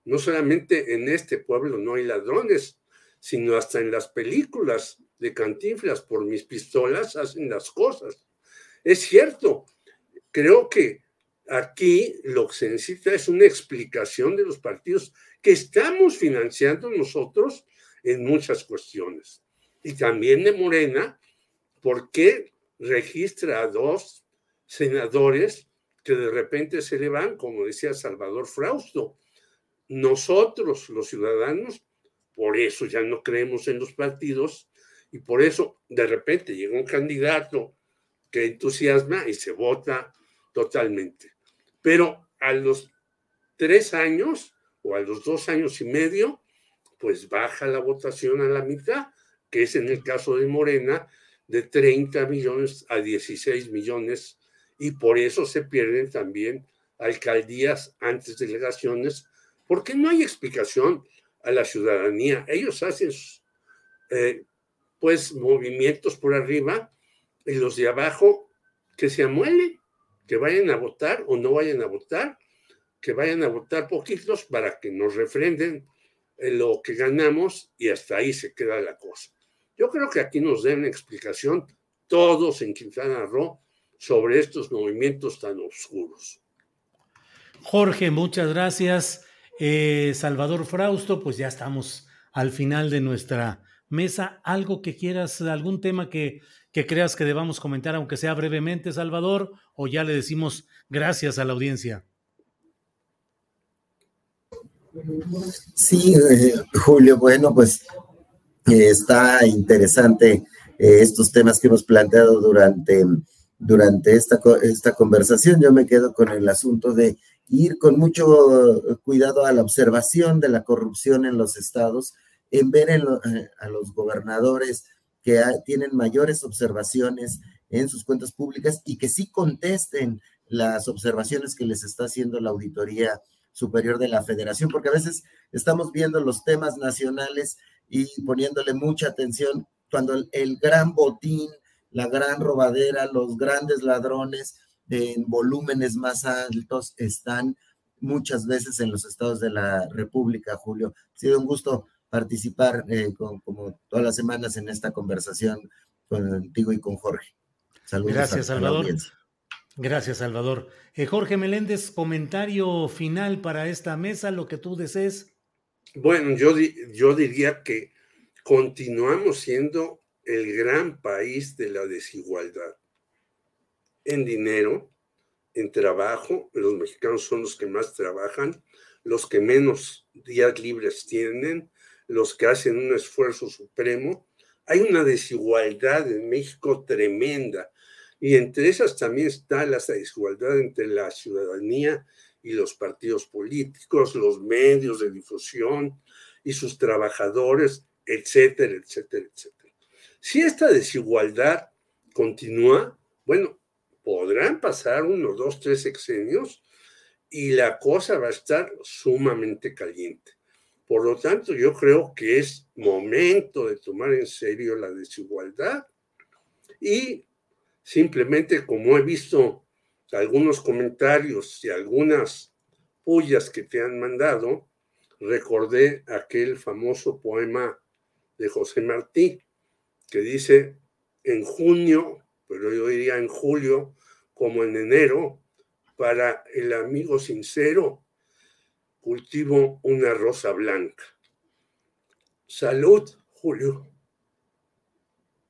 No solamente en este pueblo no hay ladrones, sino hasta en las películas de Cantinflas por mis pistolas hacen las cosas. Es cierto, creo que aquí lo que se necesita es una explicación de los partidos que estamos financiando nosotros en muchas cuestiones. Y también de Morena, ¿por qué registra a dos senadores que de repente se le van, como decía Salvador Frausto? Nosotros, los ciudadanos, por eso ya no creemos en los partidos y por eso de repente llega un candidato que entusiasma y se vota totalmente. Pero a los tres años o a los dos años y medio, pues baja la votación a la mitad, que es en el caso de Morena, de 30 millones a 16 millones, y por eso se pierden también alcaldías antes delegaciones, porque no hay explicación a la ciudadanía. Ellos hacen eh, pues movimientos por arriba y los de abajo que se amuelen, que vayan a votar o no vayan a votar, que vayan a votar poquitos para que nos refrenden eh, lo que ganamos y hasta ahí se queda la cosa. Yo creo que aquí nos den explicación todos en Quintana Roo sobre estos movimientos tan oscuros. Jorge, muchas gracias. Eh, Salvador Frausto, pues ya estamos al final de nuestra mesa, algo que quieras, algún tema que, que creas que debamos comentar, aunque sea brevemente, Salvador, o ya le decimos gracias a la audiencia. Sí, eh, Julio, bueno, pues eh, está interesante eh, estos temas que hemos planteado durante, durante esta, esta conversación. Yo me quedo con el asunto de ir con mucho cuidado a la observación de la corrupción en los estados en ver eh, a los gobernadores que tienen mayores observaciones en sus cuentas públicas y que sí contesten las observaciones que les está haciendo la Auditoría Superior de la Federación, porque a veces estamos viendo los temas nacionales y poniéndole mucha atención cuando el, gran botín, la gran robadera, los grandes ladrones en volúmenes más altos están muchas veces en los estados de la República, Julio. Ha sido un gusto participar eh, como todas las semanas en esta conversación contigo y con Jorge. Saludos Gracias, Salvador. Gracias, Salvador. Eh, Jorge Meléndez, comentario final para esta mesa, lo que tú desees. Bueno, yo, yo diría que continuamos siendo el gran país de la desigualdad. En dinero, en trabajo, los mexicanos son los que más trabajan, los que menos días libres tienen, los que hacen un esfuerzo supremo. Hay una desigualdad en México tremenda y entre esas también está la desigualdad entre la ciudadanía y los partidos políticos, los medios de difusión y sus trabajadores, etcétera, etcétera, etcétera. Si esta desigualdad continúa, bueno, podrán pasar unos dos, tres sexenios y la cosa va a estar sumamente caliente. Por lo tanto, yo creo que es momento de tomar en serio la desigualdad y simplemente como he visto algunos comentarios y algunas pullas que te han mandado, recordé aquel famoso poema de José Martí que dice, en junio, pero yo diría en julio, como en enero, para el amigo sincero, cultivo una rosa blanca. Salud, Julio.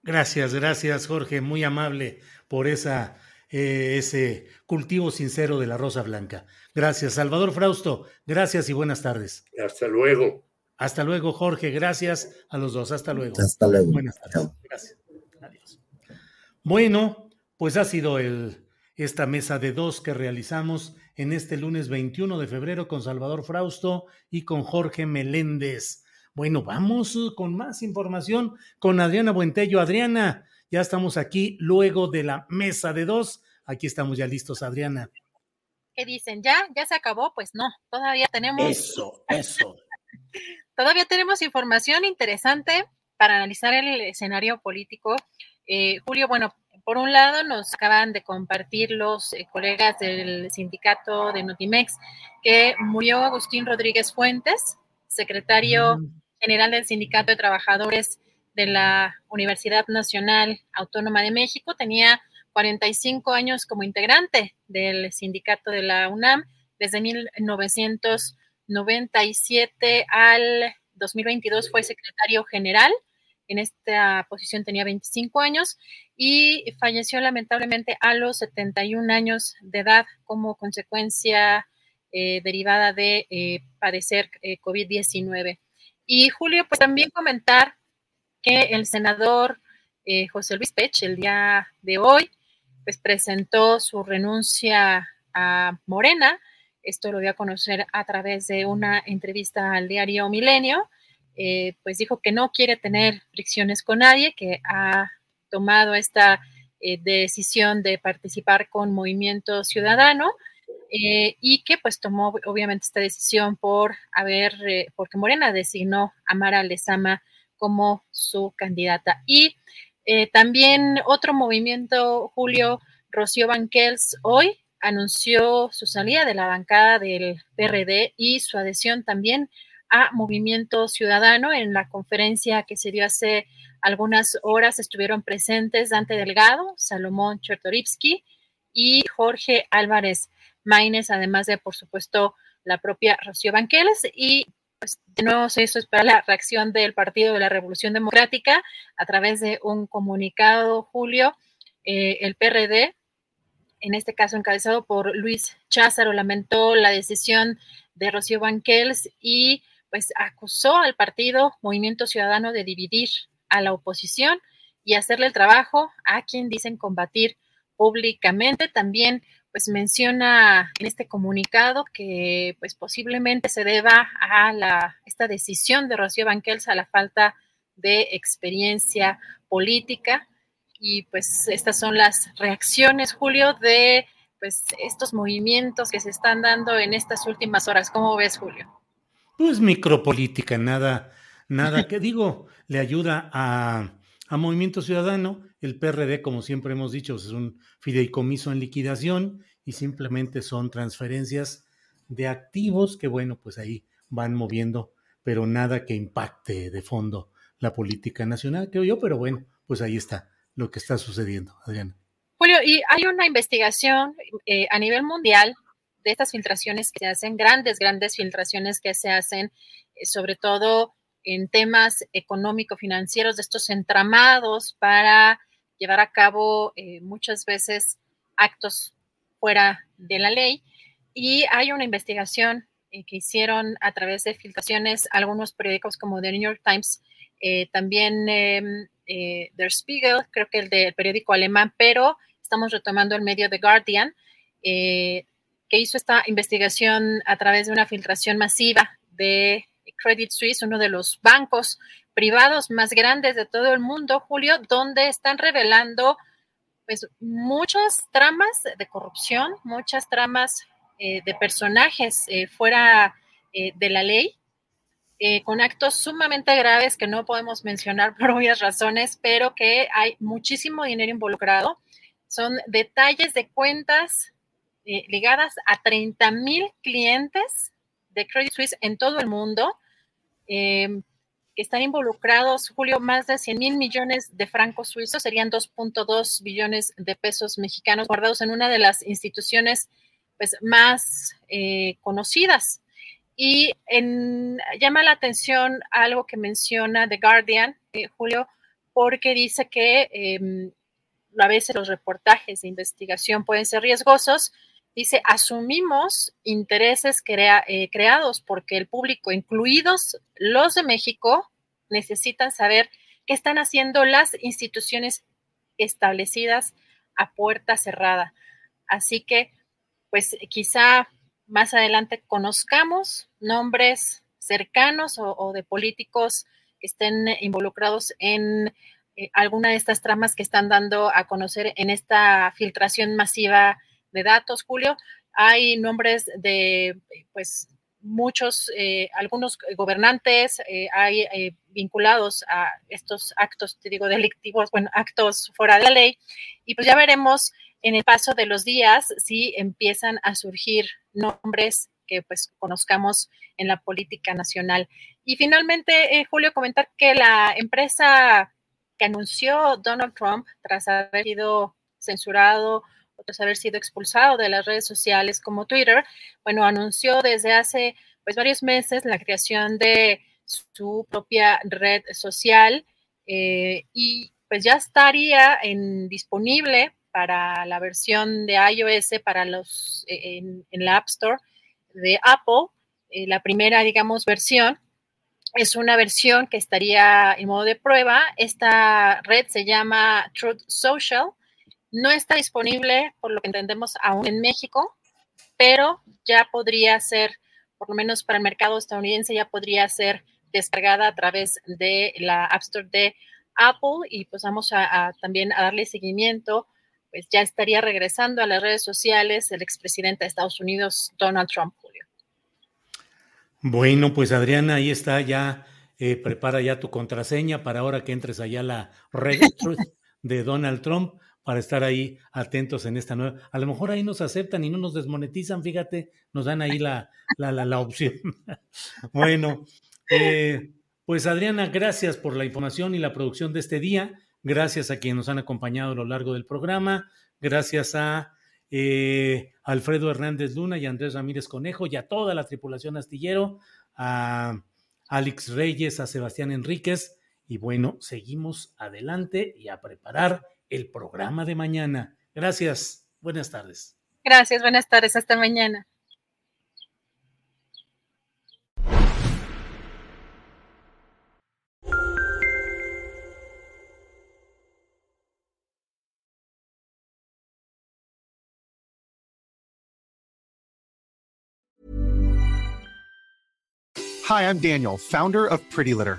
Gracias, gracias, Jorge. Muy amable por esa, eh, ese cultivo sincero de la rosa blanca. Gracias, Salvador Frausto. Gracias y buenas tardes. Hasta luego. Hasta luego, Jorge. Gracias a los dos. Hasta luego. Hasta luego. Buenas tardes. Gracias. Adiós. Bueno, pues ha sido el, esta mesa de dos que realizamos en este lunes 21 de febrero con Salvador Frausto y con Jorge Meléndez. Bueno, vamos con más información con Adriana Buentello. Adriana, ya estamos aquí luego de la mesa de dos. Aquí estamos ya listos, Adriana. ¿Qué dicen? ¿Ya? ¿Ya se acabó? Pues no, todavía tenemos. Eso, eso. todavía tenemos información interesante para analizar el escenario político. Eh, Julio, bueno, por un lado, nos acaban de compartir los eh, colegas del sindicato de Notimex que murió Agustín Rodríguez Fuentes, secretario mm. general del Sindicato de Trabajadores de la Universidad Nacional Autónoma de México. Tenía 45 años como integrante del sindicato de la UNAM desde 1997 al 2022 fue secretario general en esta posición tenía 25 años y falleció lamentablemente a los 71 años de edad como consecuencia eh, derivada de eh, padecer eh, COVID-19. Y Julio, pues también comentar que el senador José Luis Pech el día de hoy, pues presentó su renuncia a Morena. Esto lo dio a conocer a través de una entrevista al diario Milenio pues dijo que no quiere tener fricciones con nadie, que ha tomado esta eh, decisión de participar con Movimiento Ciudadano eh, y que pues tomó obviamente esta decisión por haber, porque Morena designó a Mara Lezama como su candidata. Y también otro movimiento, Julio Rocío Banquels, hoy anunció su salida de la bancada del PRD y su adhesión también a Movimiento Ciudadano. En la conferencia que se dio hace algunas horas estuvieron presentes Dante Delgado, Salomón Chertorivsky y Jorge Álvarez Maínez, además de, por supuesto, la propia Rocío Banqueles. Y pues, de nuevo, eso es para la reacción del Partido de la Revolución Democrática a través de un comunicado, Julio. Eh, el PRD, en este caso encabezado por Luis Cházaro, lamentó la decisión de Rocío Banquels y pues acusó al partido Movimiento Ciudadano de dividir a la oposición y hacerle el trabajo a quien dicen combatir públicamente. También pues menciona en este comunicado que pues posiblemente se deba a la, esta decisión de Rocío Banquels a la falta de experiencia política y pues estas son las reacciones, Julio, de pues estos movimientos que se están dando en estas últimas horas. ¿Cómo ves, Julio? Pues micropolítica, nada, nada que digo, le ayuda a, a Movimiento Ciudadano. El PRD, como siempre hemos dicho, es un fideicomiso en liquidación y simplemente son transferencias de activos que, bueno, pues ahí van moviendo, pero nada que impacte de fondo la política nacional, creo yo, pero bueno, pues ahí está lo que está sucediendo, Adriana. Julio, y hay una investigación eh, a nivel mundial de estas filtraciones que se hacen, grandes, grandes filtraciones que se hacen, eh, sobre todo en temas económico-financieros, de estos entramados para llevar a cabo eh, muchas veces actos fuera de la ley. Y hay una investigación que hicieron a través de filtraciones algunos periódicos como The New York Times, también em, eh, Der Spiegel, creo que el del periódico alemán, pero estamos retomando el medio The Guardian, eh, que hizo esta investigación a través de una filtración masiva de Credit Suisse, uno de los bancos privados más grandes de todo el mundo, Julio, donde están revelando pues muchas tramas de corrupción, muchas tramas eh, de personajes fuera de la ley eh, con actos sumamente graves que no podemos mencionar por obvias razones, pero que hay muchísimo dinero involucrado. Son detalles de cuentas eh, ligadas a 30 mil clientes de Credit Suisse en todo el mundo, em, que están involucrados, Julio, más de 100 mil millones de francos suizos, serían 2.2 billones de pesos mexicanos guardados en una de las instituciones pues, más eh, conocidas y llama la atención algo que menciona The Guardian, eh, Julio, porque dice que em, a veces los reportajes de investigación pueden ser riesgosos. Dice, asumimos intereses eh, creados porque el público, incluidos los de México, necesitan saber qué están haciendo las instituciones establecidas a puerta cerrada. Así que, pues quizá más adelante conozcamos nombres cercanos o, de políticos que estén involucrados en eh, alguna de estas tramas que están dando a conocer en esta filtración masiva datos, Julio. Hay nombres de, pues, muchos, eh, algunos gobernantes eh, hay vinculados a estos actos, te digo, delictivos, bueno, actos fuera de la ley. Y pues ya veremos en el paso de los días si empiezan a surgir nombres que pues conozcamos en la política nacional. Y finalmente, eh, Julio, comentar que la empresa que anunció Donald Trump tras haber sido censurado tras haber sido expulsado de las redes sociales como Twitter, bueno, anunció desde hace pues varios meses la creación de su propia red social eh, y pues ya estaría en, disponible para la versión de iOS, para los eh, en, la App Store de Apple. Eh, la primera, digamos, versión es una versión que estaría en modo de prueba. Esta red se llama Truth Social. No está disponible, por lo que entendemos, aún en México, pero ya podría ser, por lo menos para el mercado estadounidense, ya podría ser descargada a través de la App Store de Apple y pues vamos a también a darle seguimiento pues ya estaría regresando a las redes sociales el expresidente de Estados Unidos, Donald Trump, Julio. Bueno, pues Adriana, ahí está, ya eh, prepara ya tu contraseña para ahora que entres allá a la red de Donald Trump para estar ahí atentos en esta nueva. A lo mejor ahí nos aceptan y no nos desmonetizan, fíjate, nos dan ahí la, la, la, opción. bueno, eh, pues Adriana, gracias por la información y la producción de este día. Gracias a quienes nos han acompañado a lo largo del programa. Gracias a eh, Alfredo Hernández Luna y Andrés Ramírez Conejo y a toda la tripulación astillero, a Alex Reyes, a Sebastián Enríquez. Y bueno, seguimos adelante y a preparar el programa de mañana. Gracias, buenas tardes. Gracias, buenas tardes, hasta mañana. Hi, I'm Daniel, founder of Pretty Litter.